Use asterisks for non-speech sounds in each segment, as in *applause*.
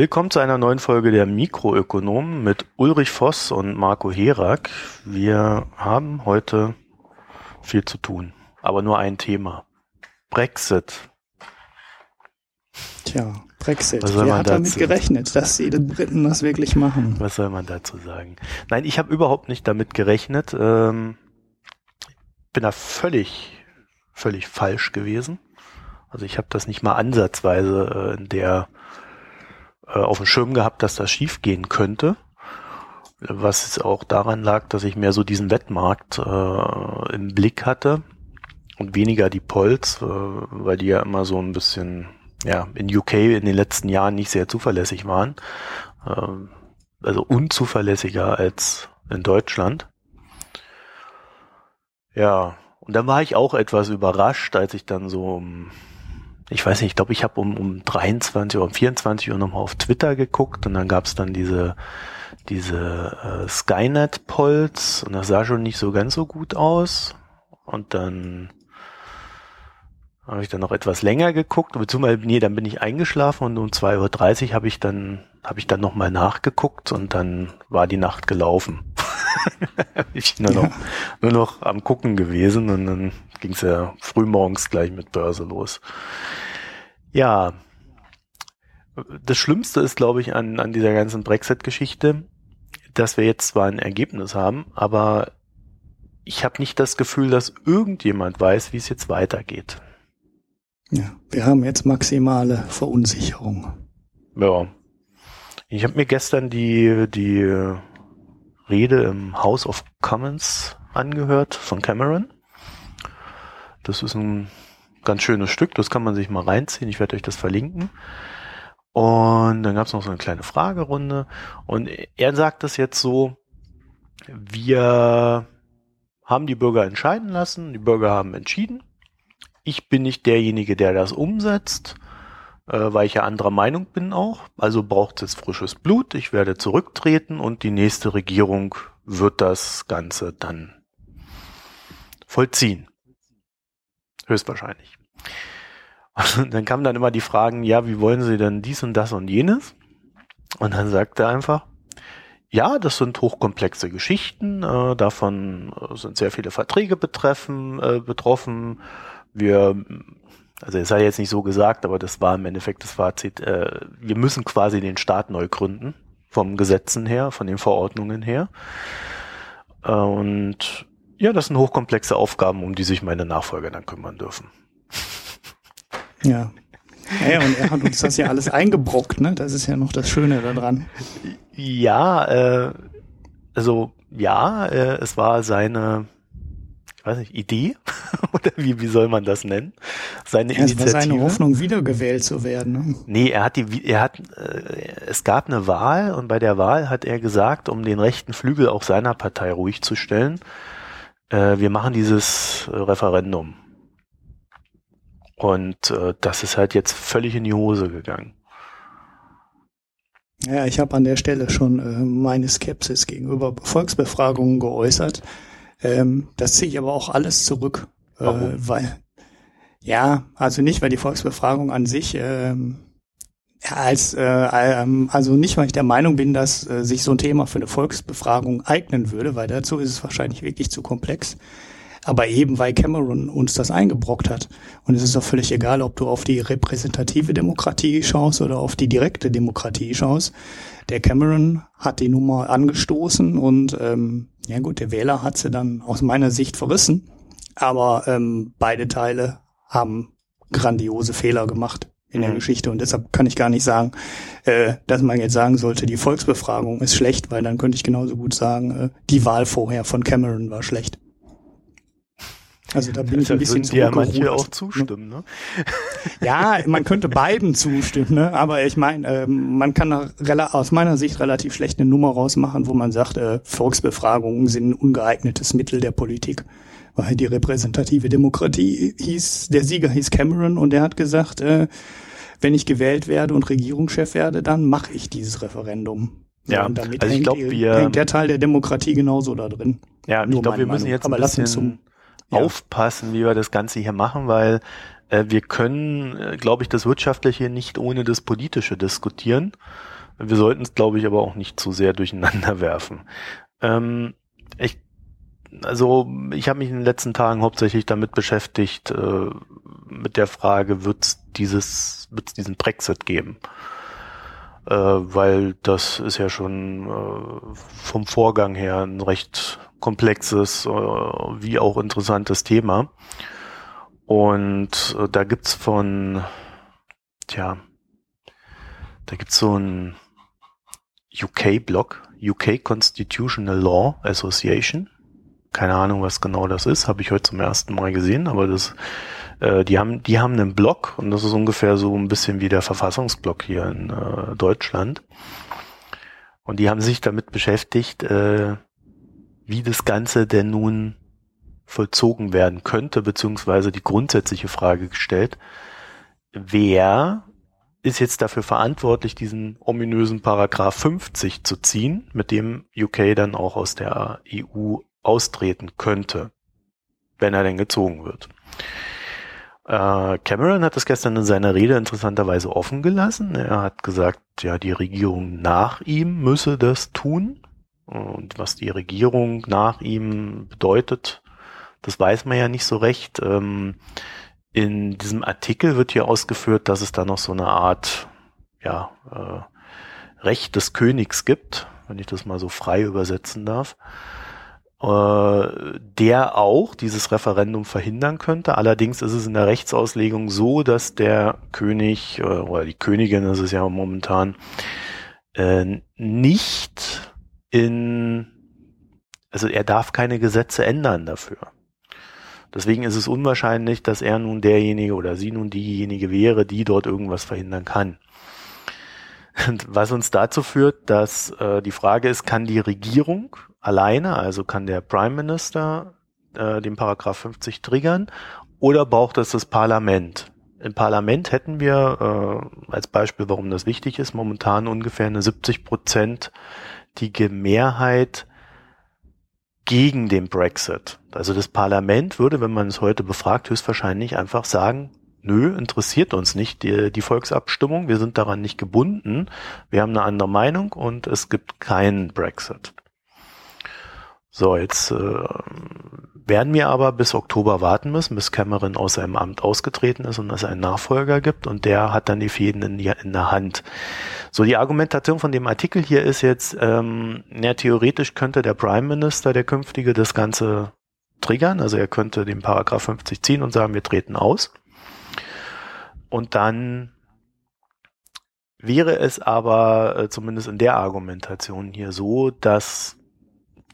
Willkommen zu einer neuen Folge der Mikroökonomen mit Ulrich Voss und Marco Herak. Wir haben heute viel zu tun, aber nur ein Thema. Brexit. Tja, Brexit. Wer hat damit gerechnet, dass die Briten das wirklich machen? Was soll man dazu sagen? Nein, ich habe überhaupt nicht damit gerechnet. Ähm, bin da völlig, völlig falsch gewesen. Also ich habe das nicht mal ansatzweise äh, in der auf dem Schirm gehabt, dass das schief gehen könnte. Was auch daran lag, dass ich mehr so diesen Wettmarkt äh, im Blick hatte und weniger die Polls, äh, weil die ja immer so ein bisschen ja in UK in den letzten Jahren nicht sehr zuverlässig waren. Äh, also unzuverlässiger als in Deutschland. Ja, und dann war ich auch etwas überrascht, als ich dann so um ich weiß nicht, ich glaube, ich habe um, um 23 oder um 24 Uhr nochmal auf Twitter geguckt und dann gab es dann diese, diese äh, Skynet-Polls und das sah schon nicht so ganz so gut aus. Und dann habe ich dann noch etwas länger geguckt, beziehungsweise, nee, dann bin ich eingeschlafen und um 2.30 Uhr habe ich dann, habe ich dann nochmal nachgeguckt und dann war die Nacht gelaufen. *laughs* ich bin nur noch, nur noch am Gucken gewesen und dann ging es ja frühmorgens gleich mit Börse los. Ja, das Schlimmste ist, glaube ich, an, an dieser ganzen Brexit-Geschichte, dass wir jetzt zwar ein Ergebnis haben, aber ich habe nicht das Gefühl, dass irgendjemand weiß, wie es jetzt weitergeht. Ja, wir haben jetzt maximale Verunsicherung. Ja. Ich habe mir gestern die, die Rede im House of Commons angehört von Cameron. Das ist ein ganz schönes Stück, das kann man sich mal reinziehen. Ich werde euch das verlinken. Und dann gab es noch so eine kleine Fragerunde. Und er sagt das jetzt so, wir haben die Bürger entscheiden lassen, die Bürger haben entschieden. Ich bin nicht derjenige, der das umsetzt, weil ich ja anderer Meinung bin auch. Also braucht es frisches Blut. Ich werde zurücktreten und die nächste Regierung wird das Ganze dann vollziehen. Höchstwahrscheinlich. Und dann kamen dann immer die Fragen, ja, wie wollen Sie denn dies und das und jenes? Und dann sagte er einfach, ja, das sind hochkomplexe Geschichten, äh, davon äh, sind sehr viele Verträge betreffen, äh, betroffen. Wir, also es sei jetzt nicht so gesagt, aber das war im Endeffekt das Fazit, äh, wir müssen quasi den Staat neu gründen, vom Gesetzen her, von den Verordnungen her. Äh, und ja, das sind hochkomplexe Aufgaben, um die sich meine Nachfolger dann kümmern dürfen. Ja. Ja, und er hat uns das ja alles eingebrockt, ne? Das ist ja noch das Schöne daran. Ja, äh, also ja, äh, es war seine, weiß nicht, Idee *laughs* oder wie, wie soll man das nennen? Seine ja, Initiative. Es war seine Hoffnung, wiedergewählt zu werden. Ne? Nee, er hat die, er hat, äh, es gab eine Wahl und bei der Wahl hat er gesagt, um den rechten Flügel auch seiner Partei ruhig zu stellen, äh, wir machen dieses äh, Referendum. Und äh, das ist halt jetzt völlig in die Hose gegangen. Ja, ich habe an der Stelle schon äh, meine Skepsis gegenüber Volksbefragungen geäußert. Ähm, das ziehe ich aber auch alles zurück, äh, weil ja, also nicht, weil die Volksbefragung an sich ähm, als äh, ähm, also nicht, weil ich der Meinung bin, dass äh, sich so ein Thema für eine Volksbefragung eignen würde, weil dazu ist es wahrscheinlich wirklich zu komplex. Aber eben, weil Cameron uns das eingebrockt hat. Und es ist doch völlig egal, ob du auf die repräsentative Demokratie schaust oder auf die direkte Demokratie schaust. Der Cameron hat die Nummer angestoßen und ähm, ja gut, der Wähler hat sie dann aus meiner Sicht verrissen. Aber ähm, beide Teile haben grandiose Fehler gemacht in der mhm. Geschichte. Und deshalb kann ich gar nicht sagen, äh, dass man jetzt sagen sollte, die Volksbefragung ist schlecht, weil dann könnte ich genauso gut sagen, äh, die Wahl vorher von Cameron war schlecht. Also da bin ich ein bisschen zu ja manche auch zustimmen, ne? *laughs* Ja, man könnte beiden zustimmen, ne? Aber ich meine, äh, man kann aus meiner Sicht relativ schlecht eine Nummer rausmachen, wo man sagt, äh, Volksbefragungen sind ein ungeeignetes Mittel der Politik weil die repräsentative Demokratie hieß, der Sieger hieß Cameron und er hat gesagt, äh, wenn ich gewählt werde und Regierungschef werde, dann mache ich dieses Referendum. Ja, und damit also ich glaube, wir hängt der Teil der Demokratie genauso da drin. Ja, Nur ich glaube, wir müssen Meinung. jetzt ein bisschen, aufpassen, wie wir das Ganze hier machen, weil äh, wir können, äh, glaube ich, das Wirtschaftliche nicht ohne das Politische diskutieren. Wir sollten es, glaube ich, aber auch nicht zu sehr durcheinander *laughs* werfen. Ähm, ich, also ich habe mich in den letzten Tagen hauptsächlich damit beschäftigt, äh, mit der Frage, wird es dieses, wird's diesen Brexit geben? Äh, weil das ist ja schon äh, vom Vorgang her ein recht komplexes, äh, wie auch interessantes Thema. Und äh, da gibt's von, tja, da gibt's so ein UK-Blog, UK Constitutional Law Association. Keine Ahnung, was genau das ist, habe ich heute zum ersten Mal gesehen, aber das, äh, die haben, die haben einen Blog und das ist ungefähr so ein bisschen wie der Verfassungsblog hier in äh, Deutschland. Und die haben sich damit beschäftigt, äh, wie das Ganze denn nun vollzogen werden könnte, beziehungsweise die grundsätzliche Frage gestellt, wer ist jetzt dafür verantwortlich, diesen ominösen Paragraph 50 zu ziehen, mit dem UK dann auch aus der EU austreten könnte, wenn er denn gezogen wird. Äh, Cameron hat das gestern in seiner Rede interessanterweise offen gelassen. Er hat gesagt, ja, die Regierung nach ihm müsse das tun. Und was die Regierung nach ihm bedeutet, das weiß man ja nicht so recht. Ähm, in diesem Artikel wird hier ausgeführt, dass es da noch so eine Art ja, äh, Recht des Königs gibt, wenn ich das mal so frei übersetzen darf, äh, der auch dieses Referendum verhindern könnte. Allerdings ist es in der Rechtsauslegung so, dass der König äh, oder die Königin ist es ja momentan äh, nicht in, also er darf keine Gesetze ändern dafür. Deswegen ist es unwahrscheinlich, dass er nun derjenige oder sie nun diejenige wäre, die dort irgendwas verhindern kann. Und was uns dazu führt, dass äh, die Frage ist, kann die Regierung alleine, also kann der Prime Minister äh, den Paragraph 50 triggern oder braucht es das Parlament? Im Parlament hätten wir äh, als Beispiel, warum das wichtig ist, momentan ungefähr eine 70 prozentige Mehrheit gegen den Brexit. Also das Parlament würde, wenn man es heute befragt, höchstwahrscheinlich einfach sagen, nö, interessiert uns nicht die, die Volksabstimmung, wir sind daran nicht gebunden, wir haben eine andere Meinung und es gibt keinen Brexit. So, jetzt äh, werden wir aber bis Oktober warten müssen, bis Cameron aus seinem Amt ausgetreten ist und es einen Nachfolger gibt und der hat dann die Fäden in, in der Hand. So, die Argumentation von dem Artikel hier ist jetzt, ähm, ja, theoretisch könnte der Prime Minister, der künftige, das Ganze triggern, also er könnte den Paragraph 50 ziehen und sagen, wir treten aus. Und dann wäre es aber äh, zumindest in der Argumentation hier so, dass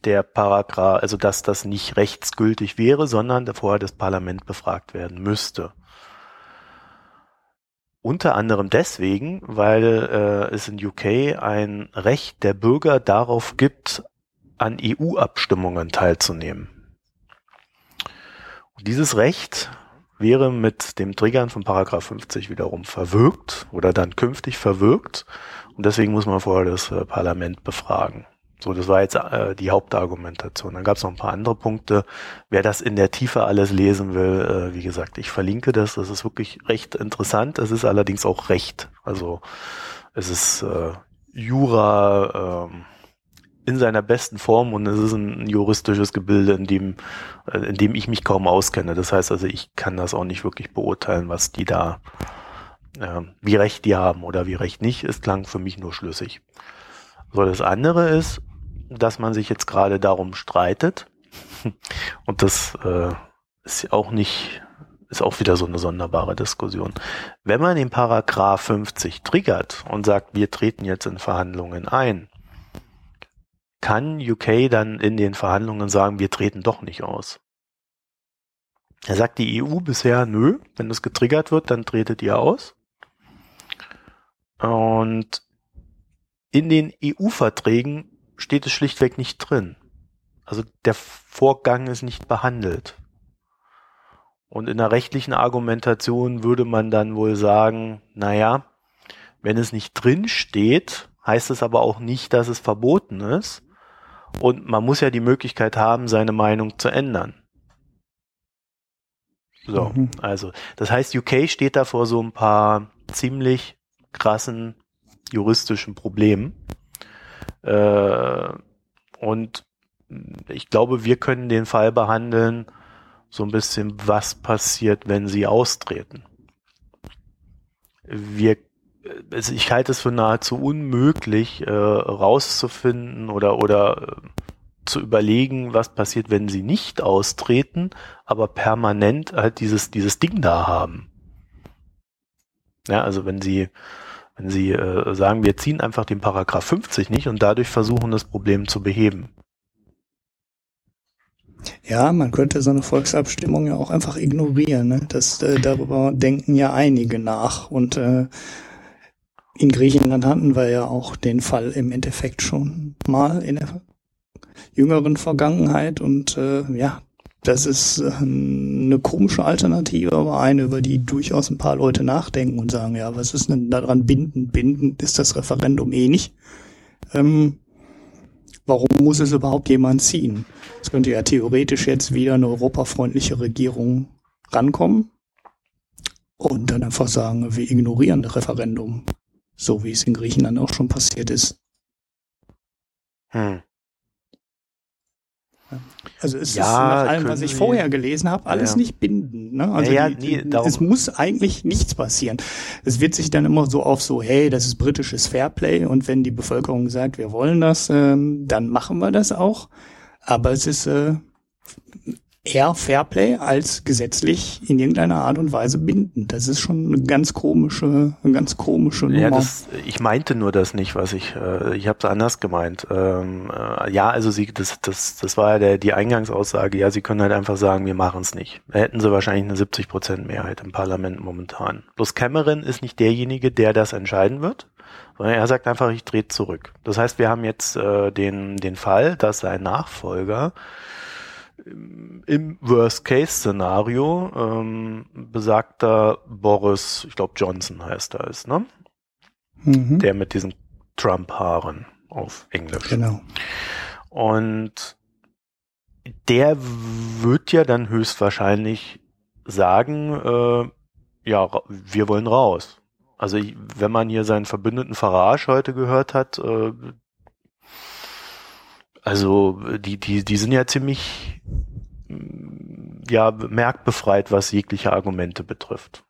der Paragraph, also dass das nicht rechtsgültig wäre, sondern vorher das Parlament befragt werden müsste. Unter anderem deswegen, weil äh, es in UK ein Recht der Bürger darauf gibt, an EU-Abstimmungen teilzunehmen. Und dieses Recht wäre mit dem Triggern von Paragraph 50 wiederum verwirkt oder dann künftig verwirkt. Und deswegen muss man vorher das äh, Parlament befragen. So, das war jetzt äh, die Hauptargumentation. Dann gab es noch ein paar andere Punkte. Wer das in der Tiefe alles lesen will, äh, wie gesagt, ich verlinke das. Das ist wirklich recht interessant. Es ist allerdings auch Recht. Also es ist äh, Jura äh, in seiner besten Form und es ist ein juristisches Gebilde, in dem, äh, in dem ich mich kaum auskenne. Das heißt also, ich kann das auch nicht wirklich beurteilen, was die da, äh, wie recht die haben oder wie recht nicht. Es klang für mich nur schlüssig. So, das andere ist, dass man sich jetzt gerade darum streitet. *laughs* Und das äh, ist auch nicht, ist auch wieder so eine sonderbare Diskussion. Wenn man den Paragraph 50 triggert und sagt, wir treten jetzt in Verhandlungen ein, kann UK dann in den Verhandlungen sagen, wir treten doch nicht aus. Er sagt die EU bisher, nö, wenn das getriggert wird, dann tretet ihr aus. Und in den EU-Verträgen steht es schlichtweg nicht drin. Also der Vorgang ist nicht behandelt. Und in der rechtlichen Argumentation würde man dann wohl sagen, naja, wenn es nicht drin steht, heißt es aber auch nicht, dass es verboten ist. Und man muss ja die Möglichkeit haben, seine Meinung zu ändern. So, mhm. also das heißt, UK steht da vor so ein paar ziemlich krassen juristischen Problemen. Äh, und ich glaube, wir können den Fall behandeln, so ein bisschen, was passiert, wenn sie austreten. Wir, ich halte es für nahezu unmöglich, äh, rauszufinden oder, oder äh, zu überlegen, was passiert, wenn sie nicht austreten, aber permanent halt dieses, dieses Ding da haben. Ja, also wenn sie, wenn sie äh, sagen, wir ziehen einfach den Paragraph 50 nicht und dadurch versuchen, das Problem zu beheben. Ja, man könnte so eine Volksabstimmung ja auch einfach ignorieren. Ne? Das, äh, darüber denken ja einige nach. Und äh, in Griechenland hatten wir ja auch den Fall im Endeffekt schon mal in der jüngeren Vergangenheit. Und äh, ja, das ist äh, eine komische Alternative, aber eine, über die durchaus ein paar Leute nachdenken und sagen, ja, was ist denn daran bindend? Bindend ist das Referendum eh nicht. Ähm, warum muss es überhaupt jemand ziehen? Es könnte ja theoretisch jetzt wieder eine europafreundliche Regierung rankommen und dann einfach sagen, wir ignorieren das Referendum, so wie es in Griechenland auch schon passiert ist. Hm. Also es ja, ist nach allem, was ich Sie, vorher gelesen habe, alles ja. nicht bindend. Ne? Also ja, die, nee, es muss eigentlich nichts passieren. Es wird sich dann immer so auf so, hey, das ist britisches Fairplay und wenn die Bevölkerung sagt, wir wollen das, ähm, dann machen wir das auch. Aber es ist äh, eher Fairplay als gesetzlich in irgendeiner Art und Weise bindend. Das ist schon eine ganz komische, eine ganz komische Nummer. Ja, das, ich meinte nur das nicht, was ich, äh, ich habe es anders gemeint. Ähm, äh, ja, also sie, das, das, das war ja der, die Eingangsaussage. Ja, sie können halt einfach sagen, wir machen es nicht. Da hätten sie wahrscheinlich eine 70 Prozent Mehrheit im Parlament momentan. Bloß Cameron ist nicht derjenige, der das entscheiden wird. Sondern er sagt einfach, ich drehe zurück. Das heißt, wir haben jetzt äh, den, den Fall, dass sein Nachfolger im Worst-Case-Szenario ähm, besagter Boris, ich glaube Johnson heißt er ist, ne? Mhm. Der mit diesen Trump-Haaren auf Englisch. Genau. Und der wird ja dann höchstwahrscheinlich sagen, äh, ja, wir wollen raus. Also wenn man hier seinen Verbündeten Farage heute gehört hat, äh, also die, die, die sind ja ziemlich ja, merkbefreit, was jegliche Argumente betrifft.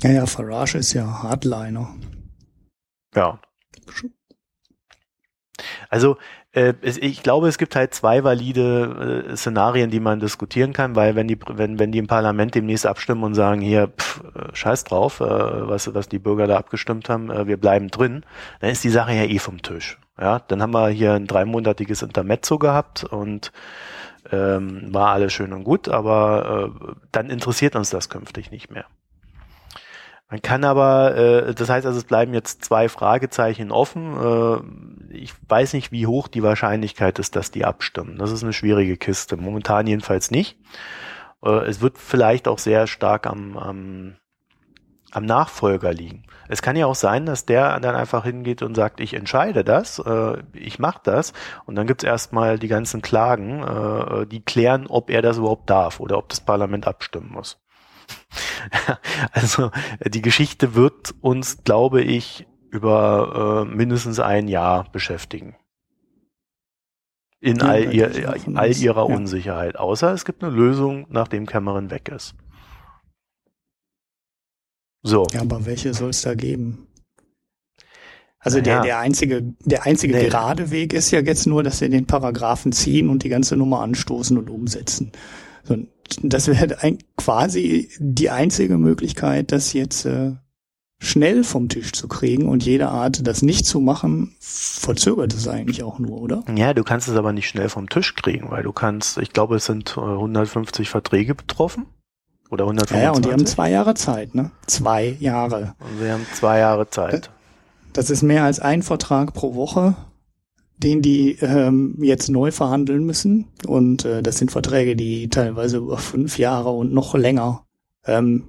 Ja, ja, Farage ist ja Hardliner. Ja. Also äh, ich glaube, es gibt halt zwei valide äh, Szenarien, die man diskutieren kann, weil wenn die wenn wenn die im Parlament demnächst abstimmen und sagen hier pff, äh, Scheiß drauf, äh, was was die Bürger da abgestimmt haben, wir bleiben drin, dann ist die Sache ja eh vom Tisch. Ja, dann haben wir hier ein dreimonatiges Intermezzo gehabt und ähm, war alles schön und gut, aber äh, dann interessiert uns das künftig nicht mehr. Man kann aber, äh, das heißt also, es bleiben jetzt zwei Fragezeichen offen. Äh, ich weiß nicht, wie hoch die Wahrscheinlichkeit ist, dass die abstimmen. Das ist eine schwierige Kiste. Momentan jedenfalls nicht. Äh, es wird vielleicht auch sehr stark am, am am Nachfolger liegen. Es kann ja auch sein, dass der dann einfach hingeht und sagt, ich entscheide das, äh, ich mache das und dann gibt's erstmal die ganzen Klagen, äh, die klären, ob er das überhaupt darf oder ob das Parlament abstimmen muss. *laughs* also die Geschichte wird uns, glaube ich, über äh, mindestens ein Jahr beschäftigen. In ja, all, ihr, all ihrer ja. Unsicherheit. Außer es gibt eine Lösung, nachdem Cameron weg ist. So. Ja, aber welche soll es da geben? Also naja. der, der einzige, der einzige nee. gerade Weg ist ja jetzt nur, dass sie den Paragraphen ziehen und die ganze Nummer anstoßen und umsetzen. So, das wäre quasi die einzige Möglichkeit, das jetzt äh, schnell vom Tisch zu kriegen und jede Art, das nicht zu machen, verzögert es eigentlich auch nur, oder? Ja, du kannst es aber nicht schnell vom Tisch kriegen, weil du kannst, ich glaube, es sind 150 Verträge betroffen. Oder 125? Ja, und die haben zwei Jahre Zeit, ne? Zwei Jahre. Und sie haben zwei Jahre Zeit. Das ist mehr als ein Vertrag pro Woche, den die ähm, jetzt neu verhandeln müssen. Und äh, das sind Verträge, die teilweise über fünf Jahre und noch länger ähm,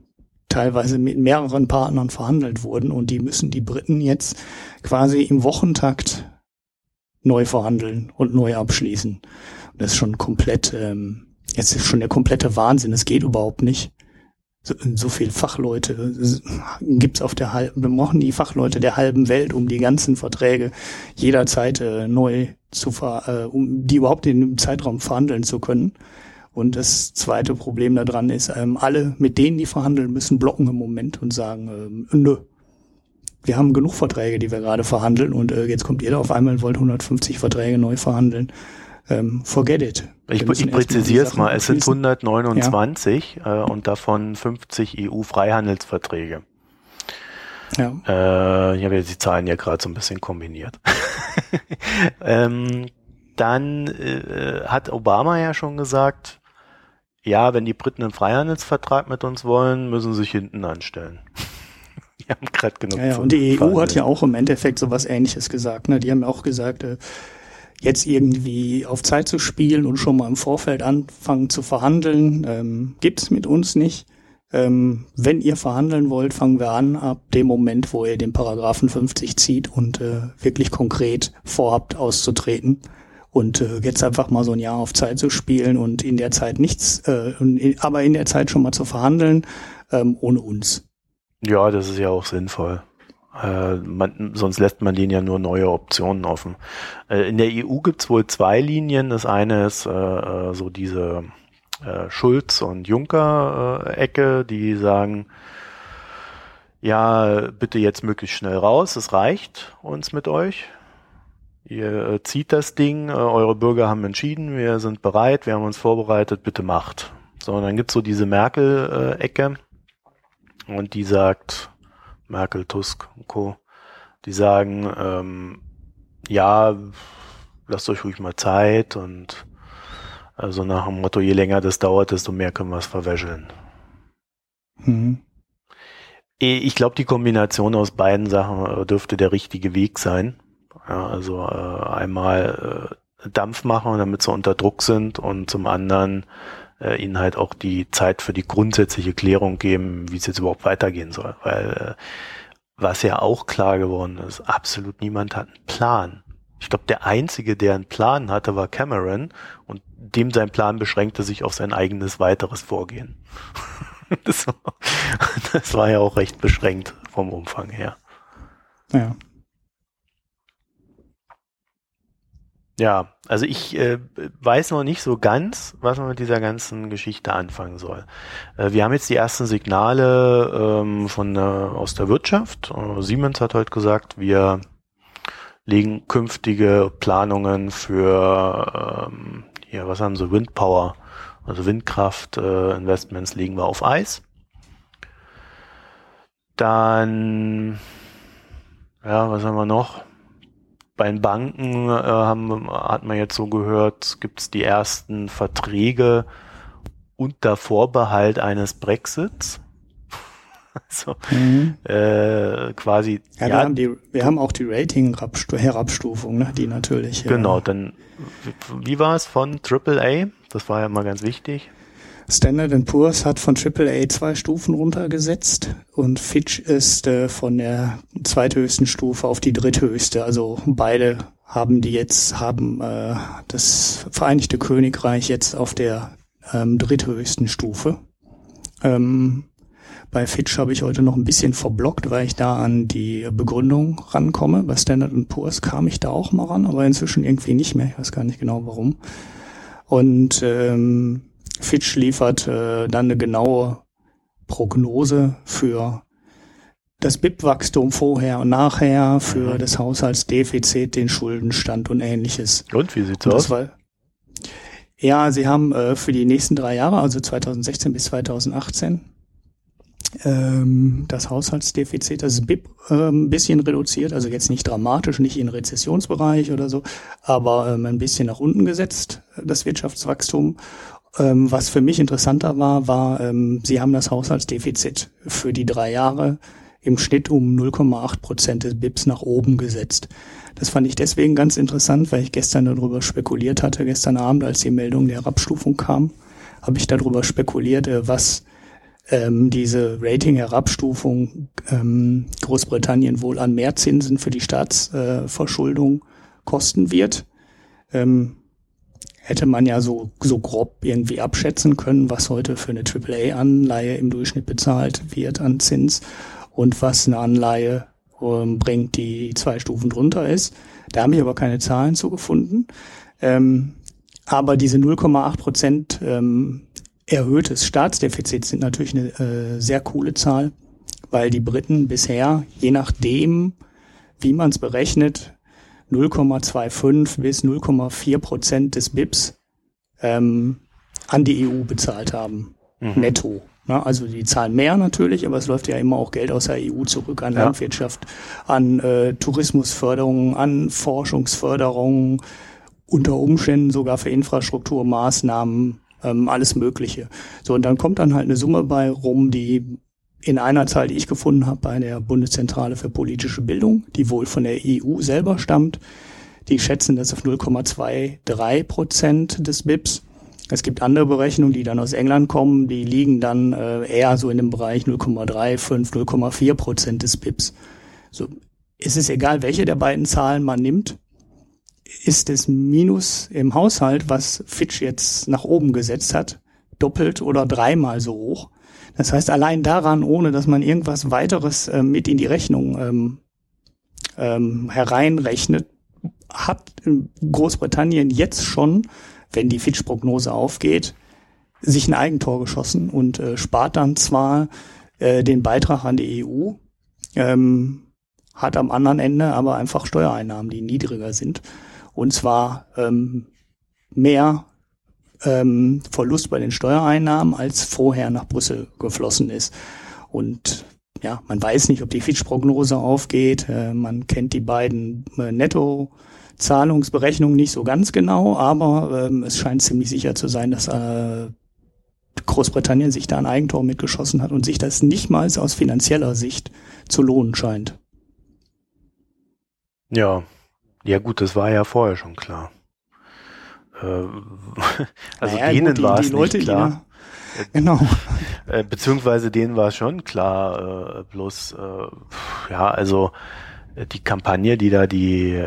teilweise mit mehreren Partnern verhandelt wurden. Und die müssen die Briten jetzt quasi im Wochentakt neu verhandeln und neu abschließen. Und das ist schon komplett ähm, Jetzt ist schon der komplette Wahnsinn. Es geht überhaupt nicht. so, so viel Fachleute gibt's auf der halben, wir brauchen die Fachleute der halben Welt, um die ganzen Verträge jederzeit äh, neu zu ver, äh, um die überhaupt in dem Zeitraum verhandeln zu können. Und das zweite Problem daran ist, ähm, alle, mit denen die verhandeln müssen, blocken im Moment und sagen, ähm, nö, wir haben genug Verträge, die wir gerade verhandeln und äh, jetzt kommt ihr da auf einmal und wollt 150 Verträge neu verhandeln. Ähm, forget it. Ich, ich präzisiere es mal, es sind 129 ja. äh, und davon 50 EU-Freihandelsverträge. Ja. Äh, ich habe jetzt die Zahlen ja gerade so ein bisschen kombiniert. *laughs* ähm, dann äh, hat Obama ja schon gesagt, ja, wenn die Briten einen Freihandelsvertrag mit uns wollen, müssen sie sich hinten anstellen. *laughs* die haben gerade genug. Ja, ja, und die EU hat ja auch im Endeffekt so was Ähnliches gesagt. Ne? Die haben auch gesagt, äh, jetzt irgendwie auf Zeit zu spielen und schon mal im Vorfeld anfangen zu verhandeln, ähm, gibt mit uns nicht. Ähm, wenn ihr verhandeln wollt, fangen wir an ab dem Moment, wo ihr den Paragraphen 50 zieht und äh, wirklich konkret vorhabt auszutreten. Und äh, jetzt einfach mal so ein Jahr auf Zeit zu spielen und in der Zeit nichts, äh, aber in der Zeit schon mal zu verhandeln, ähm, ohne uns. Ja, das ist ja auch sinnvoll. Äh, man, sonst lässt man denen ja nur neue Optionen offen. Äh, in der EU gibt's wohl zwei Linien. Das eine ist äh, äh so diese äh, Schulz- und Juncker-Ecke, die sagen, ja, bitte jetzt möglichst schnell raus, es reicht uns mit euch. Ihr äh, zieht das Ding, eure Bürger haben entschieden, wir sind bereit, wir haben uns vorbereitet, bitte macht. So, und dann gibt's so diese Merkel-Ecke und die sagt, Merkel, Tusk und Co., die sagen, ähm, ja, lasst euch ruhig mal Zeit und also nach dem Motto, je länger das dauert, desto mehr können wir es verwäscheln. Mhm. Ich glaube, die Kombination aus beiden Sachen äh, dürfte der richtige Weg sein. Ja, also äh, einmal äh, Dampf machen, damit sie unter Druck sind und zum anderen äh, ihnen halt auch die Zeit für die grundsätzliche Klärung geben, wie es jetzt überhaupt weitergehen soll. Weil äh, was ja auch klar geworden ist, absolut niemand hat einen Plan. Ich glaube, der Einzige, der einen Plan hatte, war Cameron und dem sein Plan beschränkte sich auf sein eigenes weiteres Vorgehen. *laughs* das, war, das war ja auch recht beschränkt vom Umfang her. Ja. Ja, also ich äh, weiß noch nicht so ganz, was man mit dieser ganzen Geschichte anfangen soll. Äh, wir haben jetzt die ersten Signale ähm, von äh, aus der Wirtschaft. Äh, Siemens hat heute gesagt, wir legen künftige Planungen für ähm, hier, was haben sie, Windpower, also Windkraft äh, Investments legen wir auf Eis. Dann ja, was haben wir noch? Bei den Banken äh, haben, hat man jetzt so gehört, gibt es die ersten Verträge unter Vorbehalt eines Brexits. *laughs* Also mhm. äh, quasi. Ja, ja, wir, haben die, wir haben auch die Rating-Herabstufung, ne? die natürlich. Genau, dann wie war es von AAA? Das war ja mal ganz wichtig. Standard Poor's hat von AAA zwei Stufen runtergesetzt und Fitch ist äh, von der zweithöchsten Stufe auf die dritthöchste. Also beide haben die jetzt, haben äh, das Vereinigte Königreich jetzt auf der ähm, dritthöchsten Stufe. Ähm, bei Fitch habe ich heute noch ein bisschen verblockt, weil ich da an die Begründung rankomme. Bei Standard Poor's kam ich da auch mal ran, aber inzwischen irgendwie nicht mehr. Ich weiß gar nicht genau warum. Und ähm, Fitch liefert äh, dann eine genaue Prognose für das BIP-Wachstum vorher und nachher, für mhm. das Haushaltsdefizit, den Schuldenstand und ähnliches. Und wie sieht's und aus? War, ja, sie haben äh, für die nächsten drei Jahre, also 2016 bis 2018, ähm, das Haushaltsdefizit, das BIP, äh, ein bisschen reduziert, also jetzt nicht dramatisch, nicht in Rezessionsbereich oder so, aber ähm, ein bisschen nach unten gesetzt, das Wirtschaftswachstum. Ähm, was für mich interessanter war, war, ähm, sie haben das Haushaltsdefizit für die drei Jahre im Schnitt um 0,8 Prozent des BIPs nach oben gesetzt. Das fand ich deswegen ganz interessant, weil ich gestern darüber spekuliert hatte, gestern Abend, als die Meldung der Herabstufung kam, habe ich darüber spekuliert, äh, was ähm, diese Rating-Herabstufung ähm, Großbritannien wohl an Mehrzinsen für die Staatsverschuldung äh, kosten wird. Ähm, hätte man ja so, so grob irgendwie abschätzen können, was heute für eine AAA-Anleihe im Durchschnitt bezahlt wird an Zins und was eine Anleihe ähm, bringt, die zwei Stufen drunter ist. Da habe ich aber keine Zahlen zugefunden. Ähm, aber diese 0,8 Prozent ähm, erhöhtes Staatsdefizit sind natürlich eine äh, sehr coole Zahl, weil die Briten bisher, je nachdem, wie man es berechnet, 0,25 bis 0,4 Prozent des BIPs ähm, an die EU bezahlt haben. Mhm. Netto. Na, also die zahlen mehr natürlich, aber es läuft ja immer auch Geld aus der EU zurück an ja. Landwirtschaft, an äh, Tourismusförderung, an Forschungsförderung, unter Umständen sogar für Infrastrukturmaßnahmen, ähm, alles Mögliche. So, und dann kommt dann halt eine Summe bei rum, die in einer Zahl, die ich gefunden habe, bei der Bundeszentrale für politische Bildung, die wohl von der EU selber stammt. Die schätzen das auf 0,23 Prozent des BIPs. Es gibt andere Berechnungen, die dann aus England kommen, die liegen dann äh, eher so in dem Bereich 0,35, 0,4 Prozent des BIPs. So, es ist egal, welche der beiden Zahlen man nimmt, ist das Minus im Haushalt, was Fitch jetzt nach oben gesetzt hat, doppelt oder dreimal so hoch. Das heißt, allein daran, ohne dass man irgendwas weiteres äh, mit in die Rechnung ähm, ähm, hereinrechnet, hat Großbritannien jetzt schon, wenn die Fitch-Prognose aufgeht, sich ein Eigentor geschossen und äh, spart dann zwar äh, den Beitrag an die EU, ähm, hat am anderen Ende aber einfach Steuereinnahmen, die niedriger sind. Und zwar ähm, mehr ähm, Verlust bei den Steuereinnahmen, als vorher nach Brüssel geflossen ist. Und ja, man weiß nicht, ob die Fitch-Prognose aufgeht. Äh, man kennt die beiden äh, Netto-Zahlungsberechnungen nicht so ganz genau, aber ähm, es scheint ziemlich sicher zu sein, dass äh, Großbritannien sich da ein Eigentor mitgeschossen hat und sich das nicht mal aus finanzieller Sicht zu lohnen scheint. Ja, ja gut, das war ja vorher schon klar. Äh, *laughs* also naja, denen gut, war es nicht klar. Genau. *laughs* Äh, beziehungsweise denen war es schon klar, äh, bloß, ja, also die Kampagne, die da die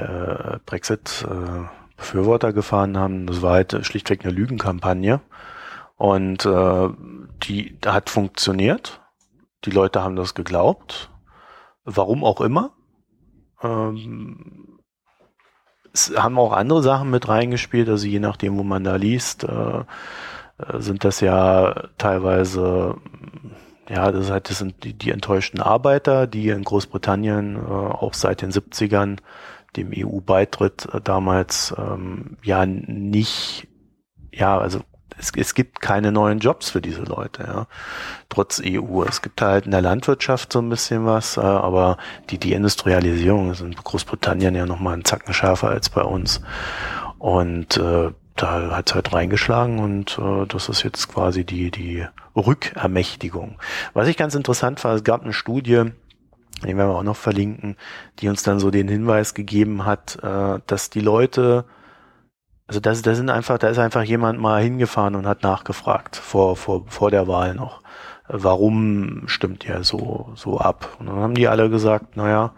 Brexit-Befürworter gefahren haben, das war halt schlichtweg eine Lügenkampagne. Und die hat funktioniert. Die Leute haben das geglaubt. Warum auch immer. Ähm, es haben auch andere Sachen mit reingespielt, also je nachdem, wo man da liest, äh, äh, sind das ja teilweise, ja, das, halt, das sind die, die enttäuschten Arbeiter, die in Großbritannien äh, auch seit den 70ern dem EU-Beitritt äh, damals ähm, ja nicht, ja, also es, es gibt keine neuen Jobs für diese Leute, ja. Trotz EU. Es gibt halt in der Landwirtschaft so ein bisschen was, äh, aber die Deindustrialisierung ist in Großbritannien ja nochmal einen Zacken schärfer als bei uns. Und äh, da hat es halt reingeschlagen und äh, das ist jetzt quasi die, die Rückermächtigung. Was ich ganz interessant war, es gab eine Studie, die werden wir auch noch verlinken, die uns dann so den Hinweis gegeben hat, äh, dass die Leute also das, das sind einfach, da ist einfach jemand mal hingefahren und hat nachgefragt vor, vor, vor der Wahl noch. Warum stimmt ihr so, so ab? Und dann haben die alle gesagt, naja,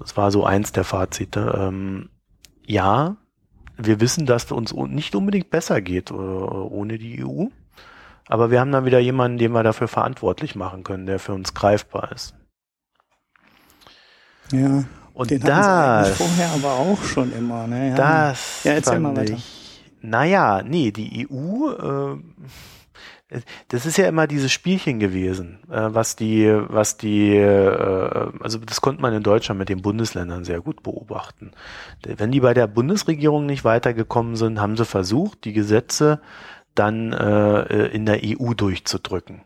das war so eins der Fazite. Ähm, ja, wir wissen, dass es uns nicht unbedingt besser geht äh, ohne die EU. Aber wir haben dann wieder jemanden, den wir dafür verantwortlich machen können, der für uns greifbar ist. Ja, und Den das, vorher aber auch schon immer. Ne? Ja. Das ja, erzähl mal weiter. Ich, naja, nee, die EU, äh, das ist ja immer dieses Spielchen gewesen, äh, was die, was die, äh, also das konnte man in Deutschland mit den Bundesländern sehr gut beobachten. Wenn die bei der Bundesregierung nicht weitergekommen sind, haben sie versucht, die Gesetze dann äh, in der EU durchzudrücken.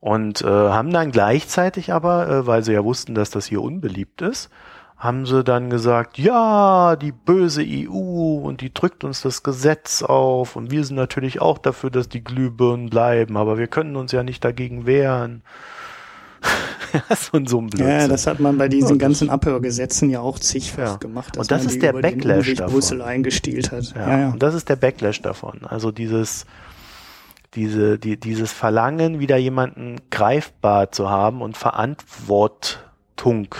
Und äh, haben dann gleichzeitig aber, äh, weil sie ja wussten, dass das hier unbeliebt ist, haben sie dann gesagt, ja, die böse EU und die drückt uns das Gesetz auf und wir sind natürlich auch dafür, dass die Glühbirnen bleiben, aber wir können uns ja nicht dagegen wehren. *laughs* so, so ein Blödsinn. Ja, das hat man bei diesen ja, ganzen Abhörgesetzen ja auch zigfach ja. gemacht. und das ist der Backlash davon. Brüssel eingestielt hat. Ja, ja. Und das ist der Backlash davon. Also dieses, diese, die, dieses Verlangen, wieder jemanden greifbar zu haben und Verantwortung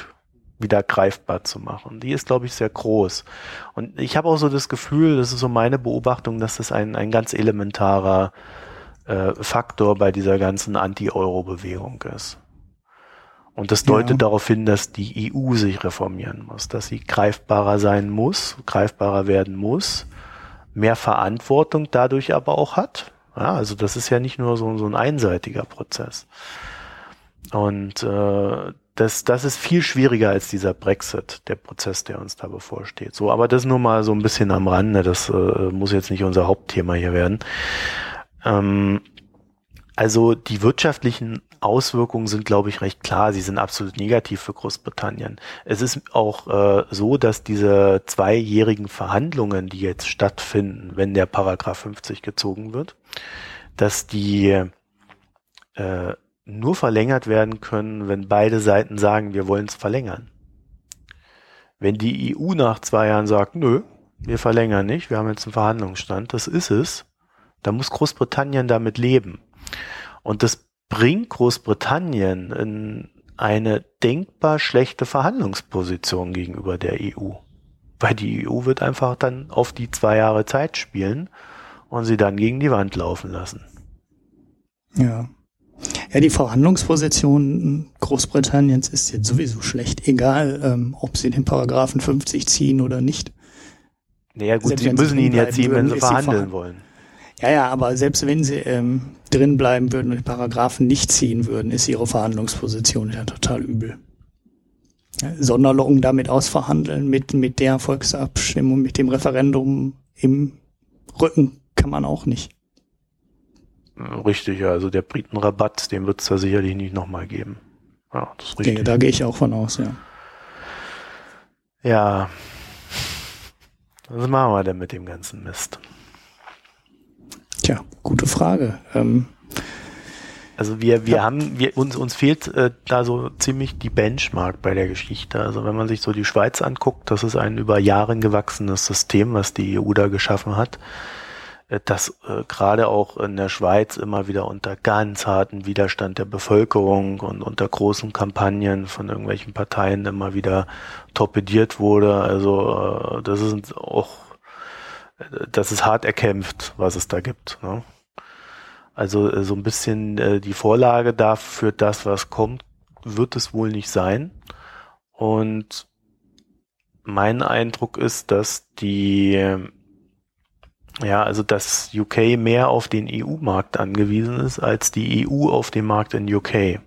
wieder greifbar zu machen. Die ist, glaube ich, sehr groß. Und ich habe auch so das Gefühl, das ist so meine Beobachtung, dass das ein, ein ganz elementarer äh, Faktor bei dieser ganzen Anti-Euro-Bewegung ist. Und das deutet ja. darauf hin, dass die EU sich reformieren muss, dass sie greifbarer sein muss, greifbarer werden muss, mehr Verantwortung dadurch aber auch hat. Ja, also das ist ja nicht nur so, so ein einseitiger Prozess. Und äh, das, das ist viel schwieriger als dieser Brexit, der Prozess, der uns da bevorsteht. So, aber das nur mal so ein bisschen am Rande. Das äh, muss jetzt nicht unser Hauptthema hier werden. Ähm, also die wirtschaftlichen Auswirkungen sind, glaube ich, recht klar. Sie sind absolut negativ für Großbritannien. Es ist auch äh, so, dass diese zweijährigen Verhandlungen, die jetzt stattfinden, wenn der Paragraph 50 gezogen wird, dass die äh, nur verlängert werden können, wenn beide Seiten sagen, wir wollen es verlängern. Wenn die EU nach zwei Jahren sagt, nö, wir verlängern nicht, wir haben jetzt einen Verhandlungsstand, das ist es, dann muss Großbritannien damit leben. Und das bringt Großbritannien in eine denkbar schlechte Verhandlungsposition gegenüber der EU. Weil die EU wird einfach dann auf die zwei Jahre Zeit spielen und sie dann gegen die Wand laufen lassen. Ja. Ja, die Verhandlungsposition Großbritanniens ist jetzt sowieso schlecht, egal ähm, ob sie den Paragraphen 50 ziehen oder nicht. Naja gut, Selbst sie müssen ihn ja ziehen, wenn sie verhandeln wollen. Ja, ja, aber selbst wenn sie ähm, drin bleiben würden und die Paragraphen nicht ziehen würden, ist ihre Verhandlungsposition ja total übel. Sonderlocken damit ausverhandeln mit, mit der Volksabstimmung, mit dem Referendum im Rücken kann man auch nicht. Richtig, ja, also der Britenrabatt, den wird es da sicherlich nicht nochmal geben. Ja, das ist richtig. Ja, da gehe ich auch von aus, ja. Ja. Was machen wir denn mit dem ganzen Mist? Tja, gute Frage. Ähm, also wir, wir ja. haben, wir, uns, uns fehlt äh, da so ziemlich die Benchmark bei der Geschichte. Also wenn man sich so die Schweiz anguckt, das ist ein über Jahre gewachsenes System, was die EU da geschaffen hat, äh, das äh, gerade auch in der Schweiz immer wieder unter ganz harten Widerstand der Bevölkerung und unter großen Kampagnen von irgendwelchen Parteien immer wieder torpediert wurde. Also äh, das ist auch das ist hart erkämpft, was es da gibt. Ne? Also äh, so ein bisschen äh, die Vorlage dafür das, was kommt, wird es wohl nicht sein. Und mein Eindruck ist, dass die, ja, also dass UK mehr auf den EU-Markt angewiesen ist, als die EU auf den Markt in UK.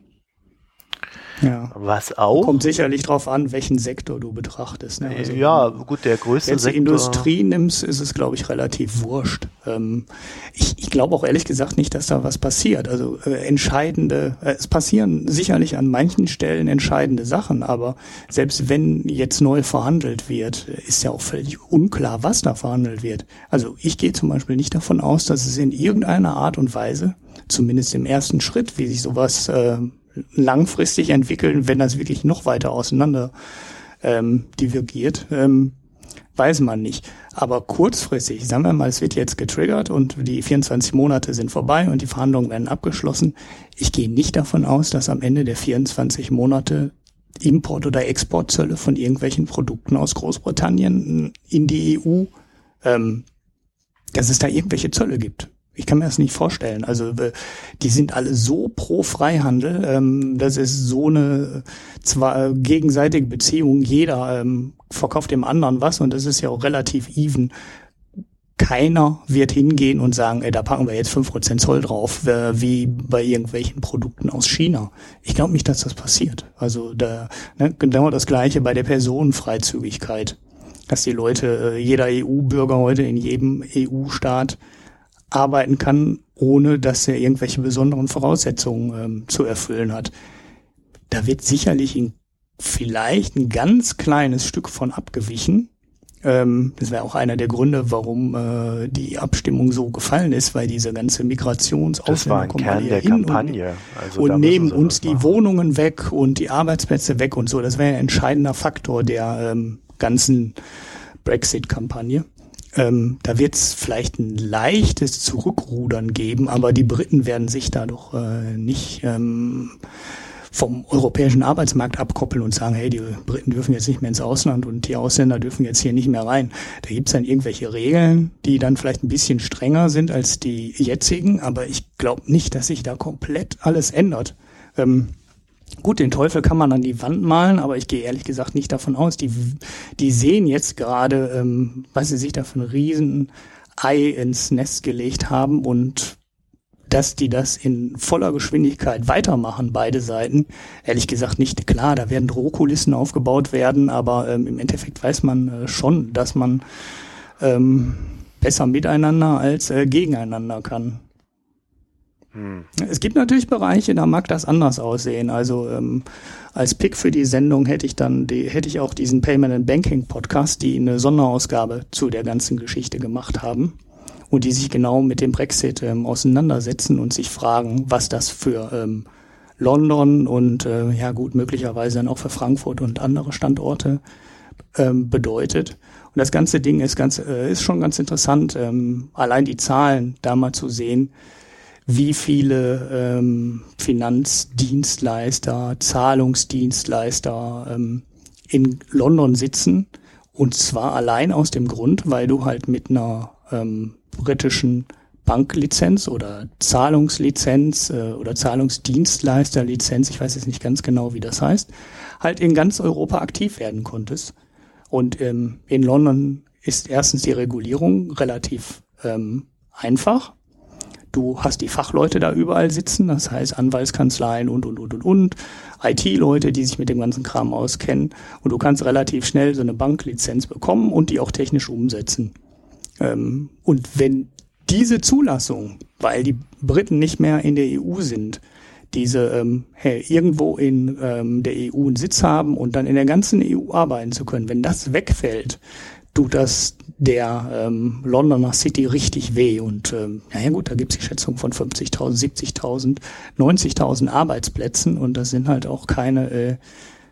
Ja. Was auch. Kommt sicherlich drauf an, welchen Sektor du betrachtest. Ne? Also, ja, gut, der größte wenn Sektor. Wenn du Industrie nimmst, ist es, glaube ich, relativ wurscht. Ähm, ich ich glaube auch ehrlich gesagt nicht, dass da was passiert. Also äh, entscheidende, äh, es passieren sicherlich an manchen Stellen entscheidende Sachen, aber selbst wenn jetzt neu verhandelt wird, ist ja auch völlig unklar, was da verhandelt wird. Also ich gehe zum Beispiel nicht davon aus, dass es in irgendeiner Art und Weise, zumindest im ersten Schritt, wie sich sowas äh, langfristig entwickeln, wenn das wirklich noch weiter auseinander ähm, divergiert, ähm, weiß man nicht. Aber kurzfristig, sagen wir mal, es wird jetzt getriggert und die 24 Monate sind vorbei und die Verhandlungen werden abgeschlossen. Ich gehe nicht davon aus, dass am Ende der 24 Monate Import- oder Exportzölle von irgendwelchen Produkten aus Großbritannien in die EU, ähm, dass es da irgendwelche Zölle gibt. Ich kann mir das nicht vorstellen. Also äh, die sind alle so pro Freihandel. Ähm, das ist so eine zwar gegenseitige Beziehung. Jeder ähm, verkauft dem anderen was und das ist ja auch relativ even. Keiner wird hingehen und sagen, ey, da packen wir jetzt fünf Prozent Zoll drauf, äh, wie bei irgendwelchen Produkten aus China. Ich glaube nicht, dass das passiert. Also da ne, genau das gleiche bei der Personenfreizügigkeit. Dass die Leute, äh, jeder EU-Bürger heute in jedem EU-Staat arbeiten kann, ohne dass er irgendwelche besonderen Voraussetzungen ähm, zu erfüllen hat. Da wird sicherlich in, vielleicht ein ganz kleines Stück von abgewichen. Ähm, das wäre auch einer der Gründe, warum äh, die Abstimmung so gefallen ist, weil diese ganze Migrations Das war ein Kern der Kampagne. Und, also und nehmen uns die Wohnungen weg und die Arbeitsplätze weg und so. Das wäre ein entscheidender Faktor der ähm, ganzen Brexit-Kampagne. Ähm, da wird es vielleicht ein leichtes Zurückrudern geben, aber die Briten werden sich da doch äh, nicht ähm, vom europäischen Arbeitsmarkt abkoppeln und sagen, hey, die Briten dürfen jetzt nicht mehr ins Ausland und die Ausländer dürfen jetzt hier nicht mehr rein. Da gibt's dann irgendwelche Regeln, die dann vielleicht ein bisschen strenger sind als die jetzigen, aber ich glaube nicht, dass sich da komplett alles ändert. Ähm, Gut, den Teufel kann man an die Wand malen, aber ich gehe ehrlich gesagt nicht davon aus. Die, die sehen jetzt gerade, ähm, was sie sich da für ein riesen Ei ins Nest gelegt haben und dass die das in voller Geschwindigkeit weitermachen, beide Seiten. Ehrlich gesagt nicht klar, da werden Drohkulissen aufgebaut werden, aber ähm, im Endeffekt weiß man äh, schon, dass man ähm, besser miteinander als äh, gegeneinander kann. Hm. Es gibt natürlich Bereiche, da mag das anders aussehen. Also ähm, als Pick für die Sendung hätte ich dann die, hätte ich auch diesen Payment and Banking Podcast, die eine Sonderausgabe zu der ganzen Geschichte gemacht haben und die sich genau mit dem Brexit ähm, auseinandersetzen und sich fragen, was das für ähm, London und äh, ja gut möglicherweise dann auch für Frankfurt und andere Standorte ähm, bedeutet. Und das ganze Ding ist ganz äh, ist schon ganz interessant, ähm, allein die Zahlen da mal zu sehen wie viele ähm, Finanzdienstleister, Zahlungsdienstleister ähm, in London sitzen. Und zwar allein aus dem Grund, weil du halt mit einer ähm, britischen Banklizenz oder Zahlungslizenz äh, oder Zahlungsdienstleisterlizenz, ich weiß jetzt nicht ganz genau, wie das heißt, halt in ganz Europa aktiv werden konntest. Und ähm, in London ist erstens die Regulierung relativ ähm, einfach Du hast die Fachleute da überall sitzen, das heißt Anwaltskanzleien und, und, und, und, und, IT-Leute, die sich mit dem ganzen Kram auskennen. Und du kannst relativ schnell so eine Banklizenz bekommen und die auch technisch umsetzen. Ähm, und wenn diese Zulassung, weil die Briten nicht mehr in der EU sind, diese ähm, hey, irgendwo in ähm, der EU einen Sitz haben und dann in der ganzen EU arbeiten zu können, wenn das wegfällt, tut das der ähm, Londoner City richtig weh. Und ähm, naja gut, da gibt es die Schätzung von 50.000, 70.000, 90.000 Arbeitsplätzen und das sind halt auch keine äh,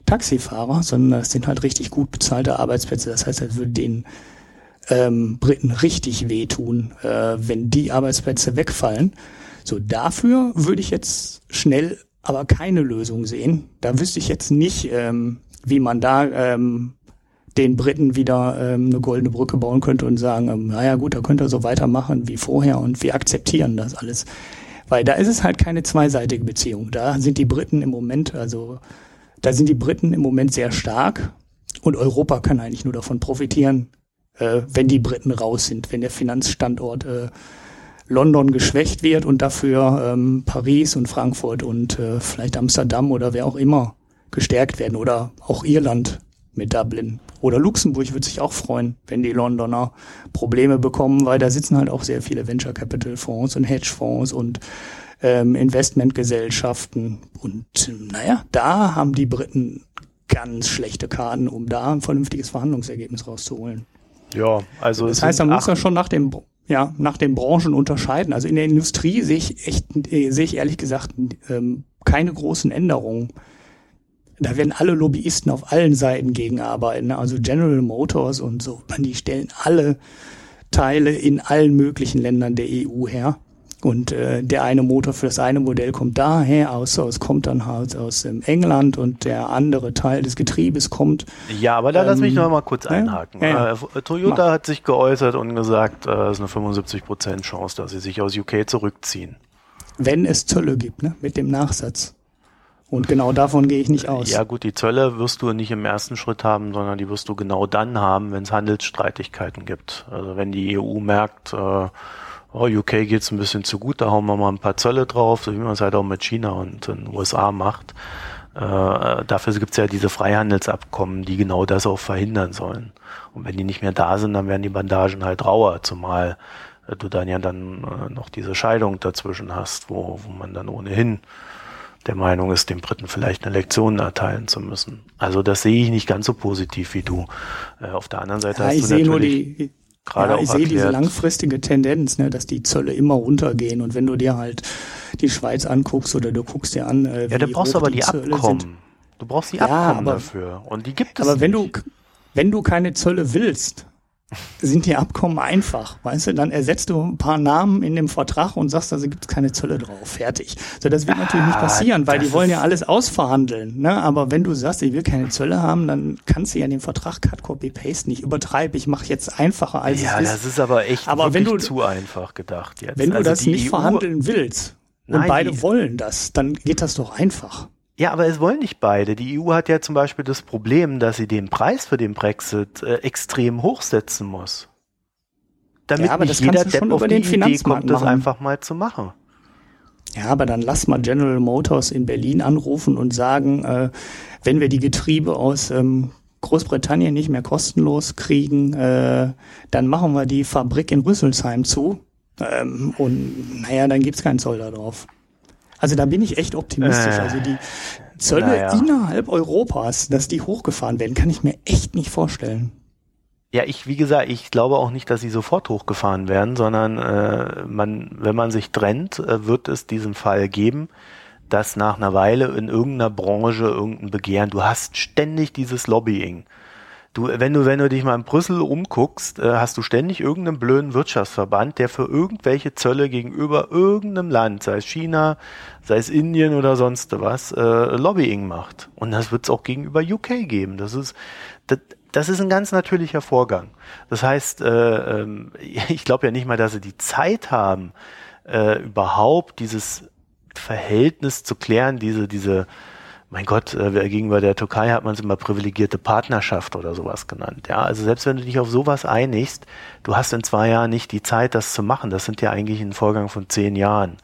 Taxifahrer, sondern das sind halt richtig gut bezahlte Arbeitsplätze. Das heißt, das würde den ähm, Briten richtig wehtun, äh, wenn die Arbeitsplätze wegfallen. So, dafür würde ich jetzt schnell aber keine Lösung sehen. Da wüsste ich jetzt nicht, ähm, wie man da ähm, den Briten wieder ähm, eine goldene Brücke bauen könnte und sagen, ähm, naja gut, da könnt ihr so weitermachen wie vorher und wir akzeptieren das alles. Weil da ist es halt keine zweiseitige Beziehung. Da sind die Briten im Moment, also da sind die Briten im Moment sehr stark und Europa kann eigentlich nur davon profitieren, äh, wenn die Briten raus sind, wenn der Finanzstandort äh, London geschwächt wird und dafür ähm, Paris und Frankfurt und äh, vielleicht Amsterdam oder wer auch immer gestärkt werden oder auch Irland mit Dublin. Oder Luxemburg würde sich auch freuen, wenn die Londoner Probleme bekommen, weil da sitzen halt auch sehr viele Venture Capital Fonds und Hedgefonds und ähm, Investmentgesellschaften. Und naja, da haben die Briten ganz schlechte Karten, um da ein vernünftiges Verhandlungsergebnis rauszuholen. Ja, also das heißt, da muss man schon nach dem ja nach den Branchen unterscheiden. Also in der Industrie sehe ich echt äh, sehe ich ehrlich gesagt ähm, keine großen Änderungen da werden alle Lobbyisten auf allen Seiten gegenarbeiten. Ne? Also General Motors und so, die stellen alle Teile in allen möglichen Ländern der EU her. Und äh, der eine Motor für das eine Modell kommt daher, außer es kommt dann halt aus ähm, England und der andere Teil des Getriebes kommt. Ja, aber da ähm, lass mich noch mal kurz einhaken. Ja, ja. Äh, Toyota Mach. hat sich geäußert und gesagt, äh, es ist eine 75% Chance, dass sie sich aus UK zurückziehen. Wenn es Zölle gibt, ne? mit dem Nachsatz. Und genau davon gehe ich nicht aus. Ja gut, die Zölle wirst du nicht im ersten Schritt haben, sondern die wirst du genau dann haben, wenn es Handelsstreitigkeiten gibt. Also wenn die EU merkt, äh, oh, UK geht's ein bisschen zu gut, da hauen wir mal ein paar Zölle drauf, so wie man es halt auch mit China und den USA macht. Äh, dafür gibt's ja diese Freihandelsabkommen, die genau das auch verhindern sollen. Und wenn die nicht mehr da sind, dann werden die Bandagen halt rauer, zumal äh, du dann ja dann äh, noch diese Scheidung dazwischen hast, wo, wo man dann ohnehin der Meinung ist, den Briten vielleicht eine Lektion erteilen zu müssen. Also das sehe ich nicht ganz so positiv wie du. Äh, auf der anderen Seite ja, hast ich du sehe nur die gerade ja, ich sehe diese langfristige Tendenz, ne, dass die Zölle immer runtergehen und wenn du dir halt die Schweiz anguckst oder du guckst dir an, äh, wie ja, du brauchst aber die, die Abkommen. Sind. Du brauchst die Abkommen ja, aber, dafür und die gibt es. Aber wenn nicht. du wenn du keine Zölle willst, sind die Abkommen einfach, weißt du? Dann ersetzt du ein paar Namen in dem Vertrag und sagst, also gibt es keine Zölle drauf, fertig. So, das wird natürlich nicht ah, passieren, weil die wollen ja alles ausverhandeln. Ne? Aber wenn du sagst, ich will keine Zölle haben, dann kannst du ja den Vertrag Cut Copy Paste nicht übertreiben. Ich mache jetzt einfacher als ja, es ist. Ja, das ist aber echt aber wenn du, zu einfach gedacht jetzt. Wenn du also das nicht EU verhandeln willst und beide wollen das, dann geht das doch einfach. Ja, aber es wollen nicht beide. Die EU hat ja zum Beispiel das Problem, dass sie den Preis für den Brexit äh, extrem hochsetzen muss. Damit ja, nicht jeder Depp auf die Idee kommt, das einfach mal zu machen. Ja, aber dann lass mal General Motors in Berlin anrufen und sagen, äh, wenn wir die Getriebe aus ähm, Großbritannien nicht mehr kostenlos kriegen, äh, dann machen wir die Fabrik in Rüsselsheim zu. Ähm, und naja, dann gibt's keinen Zoll da drauf. Also da bin ich echt optimistisch. Äh, also die Zölle naja. innerhalb Europas, dass die hochgefahren werden, kann ich mir echt nicht vorstellen. Ja, ich, wie gesagt, ich glaube auch nicht, dass sie sofort hochgefahren werden, sondern äh, man, wenn man sich trennt, äh, wird es diesen Fall geben, dass nach einer Weile in irgendeiner Branche irgendein Begehren, du hast ständig dieses Lobbying. Du, wenn du, wenn du dich mal in Brüssel umguckst, äh, hast du ständig irgendeinen blöden Wirtschaftsverband, der für irgendwelche Zölle gegenüber irgendeinem Land, sei es China, sei es Indien oder sonst was, äh, Lobbying macht. Und das wird es auch gegenüber UK geben. Das ist, das, das ist ein ganz natürlicher Vorgang. Das heißt, äh, äh, *laughs* ich glaube ja nicht mal, dass sie die Zeit haben, äh, überhaupt dieses Verhältnis zu klären, diese, diese mein Gott, äh, gegenüber der Türkei hat man es immer privilegierte Partnerschaft oder sowas genannt. Ja, also selbst wenn du dich auf sowas einigst, du hast in zwei Jahren nicht die Zeit, das zu machen. Das sind ja eigentlich ein Vorgang von zehn Jahren.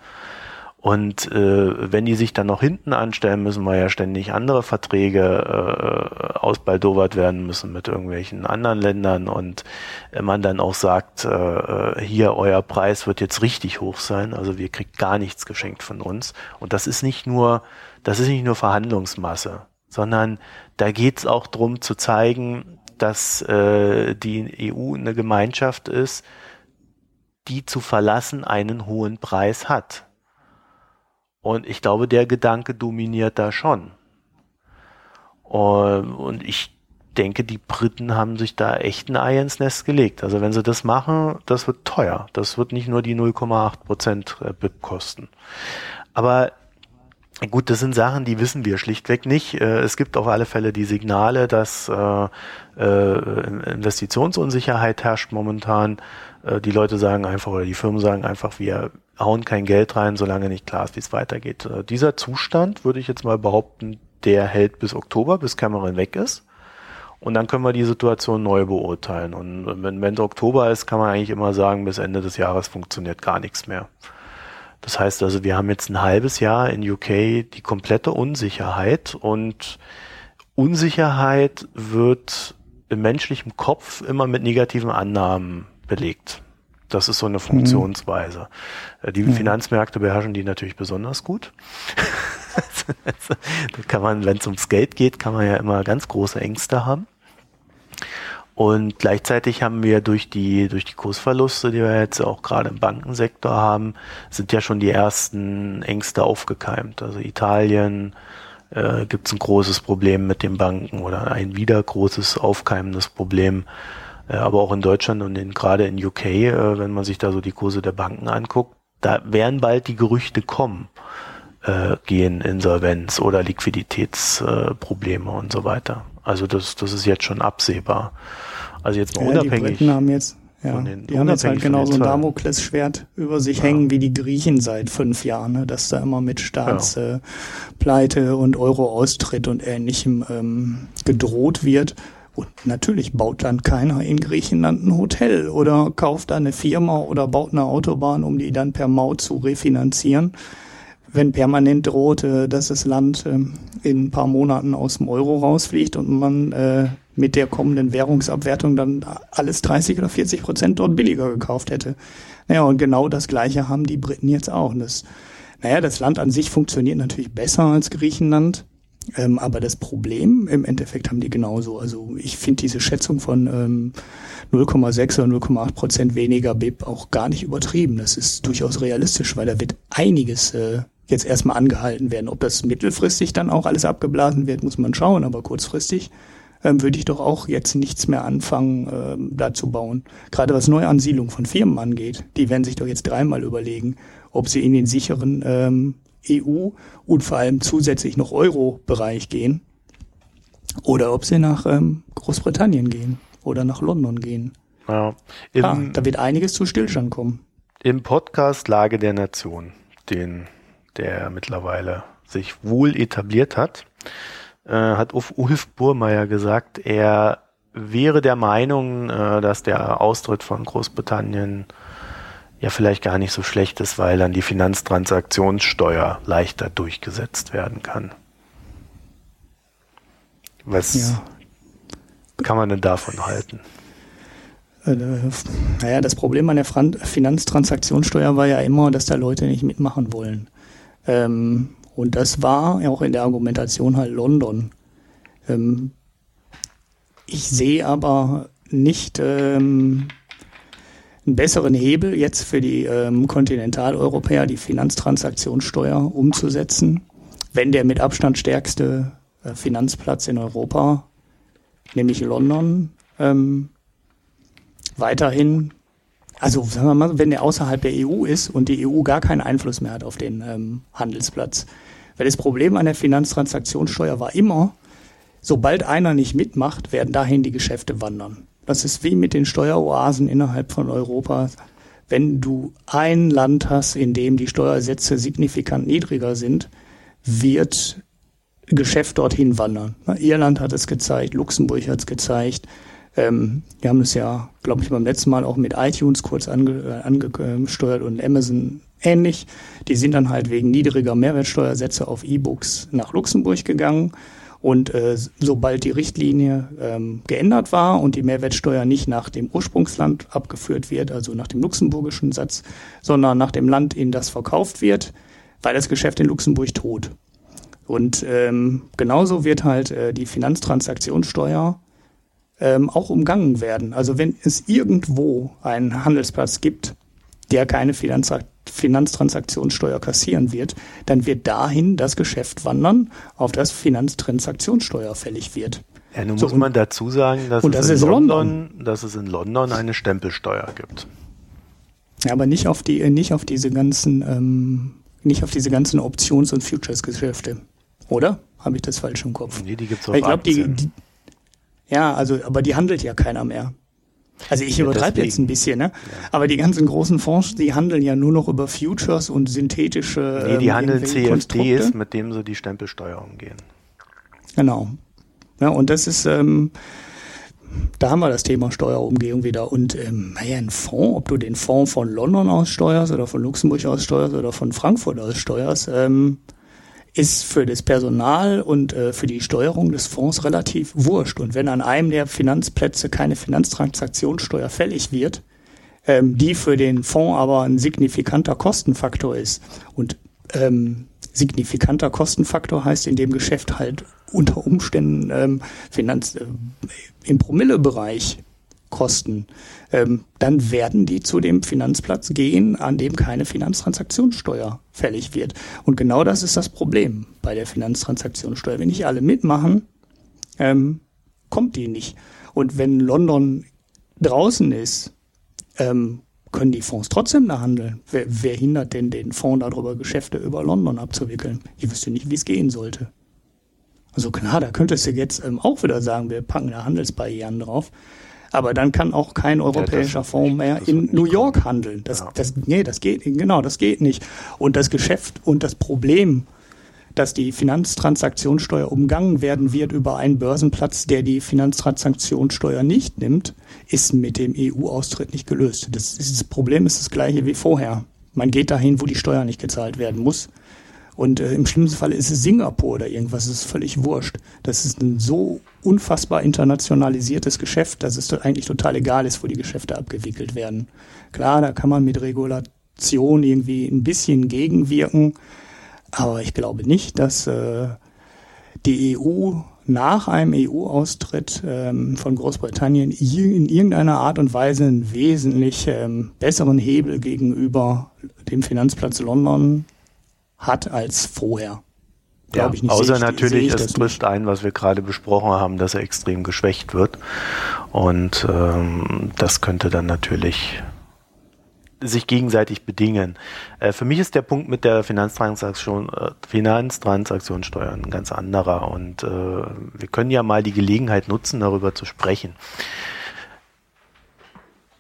Und äh, wenn die sich dann noch hinten anstellen, müssen wir ja ständig andere Verträge äh, ausbaldowert werden müssen mit irgendwelchen anderen Ländern und äh, man dann auch sagt, äh, hier euer Preis wird jetzt richtig hoch sein, also wir kriegt gar nichts geschenkt von uns. Und das ist nicht nur das ist nicht nur Verhandlungsmasse, sondern da geht es auch darum zu zeigen, dass äh, die EU eine Gemeinschaft ist, die zu verlassen einen hohen Preis hat. Und ich glaube, der Gedanke dominiert da schon. Und ich denke, die Briten haben sich da echt ein Ei ins Nest gelegt. Also wenn sie das machen, das wird teuer. Das wird nicht nur die 0,8 Prozent äh, BIP kosten. Aber Gut, das sind Sachen, die wissen wir schlichtweg nicht. Äh, es gibt auf alle Fälle die Signale, dass äh, Investitionsunsicherheit herrscht momentan. Die Leute sagen einfach oder die Firmen sagen einfach, wir hauen kein Geld rein, solange nicht klar ist, wie es weitergeht. Dieser Zustand, würde ich jetzt mal behaupten, der hält bis Oktober, bis Cameron weg ist. Und dann können wir die Situation neu beurteilen. Und wenn, wenn Oktober ist, kann man eigentlich immer sagen, bis Ende des Jahres funktioniert gar nichts mehr. Das heißt also, wir haben jetzt ein halbes Jahr in UK die komplette Unsicherheit und Unsicherheit wird im menschlichen Kopf immer mit negativen Annahmen belegt. Das ist so eine Funktionsweise. Mhm. Die mhm. Finanzmärkte beherrschen die natürlich besonders gut. *laughs* da kann man, wenn es ums Geld geht, kann man ja immer ganz große Ängste haben. Und gleichzeitig haben wir durch die, durch die Kursverluste, die wir jetzt auch gerade im Bankensektor haben, sind ja schon die ersten Ängste aufgekeimt. Also Italien äh, gibt es ein großes Problem mit den Banken oder ein wieder großes aufkeimendes Problem. Äh, aber auch in Deutschland und in, gerade in UK, äh, wenn man sich da so die Kurse der Banken anguckt, da werden bald die Gerüchte kommen, äh, gehen Insolvenz oder Liquiditätsprobleme und so weiter. Also das, das ist jetzt schon absehbar. Also jetzt mal ja, unabhängig. Die haben jetzt, ja, den, die haben jetzt halt genauso ein Damoklesschwert über sich ja. hängen wie die Griechen seit fünf Jahren, ne? dass da immer mit Staatspleite ja. äh, und Euro-Austritt und ähnlichem ähm, gedroht wird. Und natürlich baut dann keiner in Griechenland ein Hotel oder kauft eine Firma oder baut eine Autobahn, um die dann per Maut zu refinanzieren wenn permanent droht, äh, dass das Land äh, in ein paar Monaten aus dem Euro rausfliegt und man äh, mit der kommenden Währungsabwertung dann alles 30 oder 40 Prozent dort billiger gekauft hätte. Naja, und genau das Gleiche haben die Briten jetzt auch. Das, naja, das Land an sich funktioniert natürlich besser als Griechenland. Ähm, aber das Problem im Endeffekt haben die genauso. Also ich finde diese Schätzung von ähm, 0,6 oder 0,8 Prozent weniger BIP auch gar nicht übertrieben. Das ist durchaus realistisch, weil da wird einiges äh, jetzt erstmal angehalten werden. Ob das mittelfristig dann auch alles abgeblasen wird, muss man schauen, aber kurzfristig ähm, würde ich doch auch jetzt nichts mehr anfangen, ähm, da zu bauen. Gerade was Neuansiedlung von Firmen angeht, die werden sich doch jetzt dreimal überlegen, ob sie in den sicheren ähm, EU und vor allem zusätzlich noch Euro-Bereich gehen oder ob sie nach ähm, Großbritannien gehen oder nach London gehen. Ja. Ah, da wird einiges zu Stillstand kommen. Im Podcast Lage der Nation, den der mittlerweile sich wohl etabliert hat, äh, hat Ulf Burmeier gesagt, er wäre der Meinung, äh, dass der Austritt von Großbritannien ja vielleicht gar nicht so schlecht ist, weil dann die Finanztransaktionssteuer leichter durchgesetzt werden kann. Was ja. kann man denn davon halten? Äh, naja, das Problem an der Finanztransaktionssteuer war ja immer, dass da Leute nicht mitmachen wollen. Ähm, und das war ja auch in der Argumentation halt London. Ähm, ich sehe aber nicht ähm, einen besseren Hebel jetzt für die ähm, Kontinentaleuropäer, die Finanztransaktionssteuer umzusetzen, wenn der mit Abstand stärkste äh, Finanzplatz in Europa, nämlich London, ähm, weiterhin also sagen wir mal, wenn der außerhalb der EU ist und die EU gar keinen Einfluss mehr hat auf den ähm, Handelsplatz. Weil das Problem an der Finanztransaktionssteuer war immer, sobald einer nicht mitmacht, werden dahin die Geschäfte wandern. Das ist wie mit den Steueroasen innerhalb von Europa. Wenn du ein Land hast, in dem die Steuersätze signifikant niedriger sind, wird Geschäft dorthin wandern. Irland hat es gezeigt, Luxemburg hat es gezeigt, ähm, wir haben es ja, glaube ich, beim letzten Mal auch mit iTunes kurz ange, äh, angesteuert und Amazon ähnlich. Die sind dann halt wegen niedriger Mehrwertsteuersätze auf E-Books nach Luxemburg gegangen. Und äh, sobald die Richtlinie ähm, geändert war und die Mehrwertsteuer nicht nach dem Ursprungsland abgeführt wird, also nach dem luxemburgischen Satz, sondern nach dem Land, in das verkauft wird, war das Geschäft in Luxemburg tot. Und ähm, genauso wird halt äh, die Finanztransaktionssteuer ähm, auch umgangen werden. Also wenn es irgendwo einen Handelsplatz gibt, der keine Finanztra Finanztransaktionssteuer kassieren wird, dann wird dahin das Geschäft wandern, auf das Finanztransaktionssteuer fällig wird. Ja, nun so, muss man dazu sagen, dass, es in London, London, dass es in London eine Stempelsteuer gibt. Ja, aber nicht auf die, nicht auf diese ganzen, ähm, nicht auf diese ganzen Options- und Futures-Geschäfte. Oder? Habe ich das falsch im Kopf? Nee, die gibt's auf ich glaub, Die, die, ja, also, aber die handelt ja keiner mehr. Also ich übertreibe jetzt ein bisschen, ne? Aber die ganzen großen Fonds, die handeln ja nur noch über Futures und synthetische. Nee, die ähm, handeln CFDs, mit denen sie die Stempelsteuer umgehen. Genau. Ja, und das ist, ähm, da haben wir das Thema Steuerumgehung wieder. Und ähm, naja, ein Fonds, ob du den Fonds von London aussteuerst oder von Luxemburg aussteuerst oder von Frankfurt aussteuerst, ähm, ist für das Personal und äh, für die Steuerung des Fonds relativ wurscht. Und wenn an einem der Finanzplätze keine Finanztransaktionssteuer fällig wird, ähm, die für den Fonds aber ein signifikanter Kostenfaktor ist und ähm, signifikanter Kostenfaktor heißt in dem Geschäft halt unter Umständen ähm, Finanz äh, im Promillebereich Kosten, ähm, dann werden die zu dem Finanzplatz gehen, an dem keine Finanztransaktionssteuer fällig wird. Und genau das ist das Problem bei der Finanztransaktionssteuer. Wenn nicht alle mitmachen, ähm, kommt die nicht. Und wenn London draußen ist, ähm, können die Fonds trotzdem da handeln. Wer, wer hindert denn den Fonds darüber, Geschäfte über London abzuwickeln? Ich wüsste nicht, wie es gehen sollte. Also klar, da könntest du jetzt ähm, auch wieder sagen, wir packen da Handelsbarrieren drauf. Aber dann kann auch kein europäischer ja, Fonds mehr in New York handeln. Das, ja. das, nee, das geht, genau, das geht nicht. Und das Geschäft und das Problem, dass die Finanztransaktionssteuer umgangen werden wird über einen Börsenplatz, der die Finanztransaktionssteuer nicht nimmt, ist mit dem EU-Austritt nicht gelöst. Das, das Problem ist das gleiche wie vorher. Man geht dahin, wo die Steuer nicht gezahlt werden muss. Und äh, im schlimmsten Fall ist es Singapur oder irgendwas, das ist völlig wurscht. Das ist ein so unfassbar internationalisiertes Geschäft, dass es eigentlich total egal ist, wo die Geschäfte abgewickelt werden. Klar, da kann man mit Regulation irgendwie ein bisschen gegenwirken, aber ich glaube nicht, dass äh, die EU nach einem EU-Austritt ähm, von Großbritannien in irgendeiner Art und Weise einen wesentlich ähm, besseren Hebel gegenüber dem Finanzplatz London hat als vorher. Ja, ich nicht. Außer natürlich, es trifft ein, was wir gerade besprochen haben, dass er extrem geschwächt wird. Und ähm, das könnte dann natürlich sich gegenseitig bedingen. Äh, für mich ist der Punkt mit der Finanztransaktion, äh, Finanztransaktionssteuer ein ganz anderer. Und äh, wir können ja mal die Gelegenheit nutzen, darüber zu sprechen.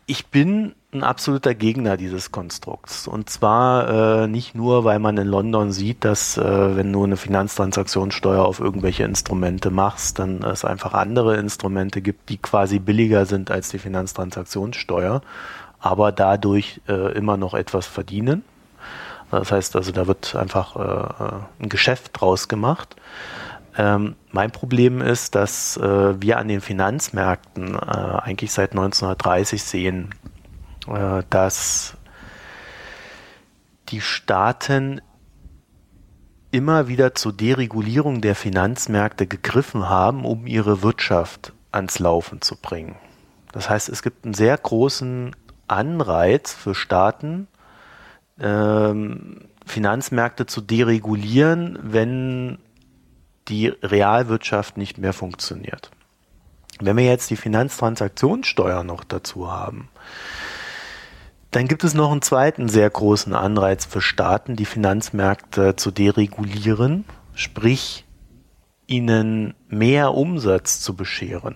Ich bin ein absoluter Gegner dieses Konstrukts. Und zwar äh, nicht nur, weil man in London sieht, dass äh, wenn du eine Finanztransaktionssteuer auf irgendwelche Instrumente machst, dann es einfach andere Instrumente gibt, die quasi billiger sind als die Finanztransaktionssteuer, aber dadurch äh, immer noch etwas verdienen. Das heißt also, da wird einfach äh, äh, ein Geschäft draus gemacht. Ähm, mein Problem ist, dass äh, wir an den Finanzmärkten eigentlich seit 1930 sehen, dass die Staaten immer wieder zur Deregulierung der Finanzmärkte gegriffen haben, um ihre Wirtschaft ans Laufen zu bringen. Das heißt, es gibt einen sehr großen Anreiz für Staaten, ähm, Finanzmärkte zu deregulieren, wenn die Realwirtschaft nicht mehr funktioniert. Wenn wir jetzt die Finanztransaktionssteuer noch dazu haben, dann gibt es noch einen zweiten sehr großen Anreiz für Staaten, die Finanzmärkte zu deregulieren, sprich ihnen mehr Umsatz zu bescheren.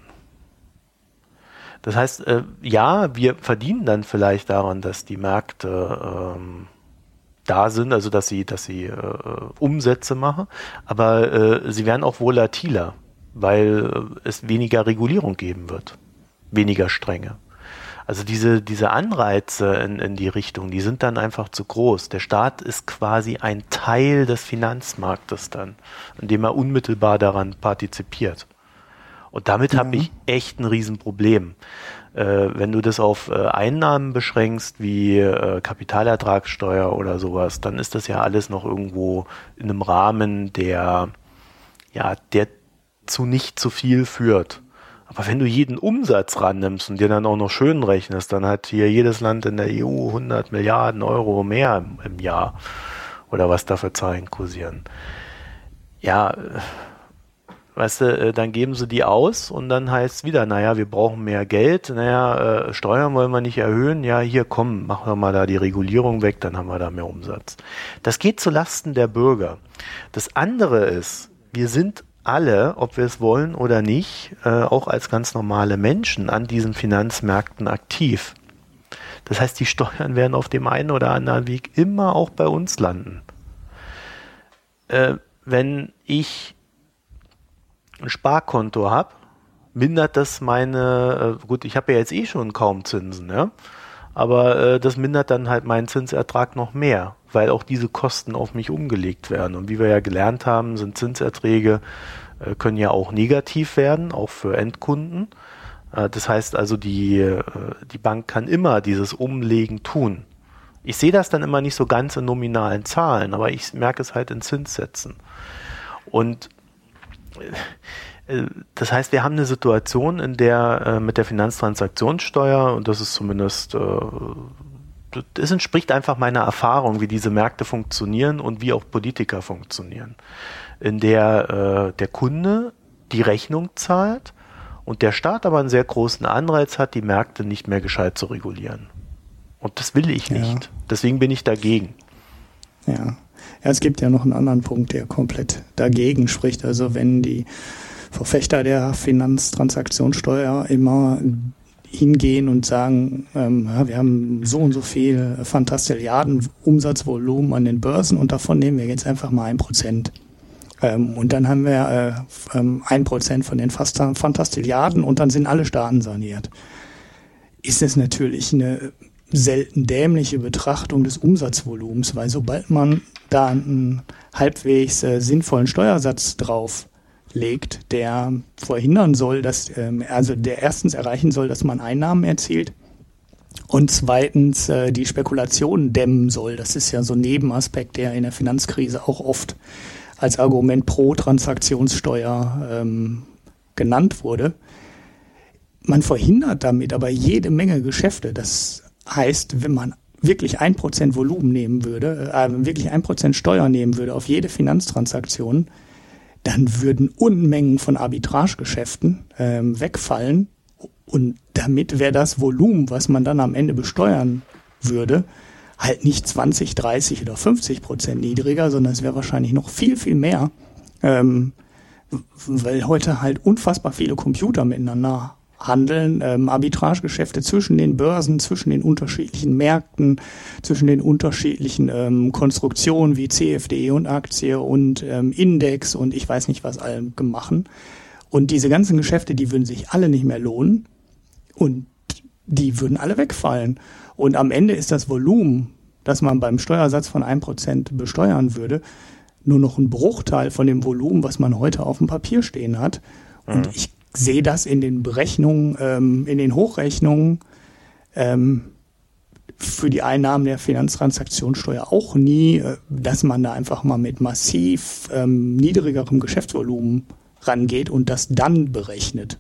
Das heißt, äh, ja, wir verdienen dann vielleicht daran, dass die Märkte ähm, da sind, also dass sie, dass sie äh, Umsätze machen, aber äh, sie werden auch volatiler, weil äh, es weniger Regulierung geben wird, weniger strenge. Also diese, diese Anreize in, in die Richtung, die sind dann einfach zu groß. Der Staat ist quasi ein Teil des Finanzmarktes dann, indem er unmittelbar daran partizipiert. Und damit ja. habe ich echt ein Riesenproblem. Äh, wenn du das auf äh, Einnahmen beschränkst, wie äh, Kapitalertragssteuer oder sowas, dann ist das ja alles noch irgendwo in einem Rahmen, der, ja, der zu nicht zu viel führt. Aber wenn du jeden Umsatz rannimmst und dir dann auch noch schön rechnest, dann hat hier jedes Land in der EU 100 Milliarden Euro mehr im, im Jahr oder was da für Zahlen kursieren. Ja, Weißt du, äh, dann geben sie die aus und dann heißt es wieder, naja, wir brauchen mehr Geld, naja, äh, Steuern wollen wir nicht erhöhen, ja, hier komm, machen wir mal da die Regulierung weg, dann haben wir da mehr Umsatz. Das geht zu Lasten der Bürger. Das andere ist, wir sind alle, ob wir es wollen oder nicht, äh, auch als ganz normale Menschen an diesen Finanzmärkten aktiv. Das heißt, die Steuern werden auf dem einen oder anderen Weg immer auch bei uns landen. Äh, wenn ich ein Sparkonto habe, mindert das meine, äh, gut, ich habe ja jetzt eh schon kaum Zinsen, ja, aber äh, das mindert dann halt meinen Zinsertrag noch mehr, weil auch diese Kosten auf mich umgelegt werden. Und wie wir ja gelernt haben, sind Zinserträge äh, können ja auch negativ werden, auch für Endkunden. Äh, das heißt also, die, äh, die Bank kann immer dieses Umlegen tun. Ich sehe das dann immer nicht so ganz in nominalen Zahlen, aber ich merke es halt in Zinssätzen. Und äh, das heißt, wir haben eine Situation, in der äh, mit der Finanztransaktionssteuer, und das ist zumindest, das entspricht einfach meiner Erfahrung, wie diese Märkte funktionieren und wie auch Politiker funktionieren, in der äh, der Kunde die Rechnung zahlt und der Staat aber einen sehr großen Anreiz hat, die Märkte nicht mehr gescheit zu regulieren. Und das will ich nicht. Ja. Deswegen bin ich dagegen. Ja. Ja, es gibt ja noch einen anderen Punkt, der komplett dagegen spricht. Also wenn die Verfechter der Finanztransaktionssteuer immer hingehen und sagen, ähm, wir haben so und so viel Fantastilliarden Umsatzvolumen an den Börsen und davon nehmen wir jetzt einfach mal ein Prozent. Ähm, und dann haben wir äh, ähm, ein Prozent von den Fantastilliarden und dann sind alle Staaten saniert. Ist es natürlich eine selten dämliche Betrachtung des Umsatzvolumens, weil sobald man da einen halbwegs äh, sinnvollen Steuersatz drauf legt, der verhindern soll, dass, ähm, also der erstens erreichen soll, dass man Einnahmen erzielt und zweitens äh, die Spekulationen dämmen soll. Das ist ja so ein Nebenaspekt, der in der Finanzkrise auch oft als Argument pro Transaktionssteuer ähm, genannt wurde. Man verhindert damit aber jede Menge Geschäfte. Das heißt, wenn man wirklich ein Prozent Volumen nehmen würde, äh, wirklich ein Prozent Steuer nehmen würde auf jede Finanztransaktion, dann würden Unmengen von Arbitragegeschäften ähm, wegfallen. Und damit wäre das Volumen, was man dann am Ende besteuern würde, halt nicht 20, 30 oder 50 Prozent niedriger, sondern es wäre wahrscheinlich noch viel, viel mehr, ähm, weil heute halt unfassbar viele Computer miteinander handeln, ähm, Arbitragegeschäfte zwischen den Börsen, zwischen den unterschiedlichen Märkten, zwischen den unterschiedlichen ähm, Konstruktionen wie CFD und Aktie und ähm, Index und ich weiß nicht was allem gemachen. Und diese ganzen Geschäfte, die würden sich alle nicht mehr lohnen und die würden alle wegfallen. Und am Ende ist das Volumen, das man beim Steuersatz von 1% besteuern würde, nur noch ein Bruchteil von dem Volumen, was man heute auf dem Papier stehen hat. Und mhm. ich sehe das in den Berechnungen, ähm, in den Hochrechnungen ähm, für die Einnahmen der Finanztransaktionssteuer auch nie, äh, dass man da einfach mal mit massiv ähm, niedrigerem Geschäftsvolumen rangeht und das dann berechnet.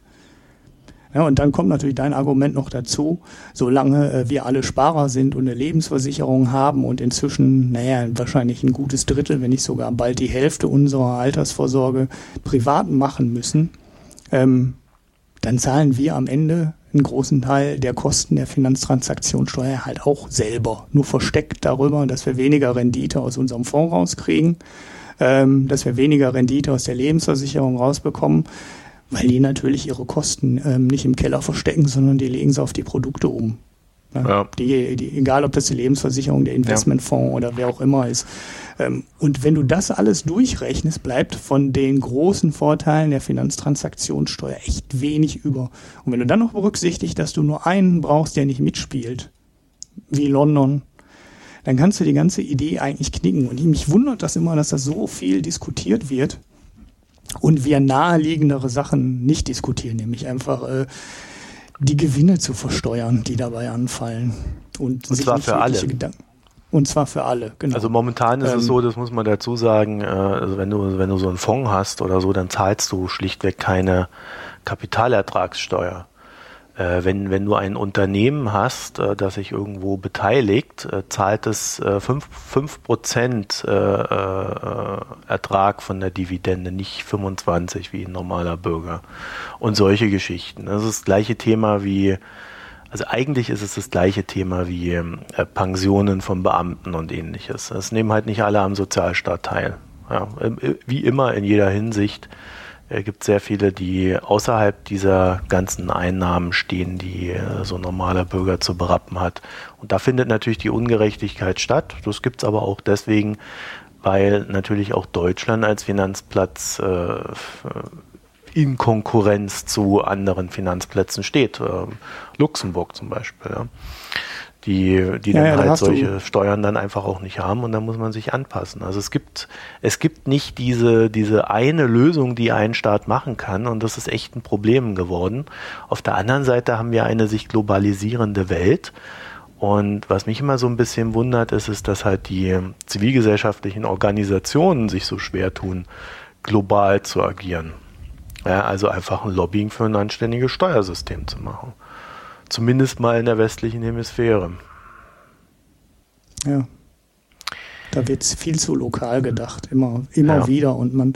Ja, und dann kommt natürlich dein Argument noch dazu, solange äh, wir alle Sparer sind und eine Lebensversicherung haben und inzwischen, naja, wahrscheinlich ein gutes Drittel, wenn nicht sogar bald die Hälfte unserer Altersvorsorge privat machen müssen, ähm, dann zahlen wir am Ende einen großen Teil der Kosten der Finanztransaktionssteuer halt auch selber. Nur versteckt darüber, dass wir weniger Rendite aus unserem Fonds rauskriegen, ähm, dass wir weniger Rendite aus der Lebensversicherung rausbekommen, weil die natürlich ihre Kosten ähm, nicht im Keller verstecken, sondern die legen sie auf die Produkte um. Ja. Die, die, egal, ob das die Lebensversicherung, der Investmentfonds ja. oder wer auch immer ist. Ähm, und wenn du das alles durchrechnest, bleibt von den großen Vorteilen der Finanztransaktionssteuer echt wenig über. Und wenn du dann noch berücksichtigst, dass du nur einen brauchst, der nicht mitspielt, wie London, dann kannst du die ganze Idee eigentlich knicken. Und mich wundert das immer, dass das so viel diskutiert wird und wir naheliegendere Sachen nicht diskutieren, nämlich einfach äh, die Gewinne zu versteuern, die dabei anfallen. Und, und zwar für alle. Gedanken. Und zwar für alle, genau. Also momentan ist ähm, es so, das muss man dazu sagen, äh, also wenn du, wenn du so einen Fonds hast oder so, dann zahlst du schlichtweg keine Kapitalertragssteuer. Äh, wenn, wenn du ein Unternehmen hast, äh, das sich irgendwo beteiligt, äh, zahlt es fünf fünf Prozent Ertrag von der Dividende, nicht 25% wie ein normaler Bürger. Und solche Geschichten. Das ist das gleiche Thema wie also eigentlich ist es das gleiche Thema wie äh, Pensionen von Beamten und ähnliches. Es nehmen halt nicht alle am Sozialstaat teil. Ja, wie immer in jeder Hinsicht äh, gibt sehr viele, die außerhalb dieser ganzen Einnahmen stehen, die äh, so ein normaler Bürger zu berappen hat. Und da findet natürlich die Ungerechtigkeit statt. Das gibt es aber auch deswegen, weil natürlich auch Deutschland als Finanzplatz äh, in Konkurrenz zu anderen Finanzplätzen steht. Ähm, Luxemburg zum Beispiel. Ja. Die, die ja, dann ja, halt solche Steuern dann einfach auch nicht haben und da muss man sich anpassen. Also es gibt, es gibt nicht diese, diese eine Lösung, die ein Staat machen kann und das ist echt ein Problem geworden. Auf der anderen Seite haben wir eine sich globalisierende Welt. Und was mich immer so ein bisschen wundert, ist, ist, dass halt die zivilgesellschaftlichen Organisationen sich so schwer tun, global zu agieren. Ja, also einfach ein Lobbying für ein anständiges Steuersystem zu machen. Zumindest mal in der westlichen Hemisphäre. Ja. Da wird viel zu lokal gedacht, immer, immer ja. wieder. Und man,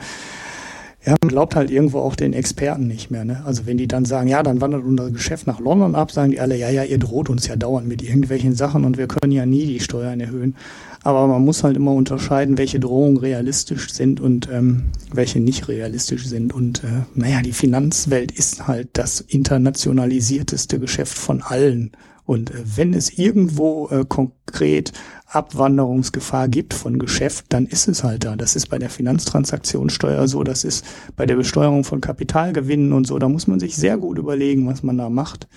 ja, man glaubt halt irgendwo auch den Experten nicht mehr. Ne? Also wenn die dann sagen, ja, dann wandert unser Geschäft nach London ab, sagen die alle, ja, ja, ihr droht uns ja dauernd mit irgendwelchen Sachen und wir können ja nie die Steuern erhöhen. Aber man muss halt immer unterscheiden, welche Drohungen realistisch sind und ähm, welche nicht realistisch sind. Und äh, naja, die Finanzwelt ist halt das internationalisierteste Geschäft von allen. Und äh, wenn es irgendwo äh, konkret Abwanderungsgefahr gibt von Geschäft, dann ist es halt da. Das ist bei der Finanztransaktionssteuer so, das ist bei der Besteuerung von Kapitalgewinnen und so. Da muss man sich sehr gut überlegen, was man da macht.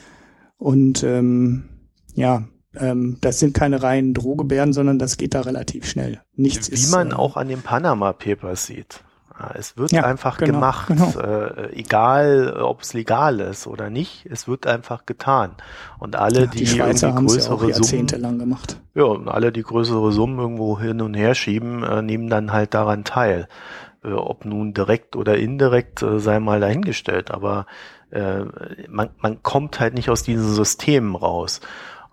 Und ähm, ja, ähm, das sind keine reinen Drohgebärden, sondern das geht da relativ schnell. Nichts Wie ist, man äh, auch an den Panama Papers sieht. Es wird ja, einfach genau, gemacht, genau. Äh, egal ob es legal ist oder nicht, es wird einfach getan. Und alle, ja, die, die Schweizer haben größere ja jahrzehntelang gemacht. Ja, und alle, die größere Summen irgendwo hin und her schieben, äh, nehmen dann halt daran teil. Äh, ob nun direkt oder indirekt, äh, sei mal dahingestellt. Aber äh, man, man kommt halt nicht aus diesen Systemen raus.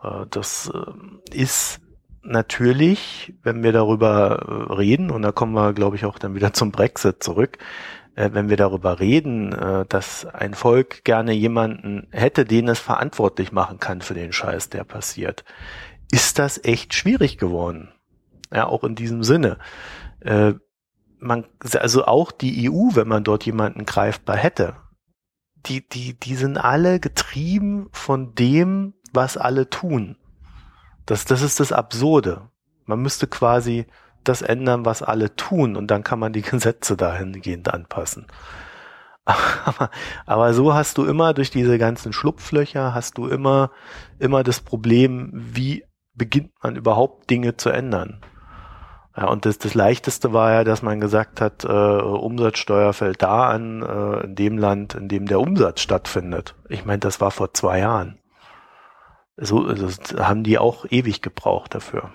Äh, das äh, ist natürlich, wenn wir darüber äh, reden, und da kommen wir, glaube ich, auch dann wieder *laughs* zum Brexit zurück, äh, wenn wir darüber reden, äh, dass ein Volk gerne jemanden hätte, den es verantwortlich machen kann für den Scheiß, der passiert, ist das echt schwierig geworden. Ja, auch in diesem Sinne. Man, also auch die EU, wenn man dort jemanden greifbar hätte, die, die, die sind alle getrieben von dem, was alle tun. Das, das ist das Absurde. Man müsste quasi das ändern, was alle tun und dann kann man die *laughs* Gesetze dahingehend anpassen. Aber, aber so hast du immer durch diese ganzen Schlupflöcher hast du immer, immer das Problem, wie beginnt man überhaupt Dinge zu ändern? Ja, und das, das Leichteste war ja, dass man gesagt hat, äh, Umsatzsteuer fällt da an, äh, in dem Land, in dem der Umsatz stattfindet. Ich meine, das war vor zwei Jahren. So das haben die auch ewig gebraucht dafür.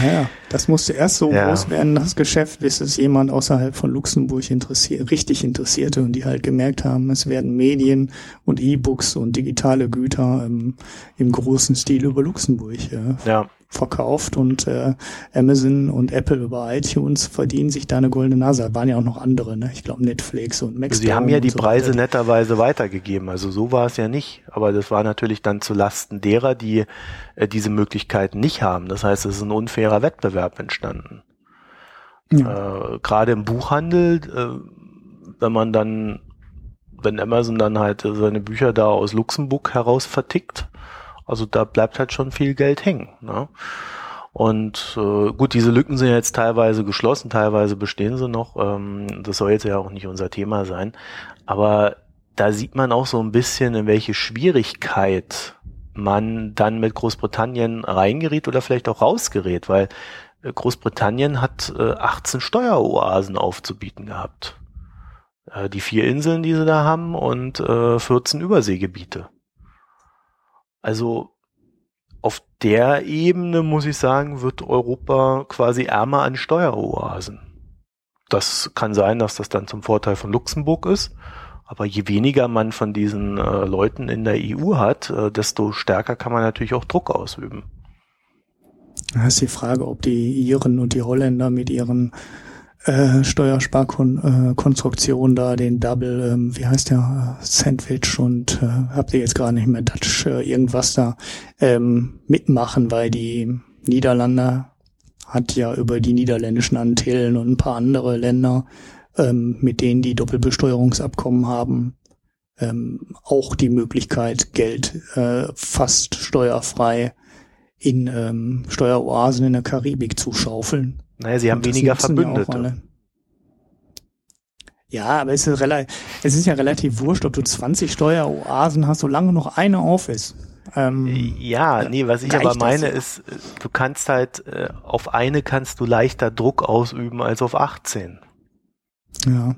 Naja, das musste erst so ja. groß werden, das Geschäft, bis es jemand außerhalb von Luxemburg interessiert, richtig interessierte und die halt gemerkt haben, es werden Medien und E-Books und digitale Güter im, im großen Stil über Luxemburg äh, ja verkauft und äh, Amazon und Apple über iTunes verdienen sich da eine goldene Nase. Waren ja auch noch andere, ne? Ich glaube Netflix und Max. Sie haben ja die so Preise weiter. netterweise weitergegeben. Also so war es ja nicht. Aber das war natürlich dann zu Lasten derer, die äh, diese Möglichkeiten nicht haben. Das heißt, es ist ein unfairer Wettbewerb entstanden. Ja. Äh, Gerade im Buchhandel, äh, wenn man dann, wenn Amazon dann halt seine Bücher da aus Luxemburg heraus vertickt, also da bleibt halt schon viel Geld hängen. Ne? Und äh, gut, diese Lücken sind jetzt teilweise geschlossen, teilweise bestehen sie noch. Ähm, das soll jetzt ja auch nicht unser Thema sein. Aber da sieht man auch so ein bisschen, in welche Schwierigkeit man dann mit Großbritannien reingeriet oder vielleicht auch rausgerät, weil äh, Großbritannien hat äh, 18 Steueroasen aufzubieten gehabt. Äh, die vier Inseln, die sie da haben und äh, 14 Überseegebiete. Also auf der Ebene, muss ich sagen, wird Europa quasi ärmer an Steueroasen. Das kann sein, dass das dann zum Vorteil von Luxemburg ist. Aber je weniger man von diesen äh, Leuten in der EU hat, äh, desto stärker kann man natürlich auch Druck ausüben. Da ist die Frage, ob die Iren und die Holländer mit ihren äh, Steuersparkonstruktion da, den Double, ähm, wie heißt der, Sandwich und äh, habt ihr jetzt gerade nicht mehr Dutch, äh, irgendwas da ähm, mitmachen, weil die Niederlande hat ja über die niederländischen Antillen und ein paar andere Länder, ähm, mit denen die Doppelbesteuerungsabkommen haben, ähm, auch die Möglichkeit, Geld äh, fast steuerfrei in ähm, Steueroasen in der Karibik zu schaufeln. Naja, sie haben weniger Verbündete. Ja, aber es ist, es ist ja relativ wurscht, ob du 20 Steueroasen hast, solange noch eine auf ist. Ähm, ja, nee, was ich aber meine ist, du kannst halt, äh, auf eine kannst du leichter Druck ausüben als auf 18. Ja.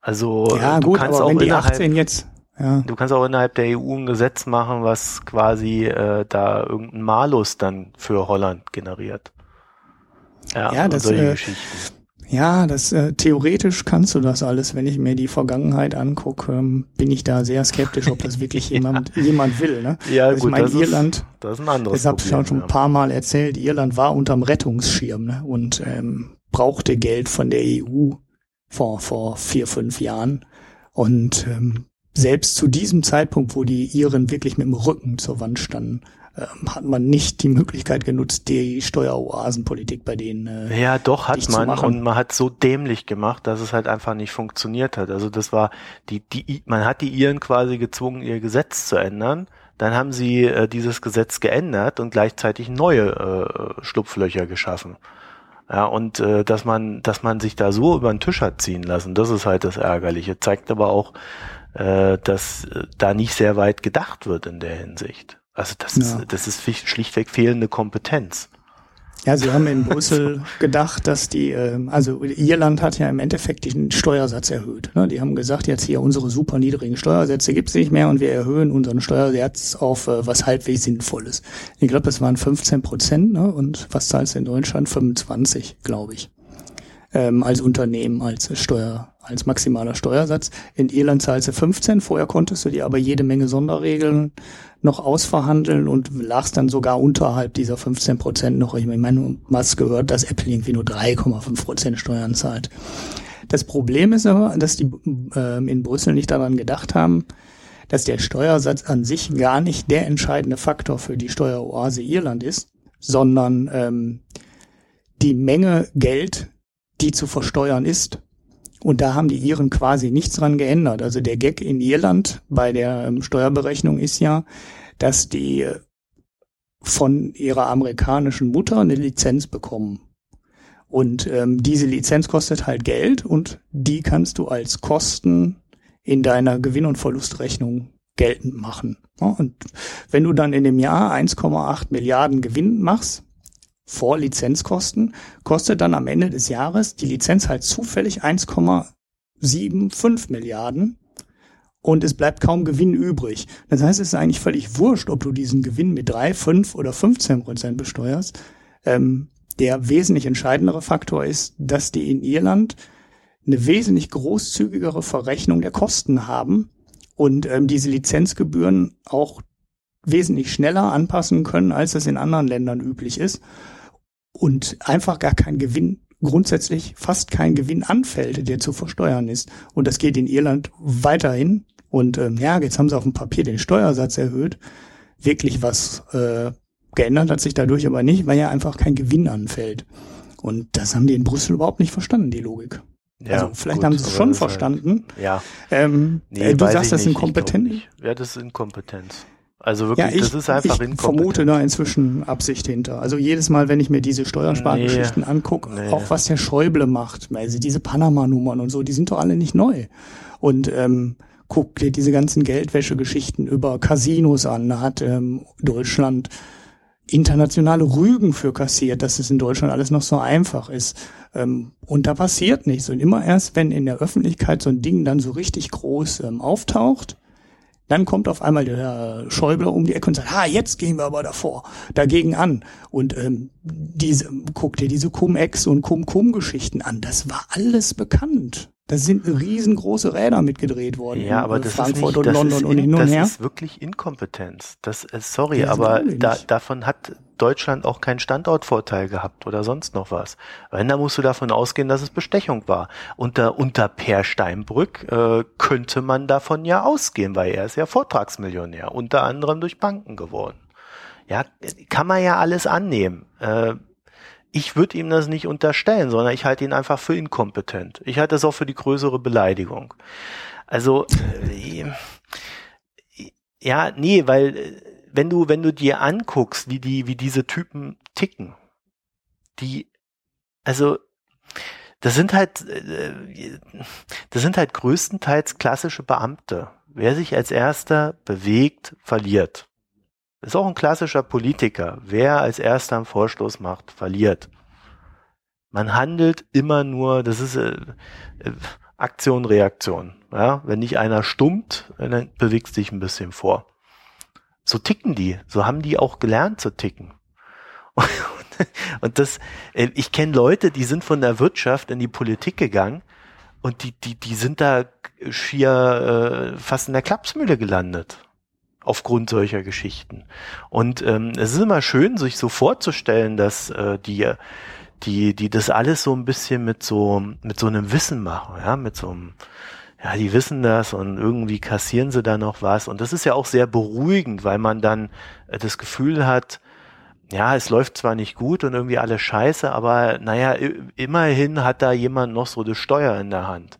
Also, ja, du gut, kannst auch wenn die innerhalb, 18 jetzt, ja. du kannst auch innerhalb der EU ein Gesetz machen, was quasi äh, da irgendeinen Malus dann für Holland generiert. Ja, ja das, äh, ja, das äh, theoretisch kannst du das alles. Wenn ich mir die Vergangenheit angucke, ähm, bin ich da sehr skeptisch, ob das wirklich *laughs* jemand jemand will. Ne? Ja, also gut, ich meine, das Irland, ist, das ist ein anderes das habe ich schon ja. ein paar Mal erzählt. Irland war unterm Rettungsschirm ne? und ähm, brauchte Geld von der EU vor vor vier fünf Jahren und ähm, selbst zu diesem Zeitpunkt, wo die Iren wirklich mit dem Rücken zur Wand standen, hat man nicht die Möglichkeit genutzt, die Steueroasenpolitik bei denen. Äh, ja, doch hat man und man hat so dämlich gemacht, dass es halt einfach nicht funktioniert hat. Also das war die die man hat die Iren quasi gezwungen, ihr Gesetz zu ändern. Dann haben sie äh, dieses Gesetz geändert und gleichzeitig neue äh, Schlupflöcher geschaffen. Ja, und äh, dass man, dass man sich da so über den Tisch hat ziehen lassen, das ist halt das Ärgerliche. Zeigt aber auch, äh, dass äh, da nicht sehr weit gedacht wird in der Hinsicht. Also das ja. ist, das ist schlichtweg fehlende Kompetenz. Ja, sie haben in Brüssel *laughs* gedacht, dass die, äh, also Irland hat ja im Endeffekt den Steuersatz erhöht. Ne? Die haben gesagt, jetzt hier unsere super niedrigen Steuersätze gibt's nicht mehr und wir erhöhen unseren Steuersatz auf äh, was halbwegs Sinnvolles. Ich glaube, das waren 15 Prozent ne? und was zahlst du in Deutschland? 25, glaube ich. ähm, als Unternehmen, als Steuer, als maximaler Steuersatz. In Irland zahlst du 15, vorher konntest du dir aber jede Menge Sonderregeln noch ausverhandeln und lagst dann sogar unterhalb dieser 15 Prozent noch. Ich meine, hast gehört, dass Apple irgendwie nur 3,5 Prozent Steuern zahlt. Das Problem ist aber, dass die äh, in Brüssel nicht daran gedacht haben, dass der Steuersatz an sich gar nicht der entscheidende Faktor für die Steueroase Irland ist, sondern ähm, die Menge Geld, die zu versteuern ist. Und da haben die Iren quasi nichts dran geändert. Also der Gag in Irland bei der ähm, Steuerberechnung ist ja, dass die von ihrer amerikanischen Mutter eine Lizenz bekommen. Und ähm, diese Lizenz kostet halt Geld und die kannst du als Kosten in deiner Gewinn- und Verlustrechnung geltend machen. Und wenn du dann in dem Jahr 1,8 Milliarden Gewinn machst, vor Lizenzkosten, kostet dann am Ende des Jahres die Lizenz halt zufällig 1,75 Milliarden und es bleibt kaum Gewinn übrig. Das heißt, es ist eigentlich völlig wurscht, ob du diesen Gewinn mit 3, 5 oder 15 Prozent besteuerst. Ähm, der wesentlich entscheidendere Faktor ist, dass die in Irland eine wesentlich großzügigere Verrechnung der Kosten haben und ähm, diese Lizenzgebühren auch wesentlich schneller anpassen können, als es in anderen Ländern üblich ist und einfach gar kein Gewinn, grundsätzlich fast kein Gewinn anfällt, der zu versteuern ist. Und das geht in Irland weiterhin. Und ähm, ja, jetzt haben sie auf dem Papier den Steuersatz erhöht. Wirklich was äh, geändert hat sich dadurch aber nicht, weil ja einfach kein Gewinn anfällt. Und das haben die in Brüssel überhaupt nicht verstanden, die Logik. Ja, also vielleicht gut, haben sie es schon verstanden. Halt, ja. Ähm, nee, äh, du sagst, das ist inkompetent. Ja, das ist Inkompetenz. Also wirklich, ja, ich, das ist einfach ich vermute da inzwischen Absicht hinter. Also jedes Mal, wenn ich mir diese Steuerspargeschichten nee, angucke, nee. auch was der Schäuble macht, also diese Panama-Nummern und so, die sind doch alle nicht neu. Und ähm, guck dir diese ganzen Geldwäsche-Geschichten über Casinos an. Da hat ähm, Deutschland internationale Rügen für kassiert, dass es in Deutschland alles noch so einfach ist. Ähm, und da passiert nichts. Und immer erst, wenn in der Öffentlichkeit so ein Ding dann so richtig groß ähm, auftaucht, dann kommt auf einmal der Herr Schäuble um die Ecke und sagt, ah, jetzt gehen wir aber davor, dagegen an. Und ähm, diese, guck dir diese Cum-Ex und Cum-Cum-Geschichten an. Das war alles bekannt. Da sind riesengroße Räder mitgedreht worden. Ja, aber das Frankfurt ist nicht, und London und hin und her. Das ist wirklich Inkompetenz. Das, äh, sorry, das aber da, davon hat Deutschland auch keinen Standortvorteil gehabt oder sonst noch was. Wenn, dann musst du davon ausgehen, dass es Bestechung war. Unter, unter Per Steinbrück äh, könnte man davon ja ausgehen, weil er ist ja Vortragsmillionär, unter anderem durch Banken geworden. Ja, kann man ja alles annehmen. Äh, ich würde ihm das nicht unterstellen, sondern ich halte ihn einfach für inkompetent. Ich halte das auch für die größere Beleidigung. Also, äh, ja, nee, weil äh, wenn du, wenn du dir anguckst, wie die, wie diese Typen ticken, die, also, das sind halt, äh, das sind halt größtenteils klassische Beamte. Wer sich als erster bewegt, verliert. Ist auch ein klassischer Politiker. Wer als erster einen Vorstoß macht, verliert. Man handelt immer nur, das ist äh, äh Aktion, Reaktion. Ja? Wenn nicht einer stummt, dann bewegst dich ein bisschen vor. So ticken die. So haben die auch gelernt zu ticken. *laughs* Und das, äh, ich kenne Leute, die sind von der Wirtschaft in die Politik gegangen und die, die, die sind da schier äh, fast in der Klapsmühle gelandet. Aufgrund solcher Geschichten. Und ähm, es ist immer schön, sich so vorzustellen, dass äh, die, die, die das alles so ein bisschen mit so, mit so einem Wissen machen, ja, mit so einem, ja, die wissen das und irgendwie kassieren sie da noch was. Und das ist ja auch sehr beruhigend, weil man dann äh, das Gefühl hat, ja, es läuft zwar nicht gut und irgendwie alles scheiße, aber naja, immerhin hat da jemand noch so das Steuer in der Hand.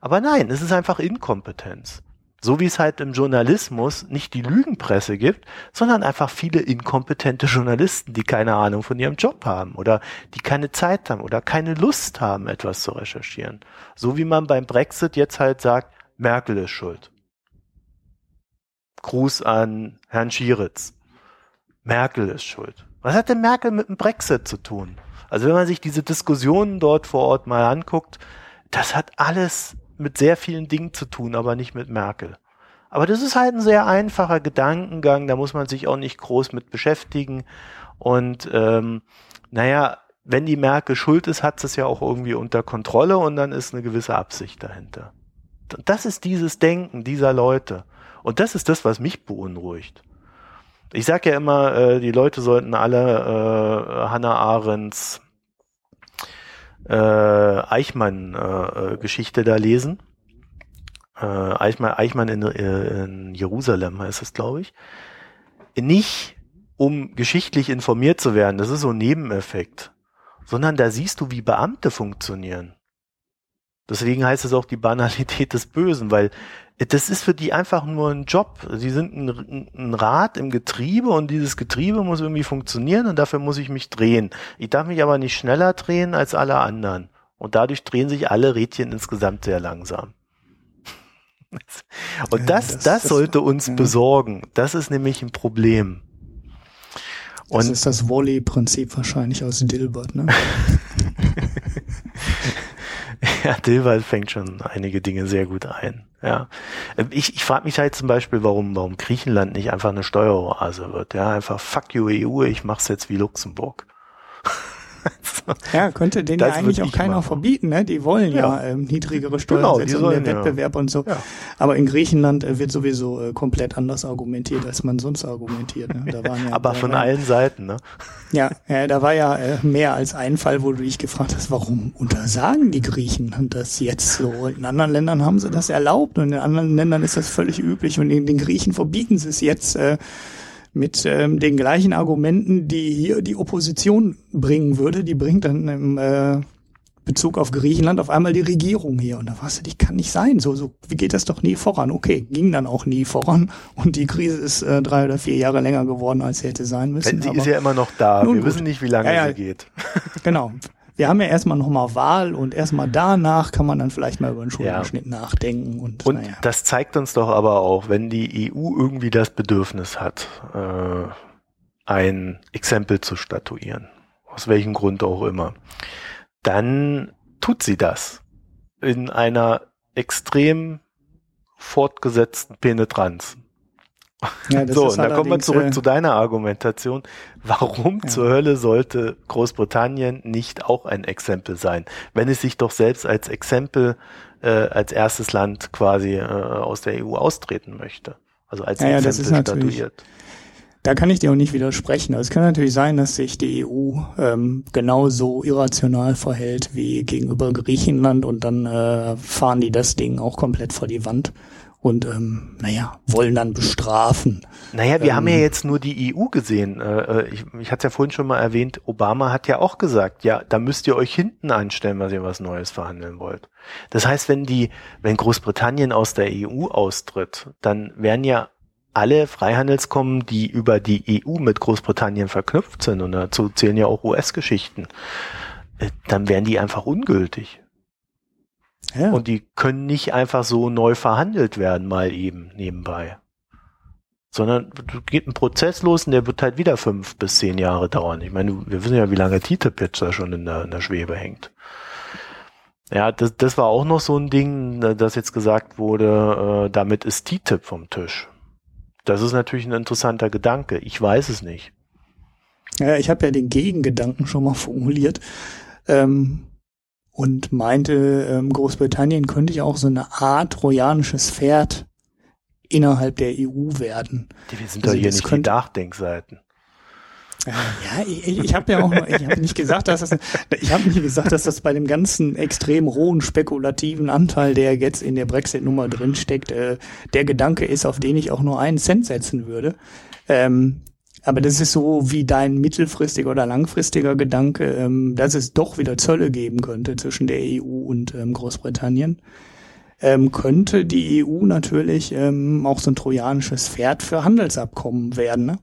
Aber nein, es ist einfach Inkompetenz. So wie es halt im Journalismus nicht die Lügenpresse gibt, sondern einfach viele inkompetente Journalisten, die keine Ahnung von ihrem Job haben oder die keine Zeit haben oder keine Lust haben, etwas zu recherchieren. So wie man beim Brexit jetzt halt sagt, Merkel ist schuld. Gruß an Herrn Schieritz. Merkel ist schuld. Was hat denn Merkel mit dem Brexit zu tun? Also wenn man sich diese Diskussionen dort vor Ort mal anguckt, das hat alles mit sehr vielen Dingen zu tun, aber nicht mit Merkel. Aber das ist halt ein sehr einfacher Gedankengang, da muss man sich auch nicht groß mit beschäftigen. Und ähm, naja, wenn die Merkel schuld ist, hat es ja auch irgendwie unter Kontrolle und dann ist eine gewisse Absicht dahinter. Das ist dieses Denken dieser Leute. Und das ist das, was mich beunruhigt. Ich sage ja immer, äh, die Leute sollten alle äh, Hannah Arendts äh, Eichmann-Geschichte äh, da lesen. Äh, Eichmann, Eichmann in, äh, in Jerusalem heißt es, glaube ich. Nicht, um geschichtlich informiert zu werden, das ist so ein Nebeneffekt, sondern da siehst du, wie Beamte funktionieren. Deswegen heißt es auch die Banalität des Bösen, weil das ist für die einfach nur ein Job. Sie sind ein, ein, Rad im Getriebe und dieses Getriebe muss irgendwie funktionieren und dafür muss ich mich drehen. Ich darf mich aber nicht schneller drehen als alle anderen. Und dadurch drehen sich alle Rädchen insgesamt sehr langsam. *laughs* Und das, das, das, sollte uns ja. besorgen. Das ist nämlich ein Problem. Und das ist das Volley-Prinzip wahrscheinlich aus Dilbert, ne? *laughs* ja, Dilbert fängt schon einige Dinge sehr gut ein. Ja, ich, ich frage mich halt zum Beispiel, warum, warum Griechenland nicht einfach eine Steueroase wird. Ja, einfach fuck you EU, ich mach's jetzt wie Luxemburg. *laughs* ja, könnte denen ja eigentlich auch keiner machen. verbieten, ne? Die wollen ja, ja ähm, niedrigere Steuersätze genau, und der Wettbewerb ja. und so. Ja. Aber in Griechenland äh, wird sowieso äh, komplett anders argumentiert, als man sonst argumentiert. Ne? Da waren ja, *laughs* Aber von allen Seiten, ne? Ja, äh, da war ja äh, mehr als ein Fall, wo du dich gefragt hast, warum untersagen die Griechen das jetzt so? In anderen Ländern haben sie das erlaubt und in anderen Ländern ist das völlig üblich und in den Griechen verbieten sie es jetzt. Äh, mit ähm, den gleichen Argumenten, die hier die Opposition bringen würde. Die bringt dann im äh, Bezug auf Griechenland auf einmal die Regierung hier. Und da warst du, die kann nicht sein. So, so wie geht das doch nie voran? Okay, ging dann auch nie voran. Und die Krise ist äh, drei oder vier Jahre länger geworden, als sie hätte sein müssen. Sie ist ja immer noch da. Wir gut. wissen nicht, wie lange ja, ja, sie geht. Genau wir haben ja erstmal nochmal Wahl und erstmal danach kann man dann vielleicht mal über einen Schuldenschnitt ja. nachdenken. Und, und naja. das zeigt uns doch aber auch, wenn die EU irgendwie das Bedürfnis hat, äh, ein Exempel zu statuieren, aus welchem Grund auch immer, dann tut sie das in einer extrem fortgesetzten Penetranz. Ja, so, und da kommen wir zurück äh, zu deiner Argumentation. Warum ja. zur Hölle sollte Großbritannien nicht auch ein Exempel sein, wenn es sich doch selbst als Exempel äh, als erstes Land quasi äh, aus der EU austreten möchte? Also als ja, Exempel statuiert. Da kann ich dir auch nicht widersprechen. Also es kann natürlich sein, dass sich die EU ähm, genauso irrational verhält wie gegenüber Griechenland und dann äh, fahren die das Ding auch komplett vor die Wand und ähm, naja, wollen dann bestrafen. Naja, wir ähm, haben ja jetzt nur die EU gesehen. Äh, äh, ich ich hatte es ja vorhin schon mal erwähnt, Obama hat ja auch gesagt, ja, da müsst ihr euch hinten einstellen, was ihr was Neues verhandeln wollt. Das heißt, wenn die, wenn Großbritannien aus der EU austritt, dann werden ja alle Freihandelskommen, die über die EU mit Großbritannien verknüpft sind, und dazu zählen ja auch US-Geschichten, äh, dann werden die einfach ungültig. Ja. Und die können nicht einfach so neu verhandelt werden, mal eben nebenbei. Sondern geht ein Prozess los und der wird halt wieder fünf bis zehn Jahre dauern. Ich meine, wir wissen ja, wie lange TTIP jetzt da schon in der, in der Schwebe hängt. Ja, das, das war auch noch so ein Ding, das jetzt gesagt wurde, äh, damit ist TTIP vom Tisch. Das ist natürlich ein interessanter Gedanke. Ich weiß es nicht. Ja, ich habe ja den Gegengedanken schon mal formuliert. Ähm, und meinte, ähm, Großbritannien könnte ja auch so eine Art trojanisches Pferd innerhalb der EU werden. Die, wir sind also doch hier nicht könnte, die Nachdenkseiten. Ja, ich, ich habe ja auch noch, ich habe nicht gesagt, dass das, ich habe nicht gesagt, dass das bei dem ganzen extrem rohen spekulativen Anteil, der jetzt in der Brexit-Nummer drin steckt, äh, der Gedanke ist, auf den ich auch nur einen Cent setzen würde. Ähm, aber das ist so wie dein mittelfristiger oder langfristiger Gedanke, ähm, dass es doch wieder Zölle geben könnte zwischen der EU und ähm, Großbritannien. Ähm, könnte die EU natürlich ähm, auch so ein trojanisches Pferd für Handelsabkommen werden. Ne?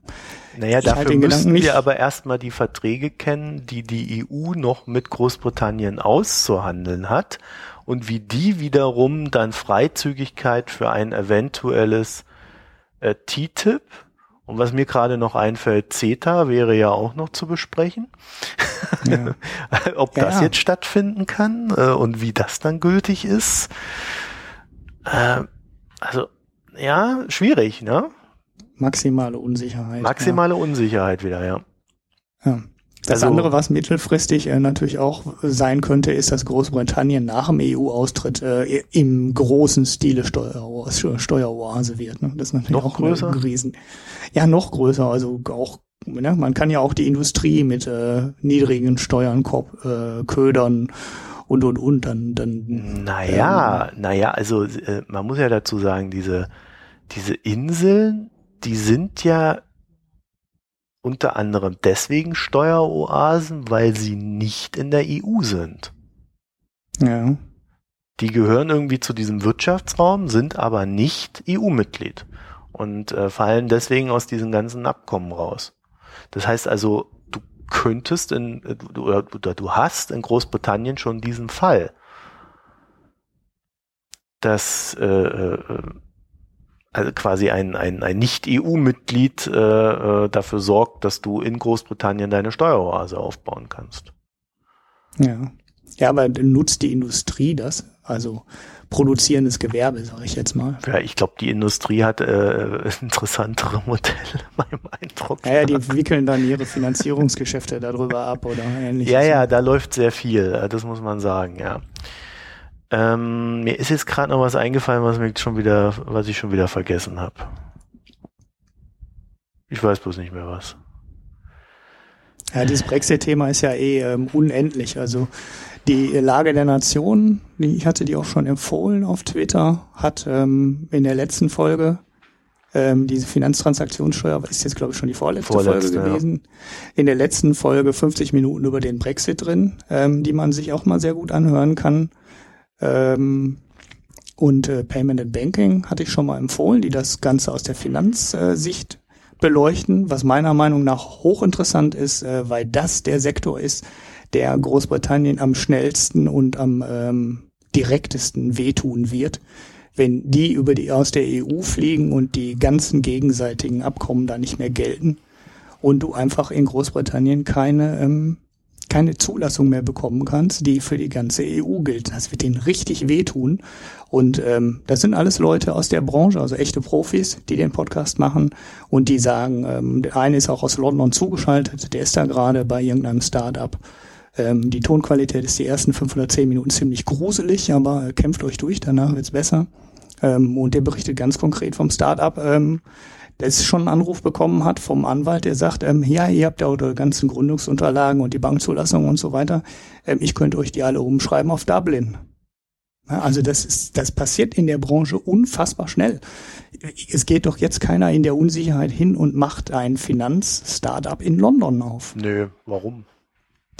Naja, ich dafür müssen wir aber erstmal die Verträge kennen, die die EU noch mit Großbritannien auszuhandeln hat und wie die wiederum dann Freizügigkeit für ein eventuelles äh, TTIP und was mir gerade noch einfällt, CETA wäre ja auch noch zu besprechen. Ja. *laughs* Ob ja, das jetzt stattfinden kann äh, und wie das dann gültig ist. Äh, also, ja, schwierig, ne? Maximale Unsicherheit. Maximale Unsicherheit wieder, ja. Ja. Das also, andere, was mittelfristig äh, natürlich auch sein könnte, ist, dass Großbritannien nach dem EU-Austritt äh, im großen Stile Steuer, Steueroase wird. Ne? Das ist natürlich noch auch größer? ein Riesen. Ja, noch größer. Also auch, ne? man kann ja auch die Industrie mit äh, niedrigen Steuern äh, ködern und und und dann dann. Naja, ähm, naja, also äh, man muss ja dazu sagen, diese diese Inseln, die sind ja unter anderem deswegen Steueroasen, weil sie nicht in der EU sind. Ja. Die gehören irgendwie zu diesem Wirtschaftsraum, sind aber nicht EU-Mitglied und äh, fallen deswegen aus diesen ganzen Abkommen raus. Das heißt also, du könntest in, oder, oder du hast in Großbritannien schon diesen Fall, dass äh, äh, also quasi ein, ein, ein Nicht-EU-Mitglied äh, äh, dafür sorgt, dass du in Großbritannien deine Steueroase aufbauen kannst. Ja. Ja, aber nutzt die Industrie das? Also produzierendes Gewerbe, sage ich jetzt mal. Ja, ich glaube, die Industrie hat äh, *laughs* interessantere Modelle, *laughs* meinem Eindruck. Ja, ja, die wickeln dann ihre Finanzierungsgeschäfte darüber ab oder ähnliches. Ja, ja, da läuft sehr viel, äh, das muss man sagen, ja. Ähm, mir ist jetzt gerade noch was eingefallen, was mir schon wieder, was ich schon wieder vergessen habe. Ich weiß bloß nicht mehr was. Ja, dieses Brexit-Thema ist ja eh ähm, unendlich. Also die Lage der Nation, die, ich hatte die auch schon empfohlen auf Twitter, hat ähm, in der letzten Folge ähm, diese Finanztransaktionssteuer, ist jetzt glaube ich schon die vorletzte, vorletzte Folge gewesen, ja. in der letzten Folge 50 Minuten über den Brexit drin, ähm, die man sich auch mal sehr gut anhören kann. Ähm, und äh, Payment and Banking hatte ich schon mal empfohlen, die das Ganze aus der Finanzsicht beleuchten, was meiner Meinung nach hochinteressant ist, äh, weil das der Sektor ist, der Großbritannien am schnellsten und am ähm, direktesten wehtun wird, wenn die über die aus der EU fliegen und die ganzen gegenseitigen Abkommen da nicht mehr gelten und du einfach in Großbritannien keine ähm, keine Zulassung mehr bekommen kannst, die für die ganze EU gilt. Das wird denen richtig wehtun. Und ähm, das sind alles Leute aus der Branche, also echte Profis, die den Podcast machen und die sagen, ähm, der eine ist auch aus London zugeschaltet, der ist da gerade bei irgendeinem Start-up. Ähm, die Tonqualität ist die ersten 510 Minuten ziemlich gruselig, aber äh, kämpft euch durch, danach wird's besser. Ähm, und der berichtet ganz konkret vom Start-up. Ähm, das schon einen Anruf bekommen hat vom Anwalt, der sagt, ähm, ja, ihr habt ja eure ganzen Gründungsunterlagen und die Bankzulassung und so weiter. Ähm, ich könnte euch die alle umschreiben auf Dublin. Ja, also das ist, das passiert in der Branche unfassbar schnell. Es geht doch jetzt keiner in der Unsicherheit hin und macht ein Finanz-Startup in London auf. Nö, warum?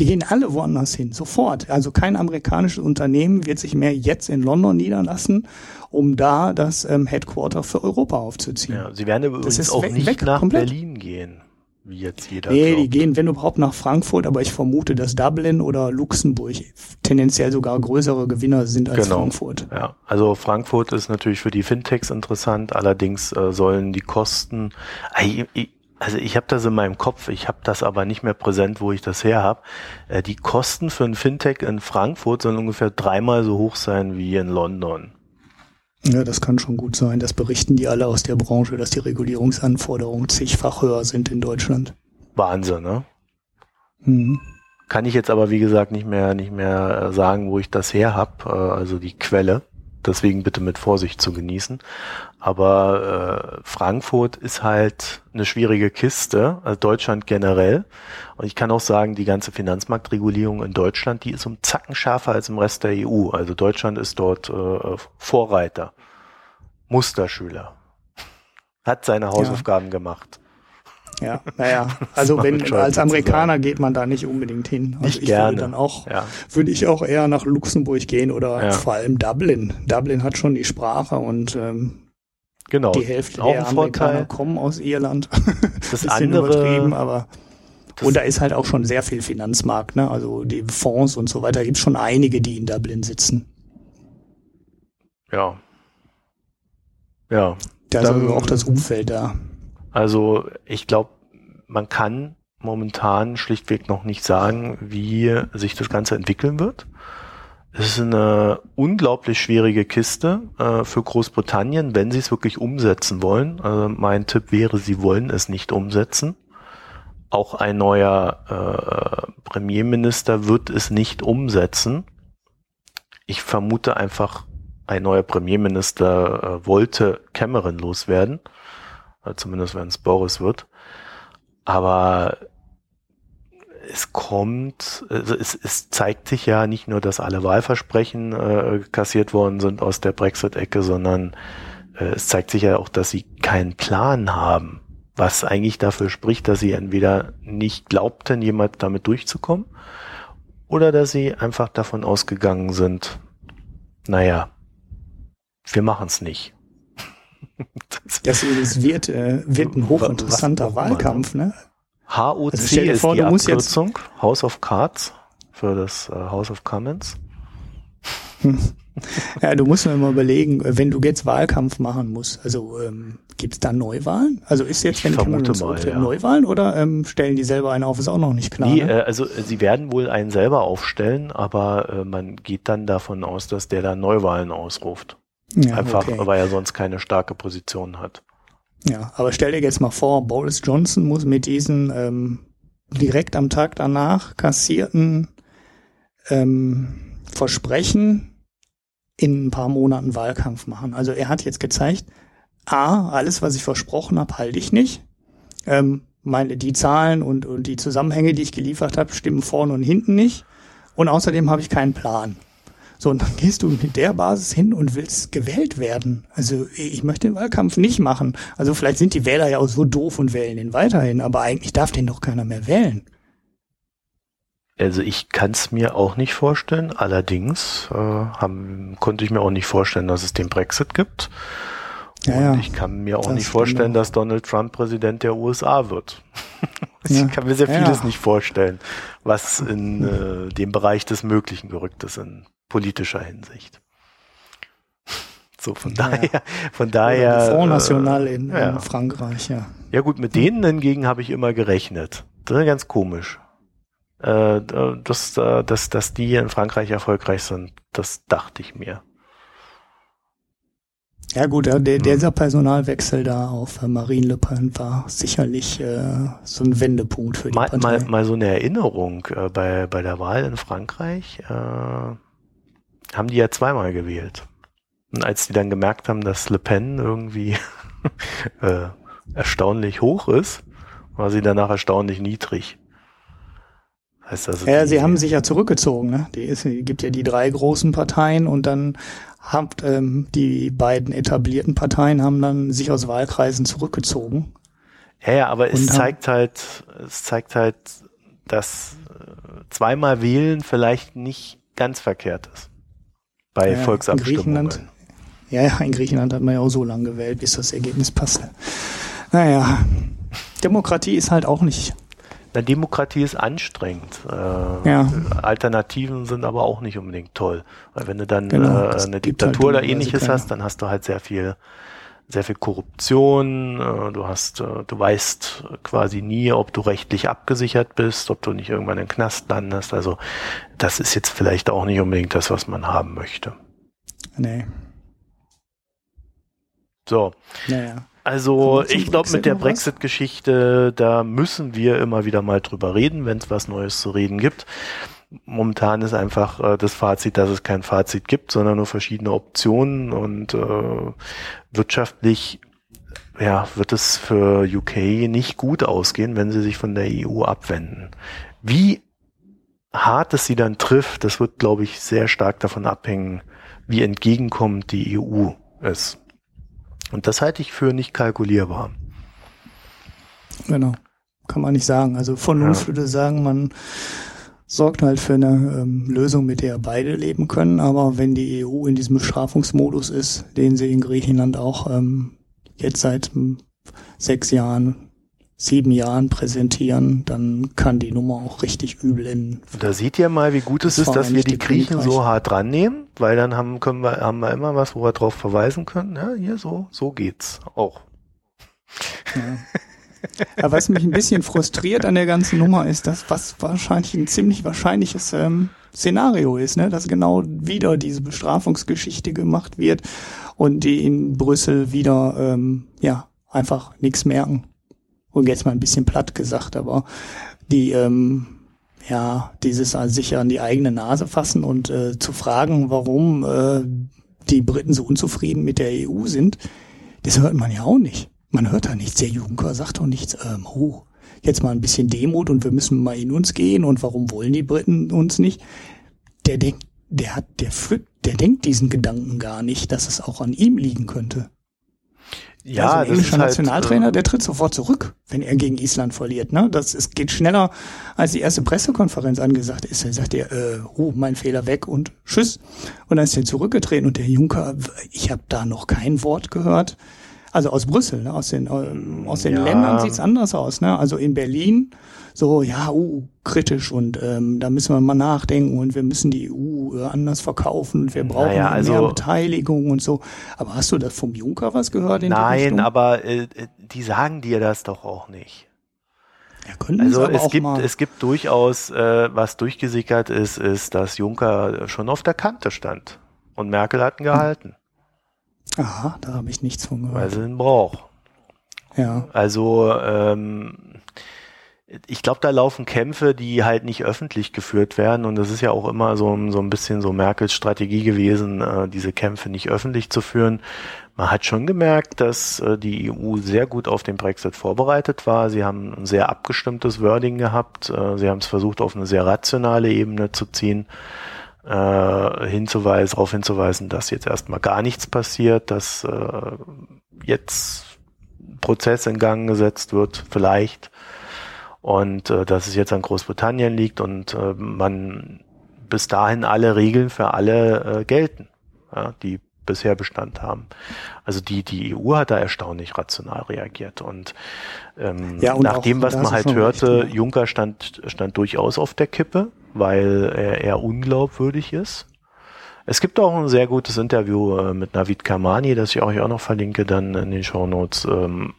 Die gehen alle woanders hin, sofort. Also kein amerikanisches Unternehmen wird sich mehr jetzt in London niederlassen, um da das ähm, Headquarter für Europa aufzuziehen. Ja, sie werden übrigens auch weg, nicht weg, nach komplett. Berlin gehen, wie jetzt jeder Nee, glaubt. die gehen, wenn überhaupt, nach Frankfurt, aber ich vermute, dass Dublin oder Luxemburg tendenziell sogar größere Gewinner sind als genau. Frankfurt. Ja, also Frankfurt ist natürlich für die Fintechs interessant, allerdings äh, sollen die Kosten... Ich, ich, also ich habe das in meinem Kopf, ich habe das aber nicht mehr präsent, wo ich das her habe. Äh, die Kosten für ein Fintech in Frankfurt sollen ungefähr dreimal so hoch sein wie in London. Ja, das kann schon gut sein. Das berichten die alle aus der Branche, dass die Regulierungsanforderungen zigfach höher sind in Deutschland. Wahnsinn, ne? Mhm. Kann ich jetzt aber wie gesagt nicht mehr nicht mehr äh, sagen, wo ich das her habe, äh, also die Quelle deswegen bitte mit Vorsicht zu genießen. Aber äh, Frankfurt ist halt eine schwierige Kiste, also Deutschland generell. Und ich kann auch sagen, die ganze Finanzmarktregulierung in Deutschland, die ist um Zacken schärfer als im Rest der EU. Also Deutschland ist dort äh, Vorreiter, Musterschüler, hat seine Hausaufgaben ja. gemacht. Ja, naja, *laughs* also wenn als Amerikaner geht man da nicht unbedingt hin. Also nicht ich gerne. würde dann auch, ja. würde ich auch eher nach Luxemburg gehen oder ja. vor allem Dublin. Dublin hat schon die Sprache und ähm, genau. die Hälfte auch der Amerikaner Vorteil. kommen aus Irland. *laughs* Das andere, aber und da ist halt auch schon sehr viel Finanzmarkt, ne? Also die Fonds und so weiter. Gibt schon einige, die in Dublin sitzen. Ja. Ja. Da ist also auch das Umfeld da. Also ich glaube, man kann momentan schlichtweg noch nicht sagen, wie sich das Ganze entwickeln wird. Es ist eine unglaublich schwierige Kiste äh, für Großbritannien, wenn sie es wirklich umsetzen wollen. Also mein Tipp wäre, sie wollen es nicht umsetzen. auch ein neuer äh, Premierminister wird es nicht umsetzen. Ich vermute einfach, ein neuer Premierminister äh, wollte Cameron loswerden, zumindest wenn es Boris wird. Aber es kommt, also es, es zeigt sich ja nicht nur, dass alle Wahlversprechen äh, kassiert worden sind aus der Brexit-Ecke, sondern äh, es zeigt sich ja auch, dass sie keinen Plan haben, was eigentlich dafür spricht, dass sie entweder nicht glaubten, jemand damit durchzukommen, oder dass sie einfach davon ausgegangen sind, naja, wir machen es nicht. Das, das wird, äh, wird ein hochinteressanter Wahlkampf, ne? HOC also ist vor, die Abkürzung, House of Cards für das äh, House of Commons. Hm. Ja, du musst mir mal überlegen, wenn du jetzt Wahlkampf machen musst, also ähm, gibt es da Neuwahlen? Also ist jetzt, ich wenn vermute mal, ja. Neuwahlen oder ähm, stellen die selber einen auf? Ist auch noch nicht klar. Nee, ne? äh, also äh, sie werden wohl einen selber aufstellen, aber äh, man geht dann davon aus, dass der da Neuwahlen ausruft. Ja, Einfach, okay. weil er sonst keine starke Position hat. Ja, aber stell dir jetzt mal vor, Boris Johnson muss mit diesen ähm, direkt am Tag danach kassierten ähm, Versprechen in ein paar Monaten Wahlkampf machen. Also er hat jetzt gezeigt, A, alles, was ich versprochen habe, halte ich nicht. Ähm, meine, die Zahlen und, und die Zusammenhänge, die ich geliefert habe, stimmen vorne und hinten nicht. Und außerdem habe ich keinen Plan. So, und dann gehst du mit der Basis hin und willst gewählt werden. Also ich möchte den Wahlkampf nicht machen. Also vielleicht sind die Wähler ja auch so doof und wählen den weiterhin, aber eigentlich darf den doch keiner mehr wählen. Also ich kann es mir auch nicht vorstellen. Allerdings äh, haben, konnte ich mir auch nicht vorstellen, dass es den Brexit gibt. Ja, und ja. ich kann mir auch nicht vorstellen, dass Donald Trump Präsident der USA wird. *laughs* ich ja. kann mir sehr vieles ja. nicht vorstellen, was in äh, dem Bereich des Möglichen gerückt ist in politischer Hinsicht. So, von ja. daher, von daher. Front National in, ja. in, Frankreich, ja. Ja gut, mit denen hingegen habe ich immer gerechnet. Das ist ganz komisch. Äh, dass, äh, dass, dass die in Frankreich erfolgreich sind, das dachte ich mir. Ja gut, der, hm. dieser Personalwechsel da auf Marine Le Pen war sicherlich äh, so ein Wendepunkt für die mal, Partei. Mal, mal so eine Erinnerung äh, bei, bei der Wahl in Frankreich. Äh, haben die ja zweimal gewählt. Und als die dann gemerkt haben, dass Le Pen irgendwie *laughs* äh, erstaunlich hoch ist, war sie danach erstaunlich niedrig. Heißt also ja, sie haben sich ja zurückgezogen. Ne? Die ist, gibt ja die drei großen Parteien und dann haben ähm, die beiden etablierten Parteien haben dann sich aus Wahlkreisen zurückgezogen. Ja, ja, aber es zeigt halt, es zeigt halt, dass äh, zweimal wählen vielleicht nicht ganz verkehrt ist bei ja, Volksabstimmungen. ja, ja, in Griechenland hat man ja auch so lange gewählt, bis das Ergebnis passte. Naja, Demokratie ist halt auch nicht. Na, Demokratie ist anstrengend. Äh, ja. Alternativen sind aber auch nicht unbedingt toll. Weil wenn du dann genau, äh, eine Diktatur halt oder ähnliches hast, dann hast du halt sehr viel sehr viel Korruption, äh, du hast, äh, du weißt quasi nie, ob du rechtlich abgesichert bist, ob du nicht irgendwann im Knast landest. Also das ist jetzt vielleicht auch nicht unbedingt das, was man haben möchte. Nee. So. Naja. Also ich glaube, mit der Brexit-Geschichte, da müssen wir immer wieder mal drüber reden, wenn es was Neues zu reden gibt momentan ist einfach äh, das Fazit, dass es kein Fazit gibt, sondern nur verschiedene Optionen und äh, wirtschaftlich ja, wird es für UK nicht gut ausgehen, wenn sie sich von der EU abwenden. Wie hart es sie dann trifft, das wird, glaube ich, sehr stark davon abhängen, wie entgegenkommend die EU ist. Und das halte ich für nicht kalkulierbar. Genau. Kann man nicht sagen. Also Vernunft ja. würde sagen, man sorgt halt für eine ähm, Lösung, mit der beide leben können. Aber wenn die EU in diesem Bestrafungsmodus ist, den sie in Griechenland auch ähm, jetzt seit ähm, sechs Jahren, sieben Jahren präsentieren, dann kann die Nummer auch richtig übel enden. Da seht ihr mal, wie gut es ist, dass wir die Griechen so hart dran nehmen, weil dann haben, können wir, haben wir immer was, wo wir drauf verweisen können. Ja, hier so, so geht's auch. Ja. *laughs* Aber was mich ein bisschen frustriert an der ganzen Nummer ist, dass was wahrscheinlich ein ziemlich wahrscheinliches ähm, Szenario ist, ne? dass genau wieder diese Bestrafungsgeschichte gemacht wird und die in Brüssel wieder ähm, ja einfach nichts merken. und jetzt mal ein bisschen platt gesagt, aber die, ähm, ja, dieses also sich an die eigene Nase fassen und äh, zu fragen, warum äh, die Briten so unzufrieden mit der EU sind, das hört man ja auch nicht. Man hört da nichts. Der Juncker sagt doch nichts, ähm, oh, jetzt mal ein bisschen Demut und wir müssen mal in uns gehen und warum wollen die Briten uns nicht? Der denkt, der hat, der, der denkt diesen Gedanken gar nicht, dass es auch an ihm liegen könnte. Ja, also ein englischer halt, Nationaltrainer, äh, der tritt sofort zurück, wenn er gegen Island verliert. Ne? Das es geht schneller, als die erste Pressekonferenz angesagt ist. Er sagt er, äh, oh, mein Fehler weg und tschüss. Und dann ist er zurückgetreten und der Juncker, ich habe da noch kein Wort gehört. Also aus Brüssel, ne? aus den, äh, aus den ja. Ländern sieht's anders aus. Ne? Also in Berlin so, ja, uh, kritisch und ähm, da müssen wir mal nachdenken und wir müssen die EU äh, anders verkaufen und wir brauchen naja, also, mehr Beteiligung und so. Aber hast du das vom Juncker was gehört? In nein, aber äh, die sagen dir das doch auch nicht. Ja, also es gibt mal. es gibt durchaus äh, was durchgesickert ist, ist, dass Juncker schon auf der Kante stand und Merkel hat ihn gehalten. Aha, da habe ich nichts von gehört. Weil sie ihn braucht. Ja. Also ähm, ich glaube, da laufen Kämpfe, die halt nicht öffentlich geführt werden. Und das ist ja auch immer so, so ein bisschen so Merkels Strategie gewesen, äh, diese Kämpfe nicht öffentlich zu führen. Man hat schon gemerkt, dass äh, die EU sehr gut auf den Brexit vorbereitet war. Sie haben ein sehr abgestimmtes Wording gehabt. Äh, sie haben es versucht, auf eine sehr rationale Ebene zu ziehen. Äh, hinzuweisen, darauf hinzuweisen, dass jetzt erstmal gar nichts passiert, dass äh, jetzt Prozess in Gang gesetzt wird, vielleicht. Und äh, dass es jetzt an Großbritannien liegt und äh, man bis dahin alle Regeln für alle äh, gelten, ja, die bisher Bestand haben. Also die, die EU hat da erstaunlich rational reagiert. Und, ähm, ja, und nach dem, was man halt hörte, recht, Juncker stand, stand durchaus auf der Kippe, weil er eher unglaubwürdig ist. Es gibt auch ein sehr gutes Interview äh, mit Navid Kamani, das ich euch auch noch verlinke, dann in den Show Notes, ähm,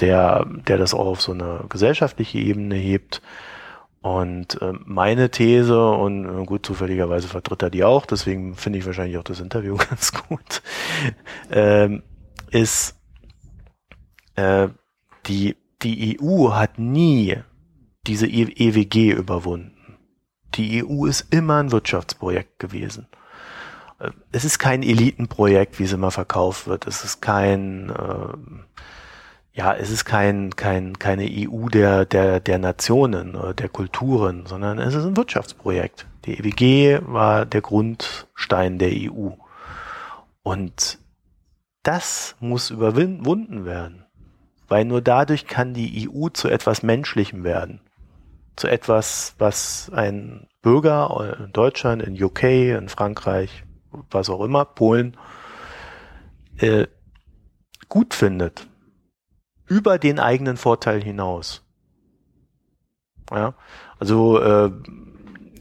der, der das auch auf so eine gesellschaftliche Ebene hebt. Und äh, meine These, und äh, gut, zufälligerweise vertritt er die auch, deswegen finde ich wahrscheinlich auch das Interview *laughs* ganz gut, ähm, ist, äh, die, die EU hat nie diese EWG e überwunden. Die EU ist immer ein Wirtschaftsprojekt gewesen. Äh, es ist kein Elitenprojekt, wie es immer verkauft wird. Es ist kein, äh, ja, es ist kein, kein, keine EU der, der, der Nationen oder der Kulturen, sondern es ist ein Wirtschaftsprojekt. Die EWG war der Grundstein der EU. Und das muss überwunden werden, weil nur dadurch kann die EU zu etwas Menschlichem werden. Zu etwas, was ein Bürger in Deutschland, in UK, in Frankreich, was auch immer, Polen, äh, gut findet über den eigenen Vorteil hinaus. Ja, also äh,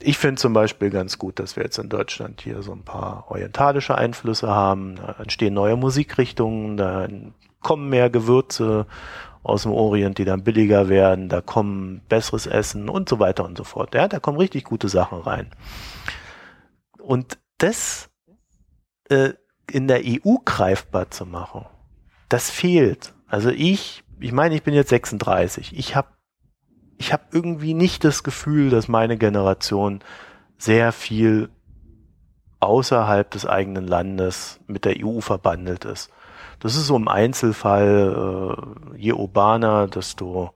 ich finde zum Beispiel ganz gut, dass wir jetzt in Deutschland hier so ein paar orientalische Einflüsse haben. Da entstehen neue Musikrichtungen, da kommen mehr Gewürze aus dem Orient, die dann billiger werden, da kommen besseres Essen und so weiter und so fort. Ja, da kommen richtig gute Sachen rein. Und das äh, in der EU greifbar zu machen, das fehlt. Also ich, ich meine, ich bin jetzt 36. Ich habe ich hab irgendwie nicht das Gefühl, dass meine Generation sehr viel außerhalb des eigenen Landes mit der EU verbandelt ist. Das ist so im Einzelfall, äh, je urbaner, desto,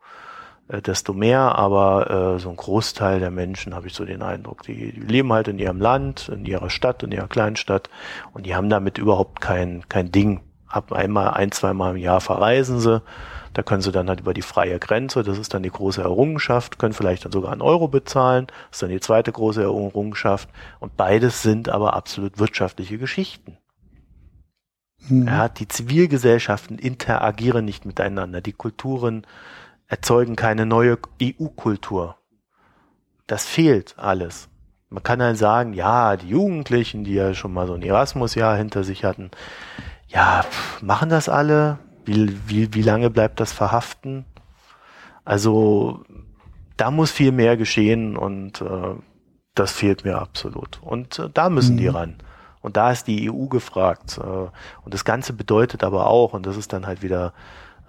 äh, desto mehr, aber äh, so ein Großteil der Menschen habe ich so den Eindruck, die, die leben halt in ihrem Land, in ihrer Stadt, in ihrer Kleinstadt und die haben damit überhaupt kein, kein Ding ab einmal, ein, zweimal im Jahr verreisen sie. Da können sie dann halt über die freie Grenze, das ist dann die große Errungenschaft, können vielleicht dann sogar einen Euro bezahlen, das ist dann die zweite große Errungenschaft. Und beides sind aber absolut wirtschaftliche Geschichten. Mhm. Ja, die Zivilgesellschaften interagieren nicht miteinander. Die Kulturen erzeugen keine neue EU-Kultur. Das fehlt alles. Man kann dann sagen, ja, die Jugendlichen, die ja schon mal so ein Erasmus-Jahr hinter sich hatten, ja, machen das alle? Wie, wie, wie lange bleibt das verhaften? Also da muss viel mehr geschehen und äh, das fehlt mir absolut. Und äh, da müssen mhm. die ran. Und da ist die EU gefragt. Äh, und das Ganze bedeutet aber auch, und das ist dann halt wieder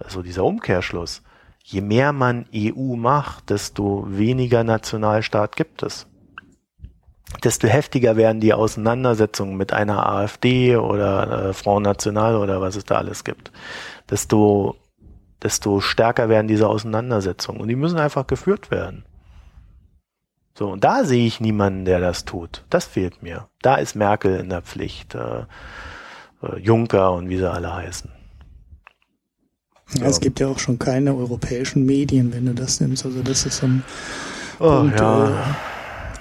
so dieser Umkehrschluss, je mehr man EU macht, desto weniger Nationalstaat gibt es. Desto heftiger werden die Auseinandersetzungen mit einer AfD oder äh, Front National oder was es da alles gibt. Desto, desto stärker werden diese Auseinandersetzungen. Und die müssen einfach geführt werden. So, und da sehe ich niemanden, der das tut. Das fehlt mir. Da ist Merkel in der Pflicht. Äh, äh, Juncker und wie sie alle heißen. Ja, es gibt ja auch schon keine europäischen Medien, wenn du das nimmst. Also das ist so ein oh, Punkt, ja. Äh,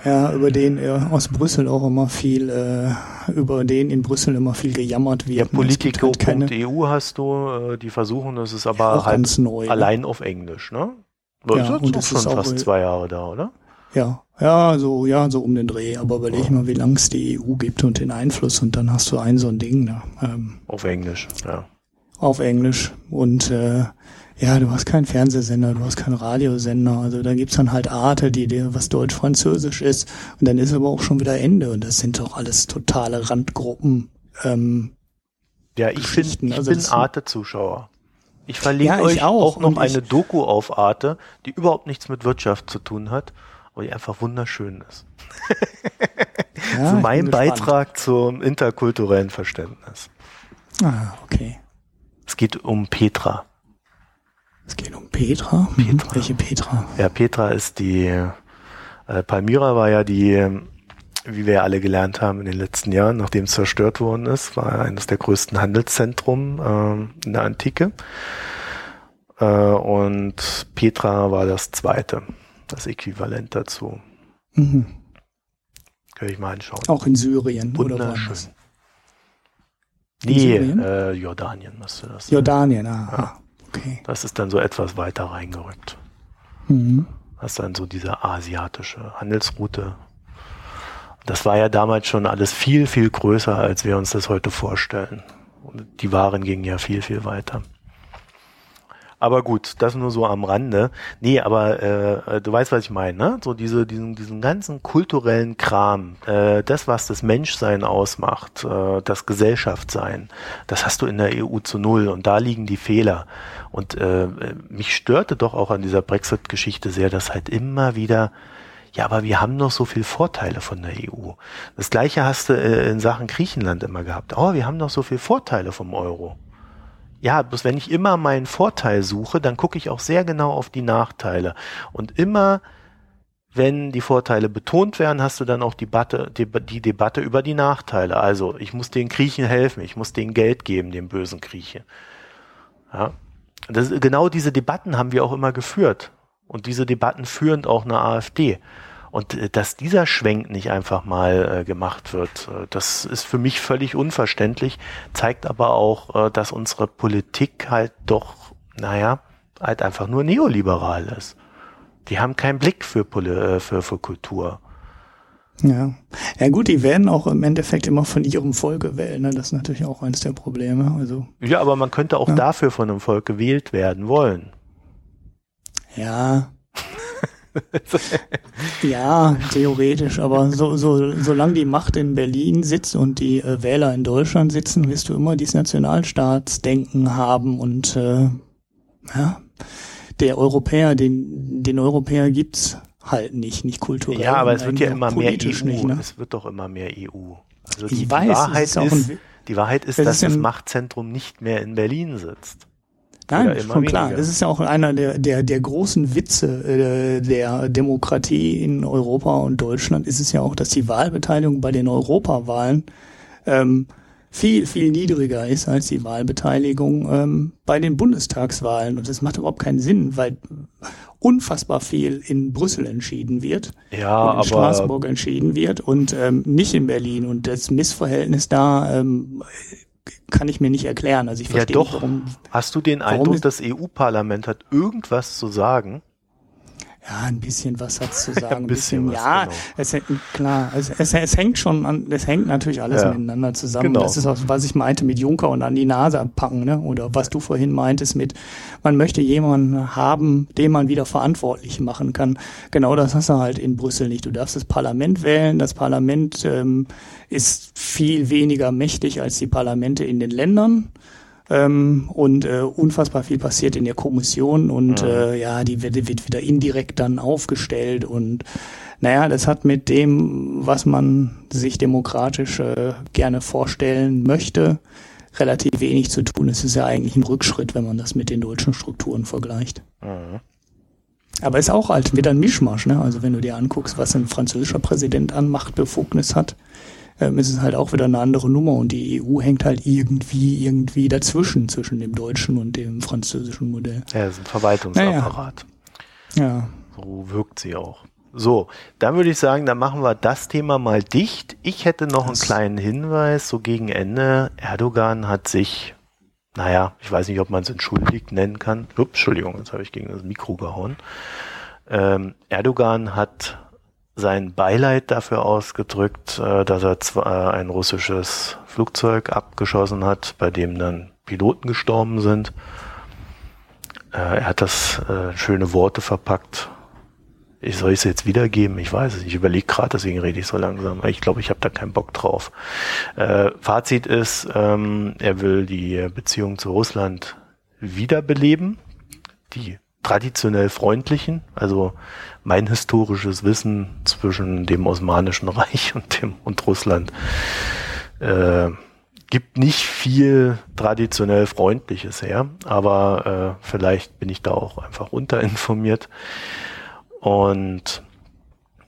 ja, über den äh, aus Brüssel auch immer viel, äh, über den in Brüssel immer viel gejammert wird. Ja, Politico.eu halt hast du, äh, die versuchen, das ist aber ja, halt neu, ne? allein ne? auf Englisch, ne? Das ja, ist und das schon ist fast zwei Jahre da, oder? Ja, ja, so, ja, so um den Dreh. Aber überleg mal, wie lang es die EU gibt und den Einfluss und dann hast du ein so ein Ding da. Ähm, auf Englisch, ja. Auf Englisch. Und äh, ja, du hast keinen Fernsehsender, du hast keinen Radiosender. Also da gibt's dann halt Arte, die dir was Deutsch-Französisch ist. Und dann ist aber auch schon wieder Ende. Und das sind doch alles totale Randgruppen. Ähm, ja, ich, bin, ich also bin Arte-Zuschauer. Ich verlinke ja, euch auch, auch noch eine Doku auf Arte, die überhaupt nichts mit Wirtschaft zu tun hat aber die einfach wunderschön ist. *laughs* Ja, so mein Beitrag zum interkulturellen Verständnis. Ah, okay. Es geht um Petra. Es geht um Petra? Petra. Welche Petra? Ja, Petra ist die, äh, Palmyra war ja die, wie wir alle gelernt haben in den letzten Jahren, nachdem es zerstört worden ist, war eines der größten Handelszentrum äh, in der Antike. Äh, und Petra war das zweite das Äquivalent dazu. Mhm. Kann ich mal anschauen. Auch in Syrien oder woanders? Nee, äh, Jordanien müsste das. Jordanien, ah, ja. Okay. Das ist dann so etwas weiter reingerückt. Mhm. Das ist dann so diese asiatische Handelsroute. Das war ja damals schon alles viel, viel größer, als wir uns das heute vorstellen. Die Waren gingen ja viel, viel weiter. Aber gut, das nur so am Rande. Nee, aber äh, du weißt, was ich meine, ne? So diese, diesen, diesen ganzen kulturellen Kram, äh, das, was das Menschsein ausmacht, äh, das Gesellschaftsein, das hast du in der EU zu null und da liegen die Fehler. Und äh, mich störte doch auch an dieser Brexit-Geschichte sehr, dass halt immer wieder ja, aber wir haben noch so viel Vorteile von der EU. Das gleiche hast du äh, in Sachen Griechenland immer gehabt. Oh, wir haben noch so viel Vorteile vom Euro. Ja, bloß wenn ich immer meinen Vorteil suche, dann gucke ich auch sehr genau auf die Nachteile. Und immer, wenn die Vorteile betont werden, hast du dann auch die, Debatte, die, Debatte über die Nachteile. Also, ich muss den Griechen helfen, ich muss denen Geld geben, dem bösen Grieche. Ja. Das, genau diese Debatten haben wir auch immer geführt. Und diese Debatten führen auch eine AfD. Und äh, dass dieser Schwenk nicht einfach mal äh, gemacht wird, äh, das ist für mich völlig unverständlich, zeigt aber auch, äh, dass unsere Politik halt doch, naja, halt einfach nur neoliberal ist. Die haben keinen Blick für, äh, für, für Kultur. Ja. Ja gut, die werden auch im Endeffekt immer von ihrem Volk gewählt. Ne? Das ist natürlich auch eines der Probleme. Also, ja, aber man könnte auch ja. dafür von einem Volk gewählt werden wollen. Ja, *laughs* ja, theoretisch, aber so, so, solange die Macht in Berlin sitzt und die äh, Wähler in Deutschland sitzen, wirst du immer dieses Nationalstaatsdenken haben und äh, ja, der Europäer, den, den Europäer gibt's halt nicht, nicht kulturell. Ja, aber es wird ja immer mehr EU. Nicht, ne? Es wird doch immer mehr EU. Also die, weiß, die Wahrheit ist, ist die Wahrheit ist, dass ist das Machtzentrum nicht mehr in Berlin sitzt. Nein, schon klar. Das ist ja auch einer der, der, der großen Witze äh, der Demokratie in Europa und Deutschland ist es ja auch, dass die Wahlbeteiligung bei den Europawahlen ähm, viel, viel niedriger ist als die Wahlbeteiligung ähm, bei den Bundestagswahlen. Und das macht überhaupt keinen Sinn, weil unfassbar viel in Brüssel entschieden wird ja, und in Straßburg entschieden wird und ähm, nicht in Berlin. Und das Missverhältnis da ähm, kann ich mir nicht erklären. Also ich verstehe ja, doch. Nicht, warum. Hast du den Eindruck, das EU-Parlament hat irgendwas zu sagen? Ja, ein bisschen was hat's zu *laughs* sagen. ein bisschen, bisschen ja, genau. es, klar, es, es, es hängt schon an, es hängt natürlich alles ja. miteinander zusammen. Genau. Das ist auch, was ich meinte mit Juncker und an die Nase abpacken, ne? Oder was du vorhin meintest mit, man möchte jemanden haben, den man wieder verantwortlich machen kann. Genau das hast du halt in Brüssel nicht. Du darfst das Parlament wählen. Das Parlament ähm, ist viel weniger mächtig als die Parlamente in den Ländern. Ähm, und äh, unfassbar viel passiert in der Kommission und mhm. äh, ja, die wird, wird wieder indirekt dann aufgestellt und naja, das hat mit dem, was man sich demokratisch äh, gerne vorstellen möchte, relativ wenig zu tun. Es ist ja eigentlich ein Rückschritt, wenn man das mit den deutschen Strukturen vergleicht. Mhm. Aber ist auch halt wieder ein Mischmasch, ne? Also wenn du dir anguckst, was ein französischer Präsident an Machtbefugnis hat, ähm, ist es halt auch wieder eine andere Nummer und die EU hängt halt irgendwie, irgendwie dazwischen, zwischen dem deutschen und dem französischen Modell. Ja, das ist ein Verwaltungsapparat. Naja. Ja. So wirkt sie auch. So, dann würde ich sagen, dann machen wir das Thema mal dicht. Ich hätte noch das einen kleinen Hinweis, so gegen Ende. Erdogan hat sich, naja, ich weiß nicht, ob man es entschuldigt nennen kann. Ups, Entschuldigung, jetzt habe ich gegen das Mikro gehauen. Ähm, Erdogan hat sein Beileid dafür ausgedrückt, äh, dass er zwar ein russisches Flugzeug abgeschossen hat, bei dem dann Piloten gestorben sind. Äh, er hat das äh, schöne Worte verpackt ich soll es jetzt wiedergeben? Ich weiß es. Ich überlege gerade, deswegen rede ich so langsam. Ich glaube, ich habe da keinen Bock drauf. Äh, Fazit ist, ähm, er will die Beziehung zu Russland wiederbeleben. Die traditionell freundlichen, also mein historisches Wissen zwischen dem Osmanischen Reich und dem und Russland äh, gibt nicht viel traditionell Freundliches her, aber äh, vielleicht bin ich da auch einfach unterinformiert. Und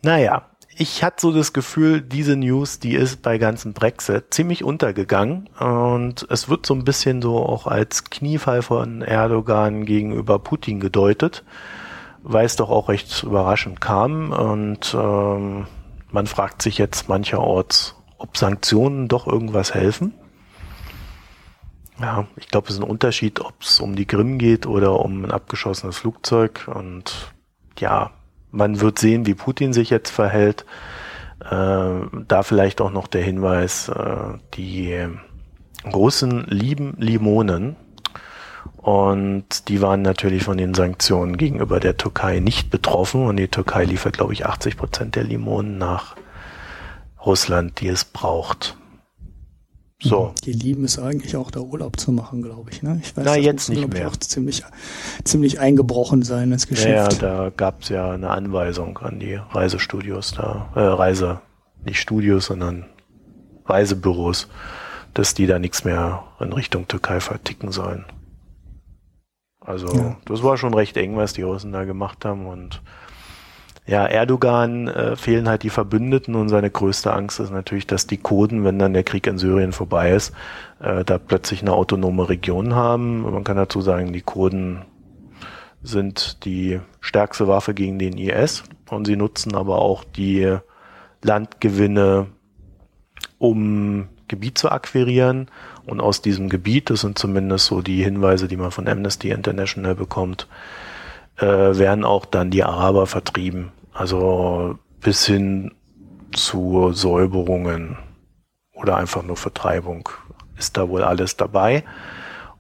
naja, ich hatte so das Gefühl, diese News, die ist bei ganzen Brexit ziemlich untergegangen und es wird so ein bisschen so auch als Kniefall von Erdogan gegenüber Putin gedeutet, weil es doch auch recht überraschend kam und ähm, man fragt sich jetzt mancherorts, ob Sanktionen doch irgendwas helfen. Ja, ich glaube, es ist ein Unterschied, ob es um die Krim geht oder um ein abgeschossenes Flugzeug und ja, man wird sehen, wie Putin sich jetzt verhält. Äh, da vielleicht auch noch der Hinweis, äh, die Russen lieben Limonen und die waren natürlich von den Sanktionen gegenüber der Türkei nicht betroffen und die Türkei liefert, glaube ich, 80 Prozent der Limonen nach Russland, die es braucht. So. Die lieben es eigentlich auch, da Urlaub zu machen, glaube ich. Ne? Ich weiß, Na, jetzt nicht mehr. Auch ziemlich, ziemlich eingebrochen sein ins Geschäft. Ja, da gab es ja eine Anweisung an die Reisestudios da, äh, Reise, nicht Studios, sondern Reisebüros, dass die da nichts mehr in Richtung Türkei verticken sollen. Also, ja. das war schon recht eng, was die Russen da gemacht haben und ja, Erdogan äh, fehlen halt die Verbündeten und seine größte Angst ist natürlich, dass die Kurden, wenn dann der Krieg in Syrien vorbei ist, äh, da plötzlich eine autonome Region haben. Man kann dazu sagen, die Kurden sind die stärkste Waffe gegen den IS und sie nutzen aber auch die Landgewinne, um Gebiet zu akquirieren. Und aus diesem Gebiet, das sind zumindest so die Hinweise, die man von Amnesty International bekommt, äh, werden auch dann die Araber vertrieben. Also bis hin zu Säuberungen oder einfach nur Vertreibung ist da wohl alles dabei.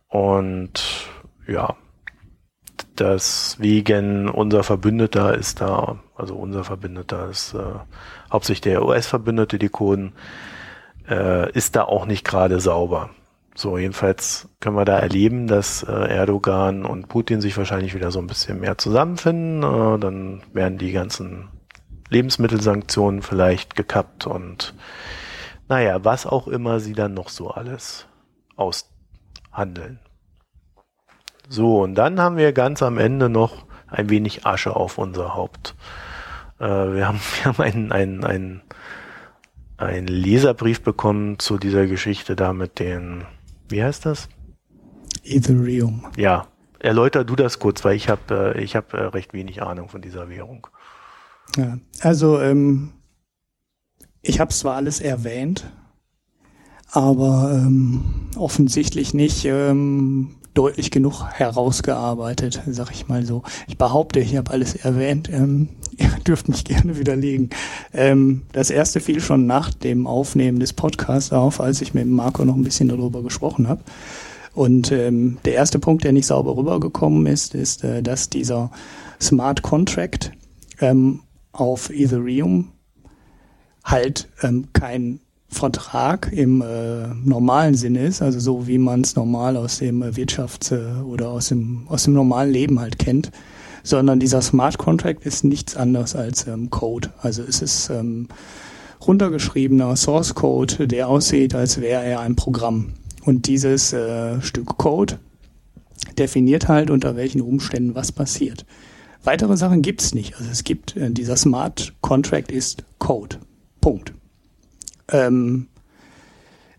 Und ja, deswegen unser Verbündeter ist da, also unser Verbündeter ist äh, hauptsächlich der US-Verbündete, die Kurden, äh, ist da auch nicht gerade sauber. So, jedenfalls können wir da erleben, dass äh, Erdogan und Putin sich wahrscheinlich wieder so ein bisschen mehr zusammenfinden. Äh, dann werden die ganzen Lebensmittelsanktionen vielleicht gekappt und naja, was auch immer sie dann noch so alles aushandeln. So, und dann haben wir ganz am Ende noch ein wenig Asche auf unser Haupt. Äh, wir haben, *laughs* wir haben einen, einen, einen, einen Leserbrief bekommen zu dieser Geschichte da mit den wie heißt das? Ethereum. Ja, erläuter du das kurz, weil ich habe äh, ich hab, äh, recht wenig Ahnung von dieser Währung. Ja, also ähm, ich habe zwar alles erwähnt, aber ähm, offensichtlich nicht ähm, deutlich genug herausgearbeitet, sag ich mal so. Ich behaupte, ich habe alles erwähnt. Ähm, ihr *laughs* dürft mich gerne widerlegen. Ähm, das erste fiel schon nach dem Aufnehmen des Podcasts auf, als ich mit Marco noch ein bisschen darüber gesprochen habe. Und ähm, der erste Punkt, der nicht sauber rübergekommen ist, ist, äh, dass dieser Smart Contract ähm, auf Ethereum halt ähm, kein Vertrag im äh, normalen Sinne ist, also so wie man es normal aus dem Wirtschafts- äh, oder aus dem, aus dem normalen Leben halt kennt, sondern dieser Smart Contract ist nichts anderes als ähm, Code. Also es ist ähm, runtergeschriebener Source Code, der aussieht, als wäre er ein Programm. Und dieses äh, Stück Code definiert halt, unter welchen Umständen was passiert. Weitere Sachen gibt's nicht. Also es gibt, äh, dieser Smart Contract ist Code. Punkt. Ähm,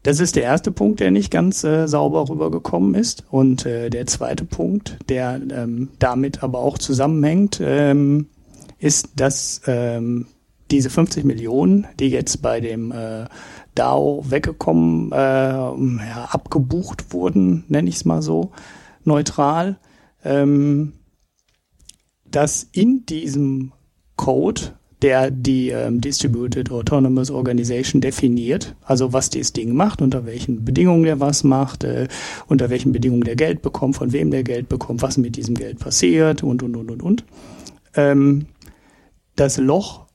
das ist der erste Punkt, der nicht ganz äh, sauber rübergekommen ist. Und äh, der zweite Punkt, der ähm, damit aber auch zusammenhängt, ähm, ist, dass ähm, diese 50 Millionen, die jetzt bei dem äh, DAO weggekommen, äh, ja, abgebucht wurden, nenne ich es mal so, neutral, ähm, dass in diesem Code der die ähm, Distributed Autonomous Organization definiert, also was dieses Ding macht, unter welchen Bedingungen der was macht, äh, unter welchen Bedingungen der Geld bekommt, von wem der Geld bekommt, was mit diesem Geld passiert und, und, und, und, und. Ähm, das Loch,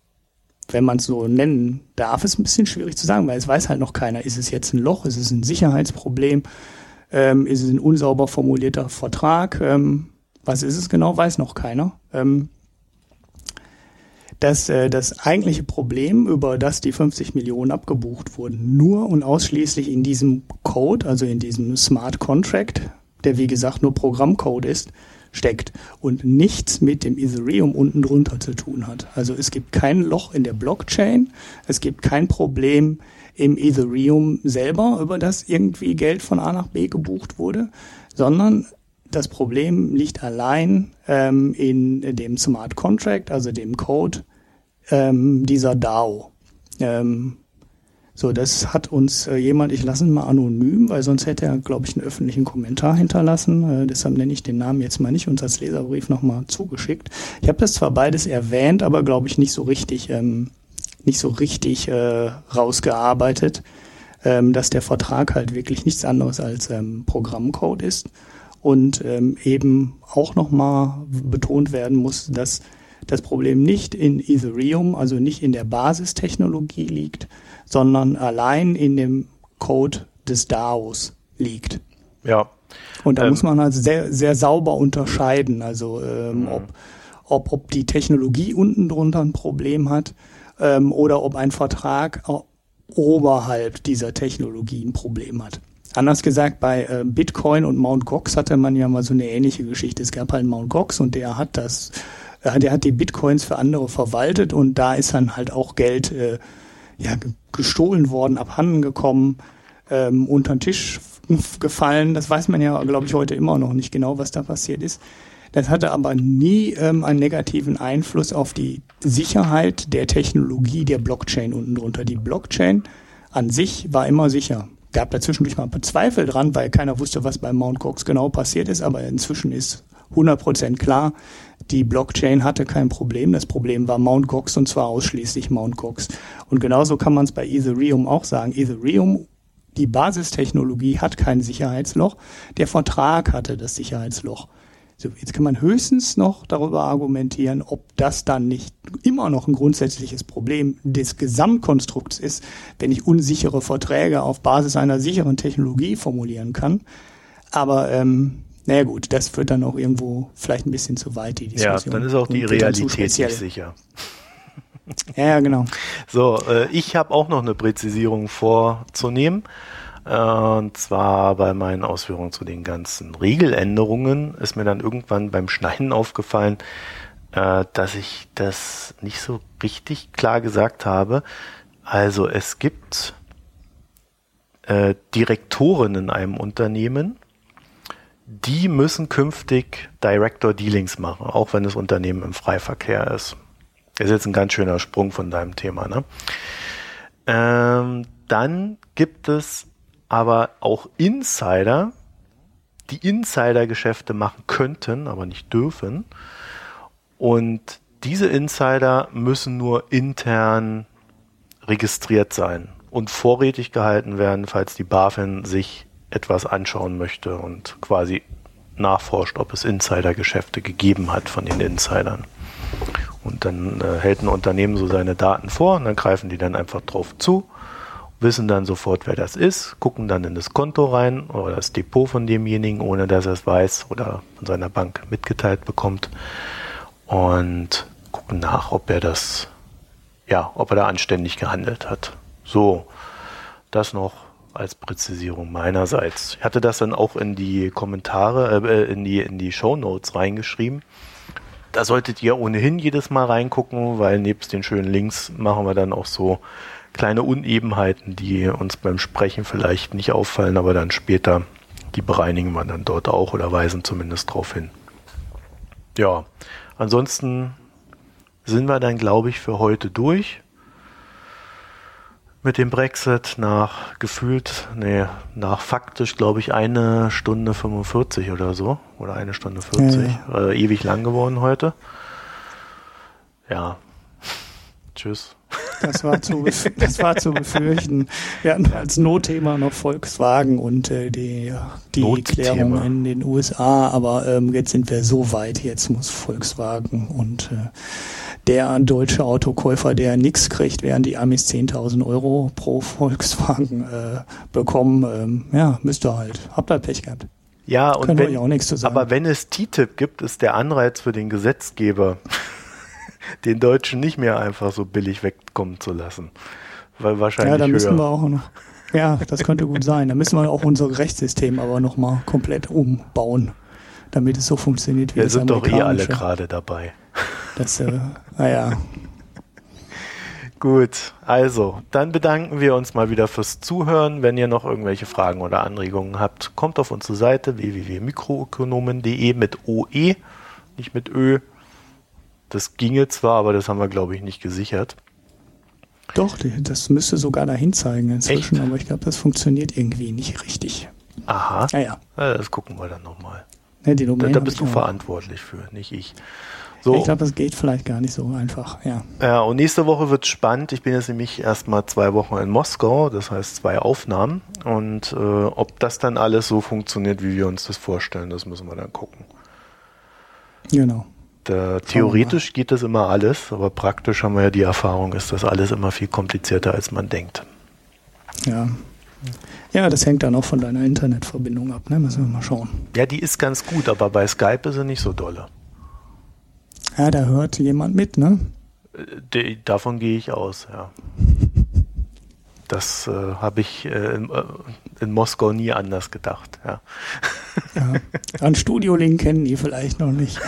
wenn man es so nennen darf, ist ein bisschen schwierig zu sagen, weil es weiß halt noch keiner, ist es jetzt ein Loch, ist es ein Sicherheitsproblem, ähm, ist es ein unsauber formulierter Vertrag, ähm, was ist es genau, weiß noch keiner. Dass äh, das eigentliche Problem, über das die 50 Millionen abgebucht wurden, nur und ausschließlich in diesem Code, also in diesem Smart Contract, der wie gesagt nur Programmcode ist, steckt und nichts mit dem Ethereum unten drunter zu tun hat. Also es gibt kein Loch in der Blockchain, es gibt kein Problem im Ethereum selber, über das irgendwie Geld von A nach B gebucht wurde, sondern das Problem liegt allein ähm, in dem Smart Contract, also dem Code ähm, dieser DAO. Ähm, so, das hat uns äh, jemand, ich lasse ihn mal anonym, weil sonst hätte er, glaube ich, einen öffentlichen Kommentar hinterlassen. Äh, deshalb nenne ich den Namen jetzt mal nicht uns als Leserbrief nochmal zugeschickt. Ich habe das zwar beides erwähnt, aber glaube ich nicht so richtig, ähm, nicht so richtig äh, rausgearbeitet, ähm, dass der Vertrag halt wirklich nichts anderes als ähm, Programmcode ist und ähm, eben auch nochmal betont werden muss, dass das Problem nicht in Ethereum, also nicht in der Basistechnologie liegt, sondern allein in dem Code des DAOs liegt. Ja. Und da ähm, muss man also sehr, sehr sauber unterscheiden, also ähm, mhm. ob, ob, ob die Technologie unten drunter ein Problem hat ähm, oder ob ein Vertrag oberhalb dieser Technologie ein Problem hat. Anders gesagt, bei äh, Bitcoin und Mt. Gox hatte man ja mal so eine ähnliche Geschichte. Es gab halt Mt. Gox und der hat das der hat die Bitcoins für andere verwaltet und da ist dann halt auch Geld äh, ja, gestohlen worden, abhanden gekommen, ähm, unter den Tisch gefallen. Das weiß man ja, glaube ich, heute immer noch nicht genau, was da passiert ist. Das hatte aber nie ähm, einen negativen Einfluss auf die Sicherheit der Technologie der Blockchain unten drunter. Die Blockchain an sich war immer sicher. Gab da zwischendurch mal ein paar Zweifel dran, weil keiner wusste, was bei Mt. Gox genau passiert ist, aber inzwischen ist 100% klar, die Blockchain hatte kein Problem. Das Problem war Mt. Gox und zwar ausschließlich Mt. Gox. Und genauso kann man es bei Ethereum auch sagen. Ethereum, die Basistechnologie hat kein Sicherheitsloch. Der Vertrag hatte das Sicherheitsloch. So, jetzt kann man höchstens noch darüber argumentieren, ob das dann nicht immer noch ein grundsätzliches Problem des Gesamtkonstrukts ist, wenn ich unsichere Verträge auf Basis einer sicheren Technologie formulieren kann. Aber ähm, naja gut, das führt dann auch irgendwo vielleicht ein bisschen zu weit, die Diskussion. Ja, dann ist auch die Realität nicht sicher. Ja, genau. So, äh, ich habe auch noch eine Präzisierung vorzunehmen. Äh, und zwar bei meinen Ausführungen zu den ganzen Regeländerungen ist mir dann irgendwann beim Schneiden aufgefallen, äh, dass ich das nicht so richtig klar gesagt habe. Also es gibt äh, Direktoren in einem Unternehmen, die müssen künftig Director Dealings machen, auch wenn das Unternehmen im Freiverkehr ist. Das ist jetzt ein ganz schöner Sprung von deinem Thema. Ne? Ähm, dann gibt es aber auch Insider, die Insider-Geschäfte machen könnten, aber nicht dürfen. Und diese Insider müssen nur intern registriert sein und vorrätig gehalten werden, falls die BaFin sich etwas anschauen möchte und quasi nachforscht, ob es Insidergeschäfte gegeben hat von den Insidern. Und dann äh, hält ein Unternehmen so seine Daten vor und dann greifen die dann einfach drauf zu wissen dann sofort, wer das ist, gucken dann in das Konto rein oder das Depot von demjenigen, ohne dass er es weiß oder von seiner Bank mitgeteilt bekommt und gucken nach, ob er das, ja, ob er da anständig gehandelt hat. So, das noch als Präzisierung meinerseits. Ich hatte das dann auch in die Kommentare, äh, in die in die Show Notes reingeschrieben. Da solltet ihr ohnehin jedes Mal reingucken, weil nebst den schönen Links machen wir dann auch so kleine Unebenheiten, die uns beim Sprechen vielleicht nicht auffallen, aber dann später, die bereinigen wir dann dort auch oder weisen zumindest darauf hin. Ja, ansonsten sind wir dann, glaube ich, für heute durch mit dem Brexit nach gefühlt, nee, nach faktisch, glaube ich, eine Stunde 45 oder so. Oder eine Stunde 40. Ja. Äh, ewig lang geworden heute. Ja. Tschüss. Das war zu, *laughs* das war zu befürchten. Wir hatten als Notthema noch Volkswagen und äh, die, die Klärung in den USA, aber ähm, jetzt sind wir so weit, jetzt muss Volkswagen und äh, der deutsche Autokäufer, der nichts kriegt, während die Amis 10.000 Euro pro Volkswagen äh, bekommen, ähm, ja, müsst ihr halt. Habt ihr halt Pech gehabt. Ja, und wenn, auch nichts zu sagen. aber wenn es TTIP gibt, ist der Anreiz für den Gesetzgeber den Deutschen nicht mehr einfach so billig wegkommen zu lassen. Weil wahrscheinlich. Ja, da müssen wir auch noch. Ja, das könnte gut sein. Da müssen wir auch unser Rechtssystem aber nochmal komplett umbauen, damit es so funktioniert wie wir das sind doch eh alle gerade dabei. Das, äh, naja. Gut, also, dann bedanken wir uns mal wieder fürs Zuhören. Wenn ihr noch irgendwelche Fragen oder Anregungen habt, kommt auf unsere Seite www.mikroökonomen.de mit OE, nicht mit Ö. Das ginge zwar, aber das haben wir, glaube ich, nicht gesichert. Doch, das müsste sogar dahin zeigen inzwischen, Echt? aber ich glaube, das funktioniert irgendwie nicht richtig. Aha. Ja, ja. das gucken wir dann nochmal. Ja, da, da bist du verantwortlich für, nicht ich. So. Ich glaube, das geht vielleicht gar nicht so einfach, ja. Ja, und nächste Woche wird spannend. Ich bin jetzt nämlich erstmal zwei Wochen in Moskau, das heißt zwei Aufnahmen. Und äh, ob das dann alles so funktioniert, wie wir uns das vorstellen, das müssen wir dann gucken. Genau. Da, theoretisch geht das immer alles, aber praktisch haben wir ja die Erfahrung, ist das alles immer viel komplizierter, als man denkt. Ja. Ja, das hängt dann auch von deiner Internetverbindung ab, ne? Müssen wir mal schauen. Ja, die ist ganz gut, aber bei Skype ist sie nicht so dolle. Ja, da hört jemand mit, ne? De, davon gehe ich aus, ja. Das äh, habe ich äh, in, äh, in, Moskau nie anders gedacht, ja. ja. An Studiolink kennen die vielleicht noch nicht.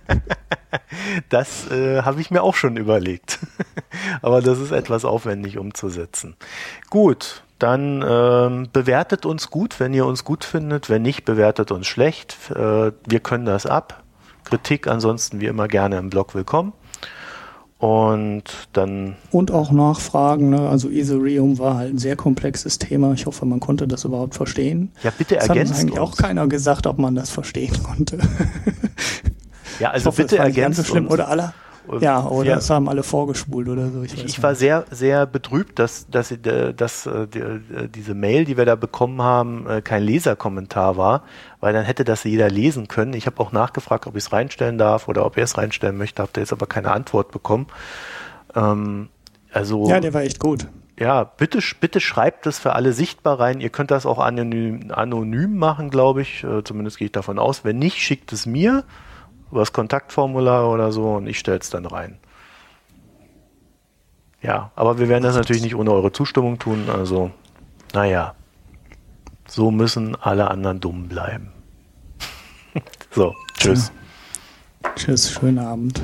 *laughs* das äh, habe ich mir auch schon überlegt. *laughs* Aber das ist etwas aufwendig umzusetzen. Gut, dann ähm, bewertet uns gut, wenn ihr uns gut findet. Wenn nicht, bewertet uns schlecht. Äh, wir können das ab. Kritik ansonsten wie immer gerne im Blog willkommen. Und dann. Und auch Nachfragen, ne? Also Ethereum war halt ein sehr komplexes Thema. Ich hoffe, man konnte das überhaupt verstehen. Ja, bitte ergänzt. Es hat eigentlich uns. auch keiner gesagt, ob man das verstehen konnte. Ja, also hoffe, bitte ergänzt. So schlimm. Oder alle, ja, oder ja. das haben alle vorgespult oder so. Ich, ich, ich war sehr, sehr betrübt, dass, dass, äh, dass, dass äh, äh, diese Mail, die wir da bekommen haben, kein Leserkommentar war, weil dann hätte das jeder lesen können. Ich habe auch nachgefragt, ob ich es reinstellen darf oder ob er es reinstellen möchte, habe da jetzt aber keine Antwort bekommen. Ähm, also, ja, der war echt gut. Ja, bitte, bitte schreibt es für alle sichtbar rein. Ihr könnt das auch anonym, anonym machen, glaube ich. Zumindest gehe ich davon aus. Wenn nicht, schickt es mir über das Kontaktformular oder so und ich stelle es dann rein. Ja, aber wir werden das natürlich nicht ohne eure Zustimmung tun. Also, naja, so müssen alle anderen dumm bleiben. *laughs* so, tschüss. Ja. Tschüss, schönen Abend.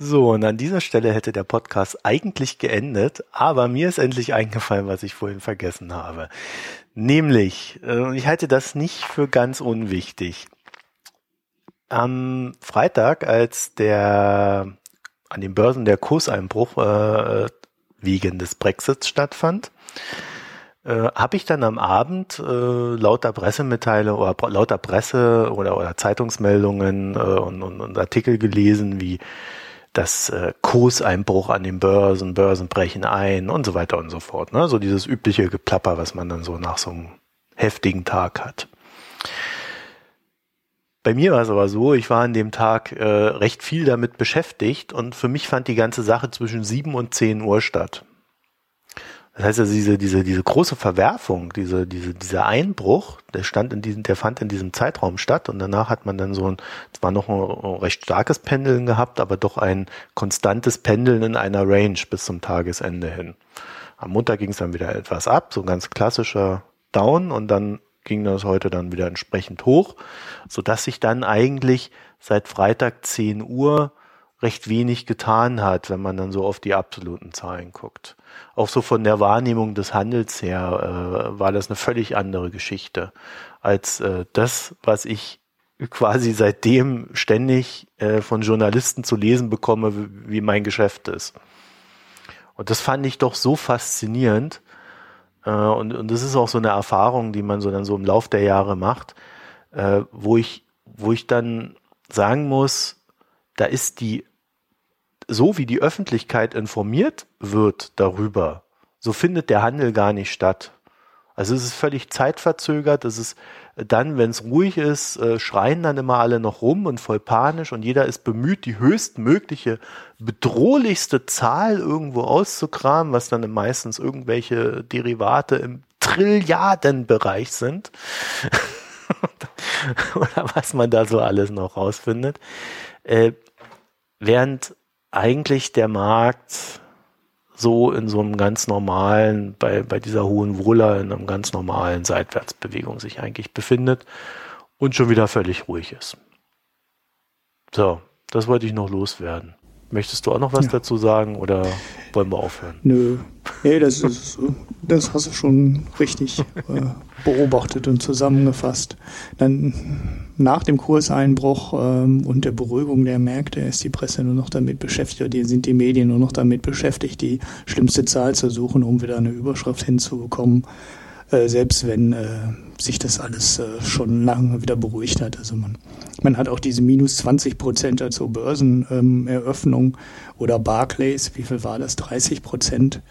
So, und an dieser Stelle hätte der Podcast eigentlich geendet, aber mir ist endlich eingefallen, was ich vorhin vergessen habe. Nämlich, äh, ich halte das nicht für ganz unwichtig am Freitag, als der an den Börsen der Kurseinbruch äh, wegen des Brexits stattfand, äh, habe ich dann am Abend äh, lauter Pressemitteilungen oder lauter Presse oder, oder Zeitungsmeldungen äh, und, und, und Artikel gelesen, wie das äh, Kurseinbruch an den Börsen, Börsen brechen ein und so weiter und so fort. Ne? So dieses übliche Geplapper, was man dann so nach so einem heftigen Tag hat. Bei mir war es aber so, ich war an dem Tag äh, recht viel damit beschäftigt und für mich fand die ganze Sache zwischen sieben und zehn Uhr statt. Das heißt also diese, diese, diese große Verwerfung, diese, diese, dieser Einbruch, der stand in diesem, der fand in diesem Zeitraum statt und danach hat man dann so ein, zwar noch ein recht starkes Pendeln gehabt, aber doch ein konstantes Pendeln in einer Range bis zum Tagesende hin. Am Montag ging es dann wieder etwas ab, so ganz klassischer Down und dann ging das heute dann wieder entsprechend hoch, so dass sich dann eigentlich seit Freitag 10 Uhr recht wenig getan hat, wenn man dann so auf die absoluten Zahlen guckt. Auch so von der Wahrnehmung des Handels her äh, war das eine völlig andere Geschichte als äh, das, was ich quasi seitdem ständig äh, von Journalisten zu lesen bekomme, wie, wie mein Geschäft ist. Und das fand ich doch so faszinierend. Äh, und, und das ist auch so eine Erfahrung, die man so dann so im Lauf der Jahre macht, äh, wo ich, wo ich dann sagen muss, da ist die, so wie die Öffentlichkeit informiert wird darüber, so findet der Handel gar nicht statt. Also es ist völlig zeitverzögert, es ist dann, wenn es ruhig ist, äh, schreien dann immer alle noch rum und voll panisch und jeder ist bemüht, die höchstmögliche, bedrohlichste Zahl irgendwo auszukramen, was dann meistens irgendwelche Derivate im Trilliardenbereich sind. *laughs* Oder was man da so alles noch rausfindet. Äh, während eigentlich der Markt so in so einem ganz normalen, bei, bei dieser hohen Wohler, in einem ganz normalen Seitwärtsbewegung sich eigentlich befindet und schon wieder völlig ruhig ist. So, das wollte ich noch loswerden. Möchtest du auch noch was ja. dazu sagen oder wollen wir aufhören? Nö, nee, das, ist, das hast du schon richtig *laughs* äh, beobachtet und zusammengefasst. Dann nach dem Kurseinbruch ähm, und der Beruhigung der Märkte ist die Presse nur noch damit beschäftigt, oder sind die Medien nur noch damit beschäftigt, die schlimmste Zahl zu suchen, um wieder eine Überschrift hinzubekommen, äh, selbst wenn äh, sich das alles äh, schon lange wieder beruhigt hat. Also man, man hat auch diese minus 20 Prozent zur Börseneröffnung ähm, oder Barclays, wie viel war das? 30 Prozent.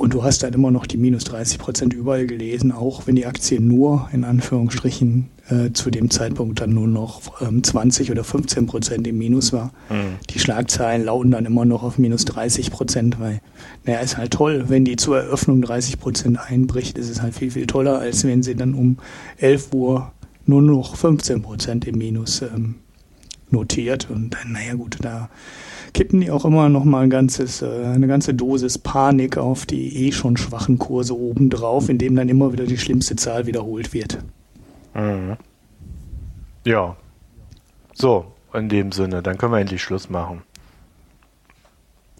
Und du hast dann immer noch die minus 30 Prozent überall gelesen, auch wenn die Aktie nur in Anführungsstrichen äh, zu dem Zeitpunkt dann nur noch ähm, 20 oder 15 Prozent im Minus war. Mhm. Die Schlagzeilen lauten dann immer noch auf minus 30 Prozent, weil, naja, ist halt toll, wenn die zur Eröffnung 30 Prozent einbricht, ist es halt viel, viel toller, als wenn sie dann um 11 Uhr nur noch 15 Prozent im Minus ähm, notiert. Und dann, naja gut, da kippen die auch immer noch mal ein ganzes, äh, eine ganze Dosis Panik auf die eh schon schwachen Kurse obendrauf, indem dann immer wieder die schlimmste Zahl wiederholt wird. Mhm. Ja. So, in dem Sinne, dann können wir endlich Schluss machen.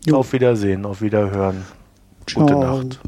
Jo. Auf Wiedersehen, auf Wiederhören. Gute Ciao. Nacht.